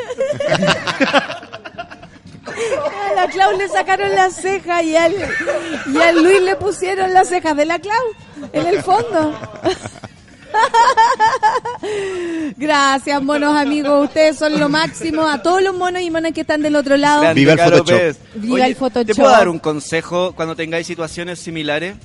A la Clau le sacaron las cejas y al, y al Luis le pusieron las cejas de la Clau en el fondo. Gracias, monos amigos. Ustedes son lo máximo. A todos los monos y monas que están del otro lado. Grande, Viva el Photoshop. Pérez. Viva Oye, el Photoshop. ¿Te puedo dar un consejo cuando tengáis situaciones similares?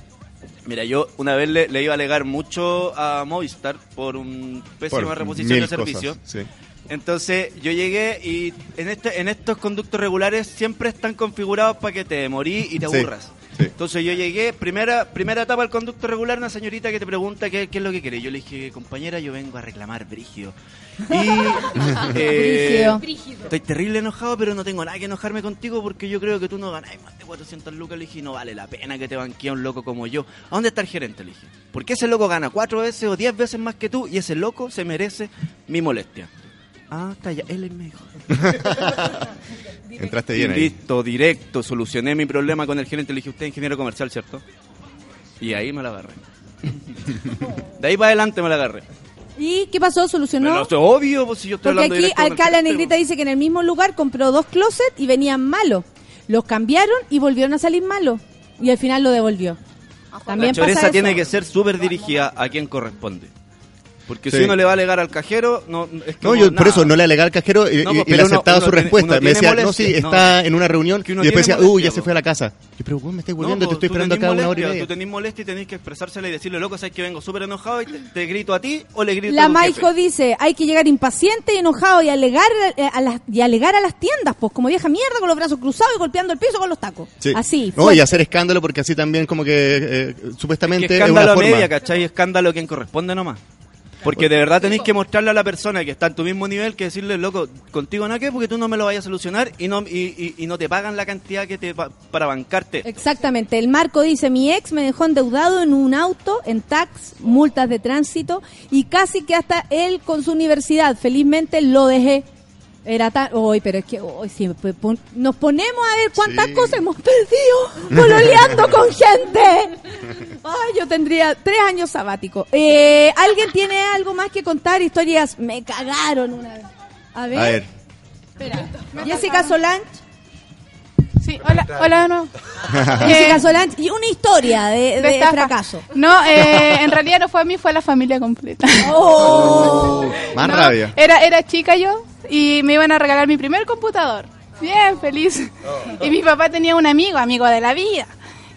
Mira, yo una vez le, le iba a alegar mucho a Movistar por un pésima Por reposición de servicio. cosas, sí. Entonces yo llegué y en este en estos conductos regulares siempre están configurados para que te demorís y te aburras. sí. Entonces yo llegué, primera primera etapa del conducto regular, una señorita que te pregunta qué, qué es lo que quiere. Yo le dije, compañera, yo vengo a reclamar brígido. Y eh, Brígido. estoy terrible enojado, pero no tengo nada que enojarme contigo porque yo creo que tú no ganás más de 400 lucas. Le dije, no vale la pena que te banquee un loco como yo. ¿A dónde está el gerente? Le dije, porque ese loco gana cuatro veces o diez veces más que tú y ese loco se merece mi molestia. Ah, está ya, él me dijo. Entraste bien ahí. listo, directo, solucioné mi problema con el gerente. Le dije, usted es ingeniero comercial, ¿cierto? Y ahí me la agarré. De ahí para adelante me la agarré. ¿Y qué pasó? ¿Solucionó? Pero esto es obvio, pues si yo estoy Porque hablando aquí gerente, negrita dice que en el mismo lugar compró dos closets y venían malos. Los cambiaron y volvieron a salir malos. Y al final lo devolvió. También la choreza pasa eso. tiene que ser súper dirigida a quien corresponde. Porque Sí. si uno le va a alegar al cajero, no es No, como yo por nada. eso no le alegué al cajero y, No, y- pues, y le pero uno- aceptaba uno su tiene- respuesta. Me decía, no, molestia, sí, no. está en una reunión Que uno y después decía, uy, molestia, ya se fue a la casa. Y pero vos me estás No, volviendo, te estoy esperando acá una hora y molestia, media. Tú tenés molestia y tenés que expresársela y decirle, loco, sabes que vengo súper enojado y te, te grito a ti o le grito a La tu Maijo jefe. dice, hay que llegar impaciente y enojado y alegar eh, a las, y alegar a las tiendas, pues como vieja mierda con los brazos cruzados y golpeando el piso con los tacos. Sí. Así. No, y hacer escándalo porque así también como que eh, supuestamente Que es una escándalo a forma. media, ¿cachai? Escándalo a quien corresponde nomás. Porque de verdad tenéis que mostrarle a la persona que está en tu mismo nivel que decirle, loco, contigo nada que porque tú no me lo vayas a solucionar y no y, y- y no te pagan la cantidad que te pa- para bancarte. Exactamente. El Marco dice, mi ex me dejó endeudado en un auto, en tax, multas de tránsito y casi que hasta él con su universidad. Felizmente lo dejé. Era tan... Hoy, pero es que hoy sí, pues, pon- nos ponemos a ver cuántas Sí. cosas hemos perdido pololeando con gente. Ay, yo tendría tres años sabático. Eh, ¿Alguien tiene algo más que contar? Historias me cagaron una vez. A ver. A ver. Jessica Solange. Sí, hola, hola de nuevo. Jessica Solange. Y una historia de, de fracaso. No, eh, en realidad no fue a mí, fue a la familia completa. Oh. Más No, rabia. Era, era chica yo y me iban a regalar mi primer computador. Bien, feliz. Y mi papá tenía un amigo, amigo de la vida.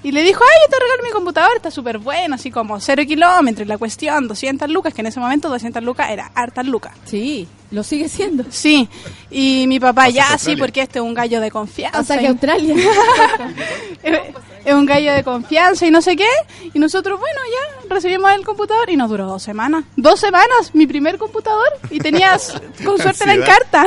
Y le dijo, ay, yo te regalo mi computador, está súper bueno, así como cero kilómetros, la cuestión, 200 lucas, que en ese momento 200 lucas era hartas lucas. Sí, lo sigue siendo. Sí, y mi papá, ya, que sí, porque este es un gallo de confianza. Hasta que Australia. es un gallo de confianza y no sé qué. Y nosotros, bueno, ya recibimos el computador y nos duró dos semanas. Dos semanas, mi primer computador. Y tenías, con suerte, la Ansiedad. encarta.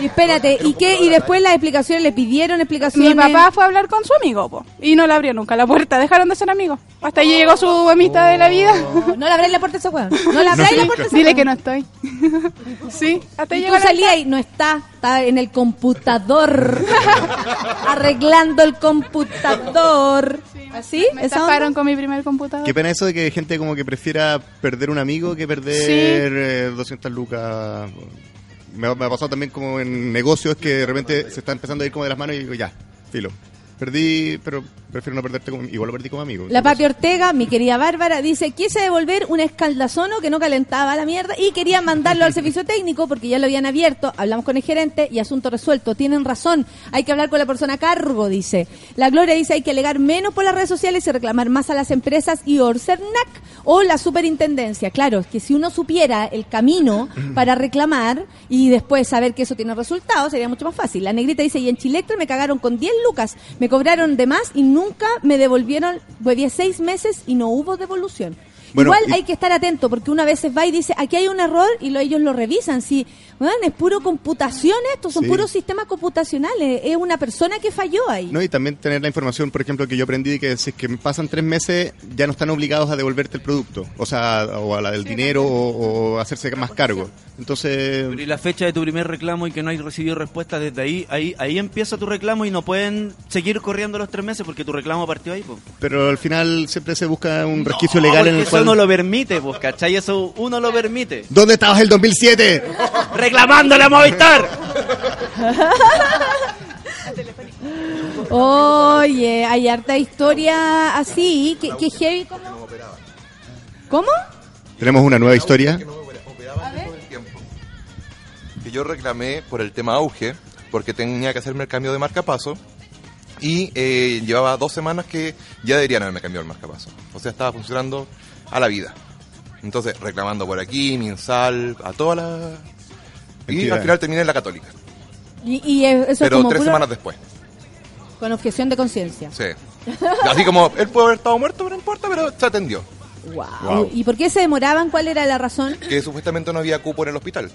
Y espérate, ¿y qué? Y después las explicaciones, ¿le pidieron explicaciones? Mi papá fue a hablar con su amigo, po, y no le abrió nunca la puerta. Dejaron de ser amigos. Hasta ahí llegó su amistad de la vida. No le abráis la puerta a ese weón. No le abráis la puerta a ese Dile que no estoy. sí, hasta ahí llegó tú salías y no está, está en el computador, arreglando el computador. ¿Así? Me ¿Esa estafaron con mi primer computador. Qué pena eso de que gente como que prefiera perder un amigo que perder eh, 200 lucas. Me, ha- me ha pasado también como en negocios que de repente se está empezando a ir como de las manos y digo, ya, filo. Perdí, pero prefiero no perderte como, igual lo perdí como amigo. La Pati Ortega, mi querida Bárbara, dice, quise devolver un escaldazono que no calentaba la mierda y quería mandarlo al servicio técnico porque ya lo habían abierto, hablamos con el gerente y asunto resuelto. Tienen razón, hay que hablar con la persona a cargo, dice. La Gloria dice, hay que alegar menos por las redes sociales y reclamar más a las empresas y Orcernac o la superintendencia. Claro, es que si uno supiera el camino para reclamar y después saber que eso tiene resultados, sería mucho más fácil. La negrita dice, y en Chilectra me cagaron con 10 lucas, me cobraron de más y nunca me devolvieron, volví seis meses y no hubo devolución. Bueno, Igual y- hay que estar atento porque una vez va y dice, aquí hay un error y lo, ellos lo revisan. Si, bueno, es puro computación esto, son Sí. puros sistemas computacionales, es una persona que falló ahí. No, y también tener la información, por ejemplo, que yo aprendí que si es que pasan tres meses ya no están obligados a devolverte el producto, o sea, o a la del dinero o, o hacerse más cargo. Entonces, Pero y la fecha de tu primer reclamo y que no hay recibido respuesta desde ahí, ahí, ahí empieza tu reclamo y no pueden seguir corriendo los tres meses porque tu reclamo partió ahí, po. pero al final siempre se busca un resquicio legal en el eso cual... no lo permite, pues, ¿cachai? Eso uno lo permite. ¿Dónde estabas el 2007? ¡Reclamándole a Movistar! Oye, hay harta historia así, que, que heavy como... ¿Cómo? Tenemos una nueva historia. que yo reclamé por el tema auge, porque tenía que hacerme el cambio de marcapaso y eh, llevaba dos semanas que ya deberían haberme cambiado el marcapaso. O sea, estaba funcionando a la vida. Entonces, reclamando por aquí, Minsal, a todas las... Y al final terminé en la católica. Y, y eso es pero como tres semanas después. con objeción de conciencia. Sí. Así como, él puede haber estado muerto, pero no importa, pero se atendió. Wow. ¿Y por qué se demoraban? ¿Cuál era la razón? Que supuestamente no había cupo en el hospital.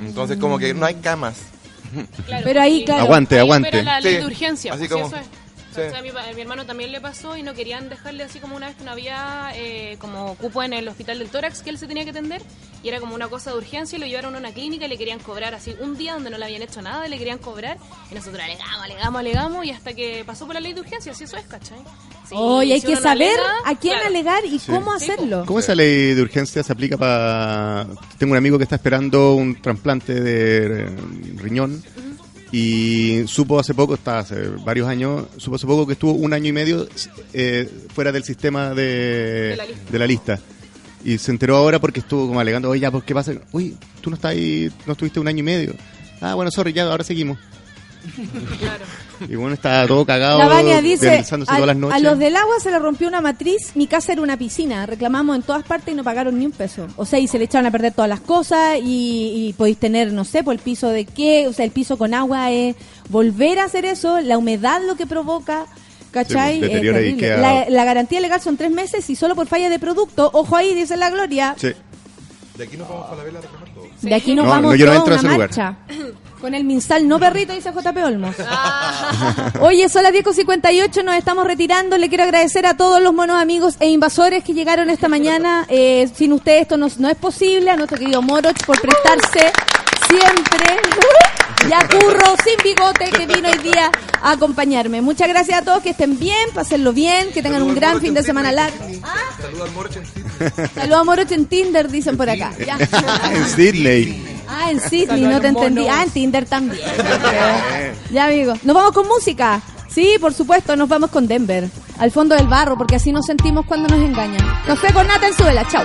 Entonces, como que no hay camas. Pero ahí, claro. Aguante, aguante. la ley Sí, de urgencia. así pues, sí, como- eso es. Sí. O sea, a mi, pa- a mi hermano también le pasó y no querían dejarle así como una vez que no había eh, como cupo en el hospital del tórax que él se tenía que atender y era como una cosa de urgencia y lo llevaron a una clínica y le querían cobrar así un día donde no le habían hecho nada y le querían cobrar y nosotros alegamos, alegamos, alegamos y hasta que pasó por la ley de urgencia, así eso es, ¿cachai? Sí, Hoy hay si que saber alega, a quién claro. alegar y Sí. cómo hacerlo. ¿Cómo esa ley de urgencia se aplica para... Tengo un amigo que está esperando un trasplante de riñón y supo hace poco, está hace varios años, supo hace poco que estuvo un año y medio eh, fuera del sistema de, De la lista. de la lista. Y se enteró ahora porque estuvo como alegando, oye, ya, pues, ¿qué pasa? Uy, tú no estás ahí, no estuviste un año y medio. Ah, bueno, sorry, ya, ahora seguimos. Y bueno, está todo cagado, La dice, a, todas las a noches. los del agua se le rompió una matriz, mi casa era una piscina, reclamamos en todas partes y no pagaron ni un peso. O sea, y se le echaron a perder todas las cosas y, y podéis tener, no sé, por el piso de qué, o sea, el piso con agua es volver a hacer eso, la humedad lo que provoca. ¿Cachai? Sí, pues, Eh, la, la garantía legal son tres meses y solo por falla de producto. Ojo ahí, dice la Gloria. Sí. De aquí nos vamos para la vela a reclamar todo. De aquí nos No, vamos no, yo no entro a ese lugar. Con el Minsal, no perrito, dice JP Olmos. Ah. Oye, son las 10.58, nos estamos retirando. Le quiero agradecer a todos los monos amigos e invasores que llegaron esta mañana. Eh, sin ustedes esto no, no es posible. A nuestro querido Moroch por prestarse siempre. Y a Curro sin bigote que vino hoy día a acompañarme. Muchas gracias a todos, que estén bien, pásenlo bien, que tengan un gran fin de semana largo. Saludos al Morch en Sydney. Saludos a Moroch en Tinder, dicen por acá. Ya. en Sydney. Ah, en Sydney, Saludos no te entendí. Ah, en Tinder también. ya, amigo. Nos vamos con música. Sí, por supuesto, nos vamos con Denver. Al fondo del barro, porque así nos sentimos cuando nos engañan. Café con nata en suela. Chau.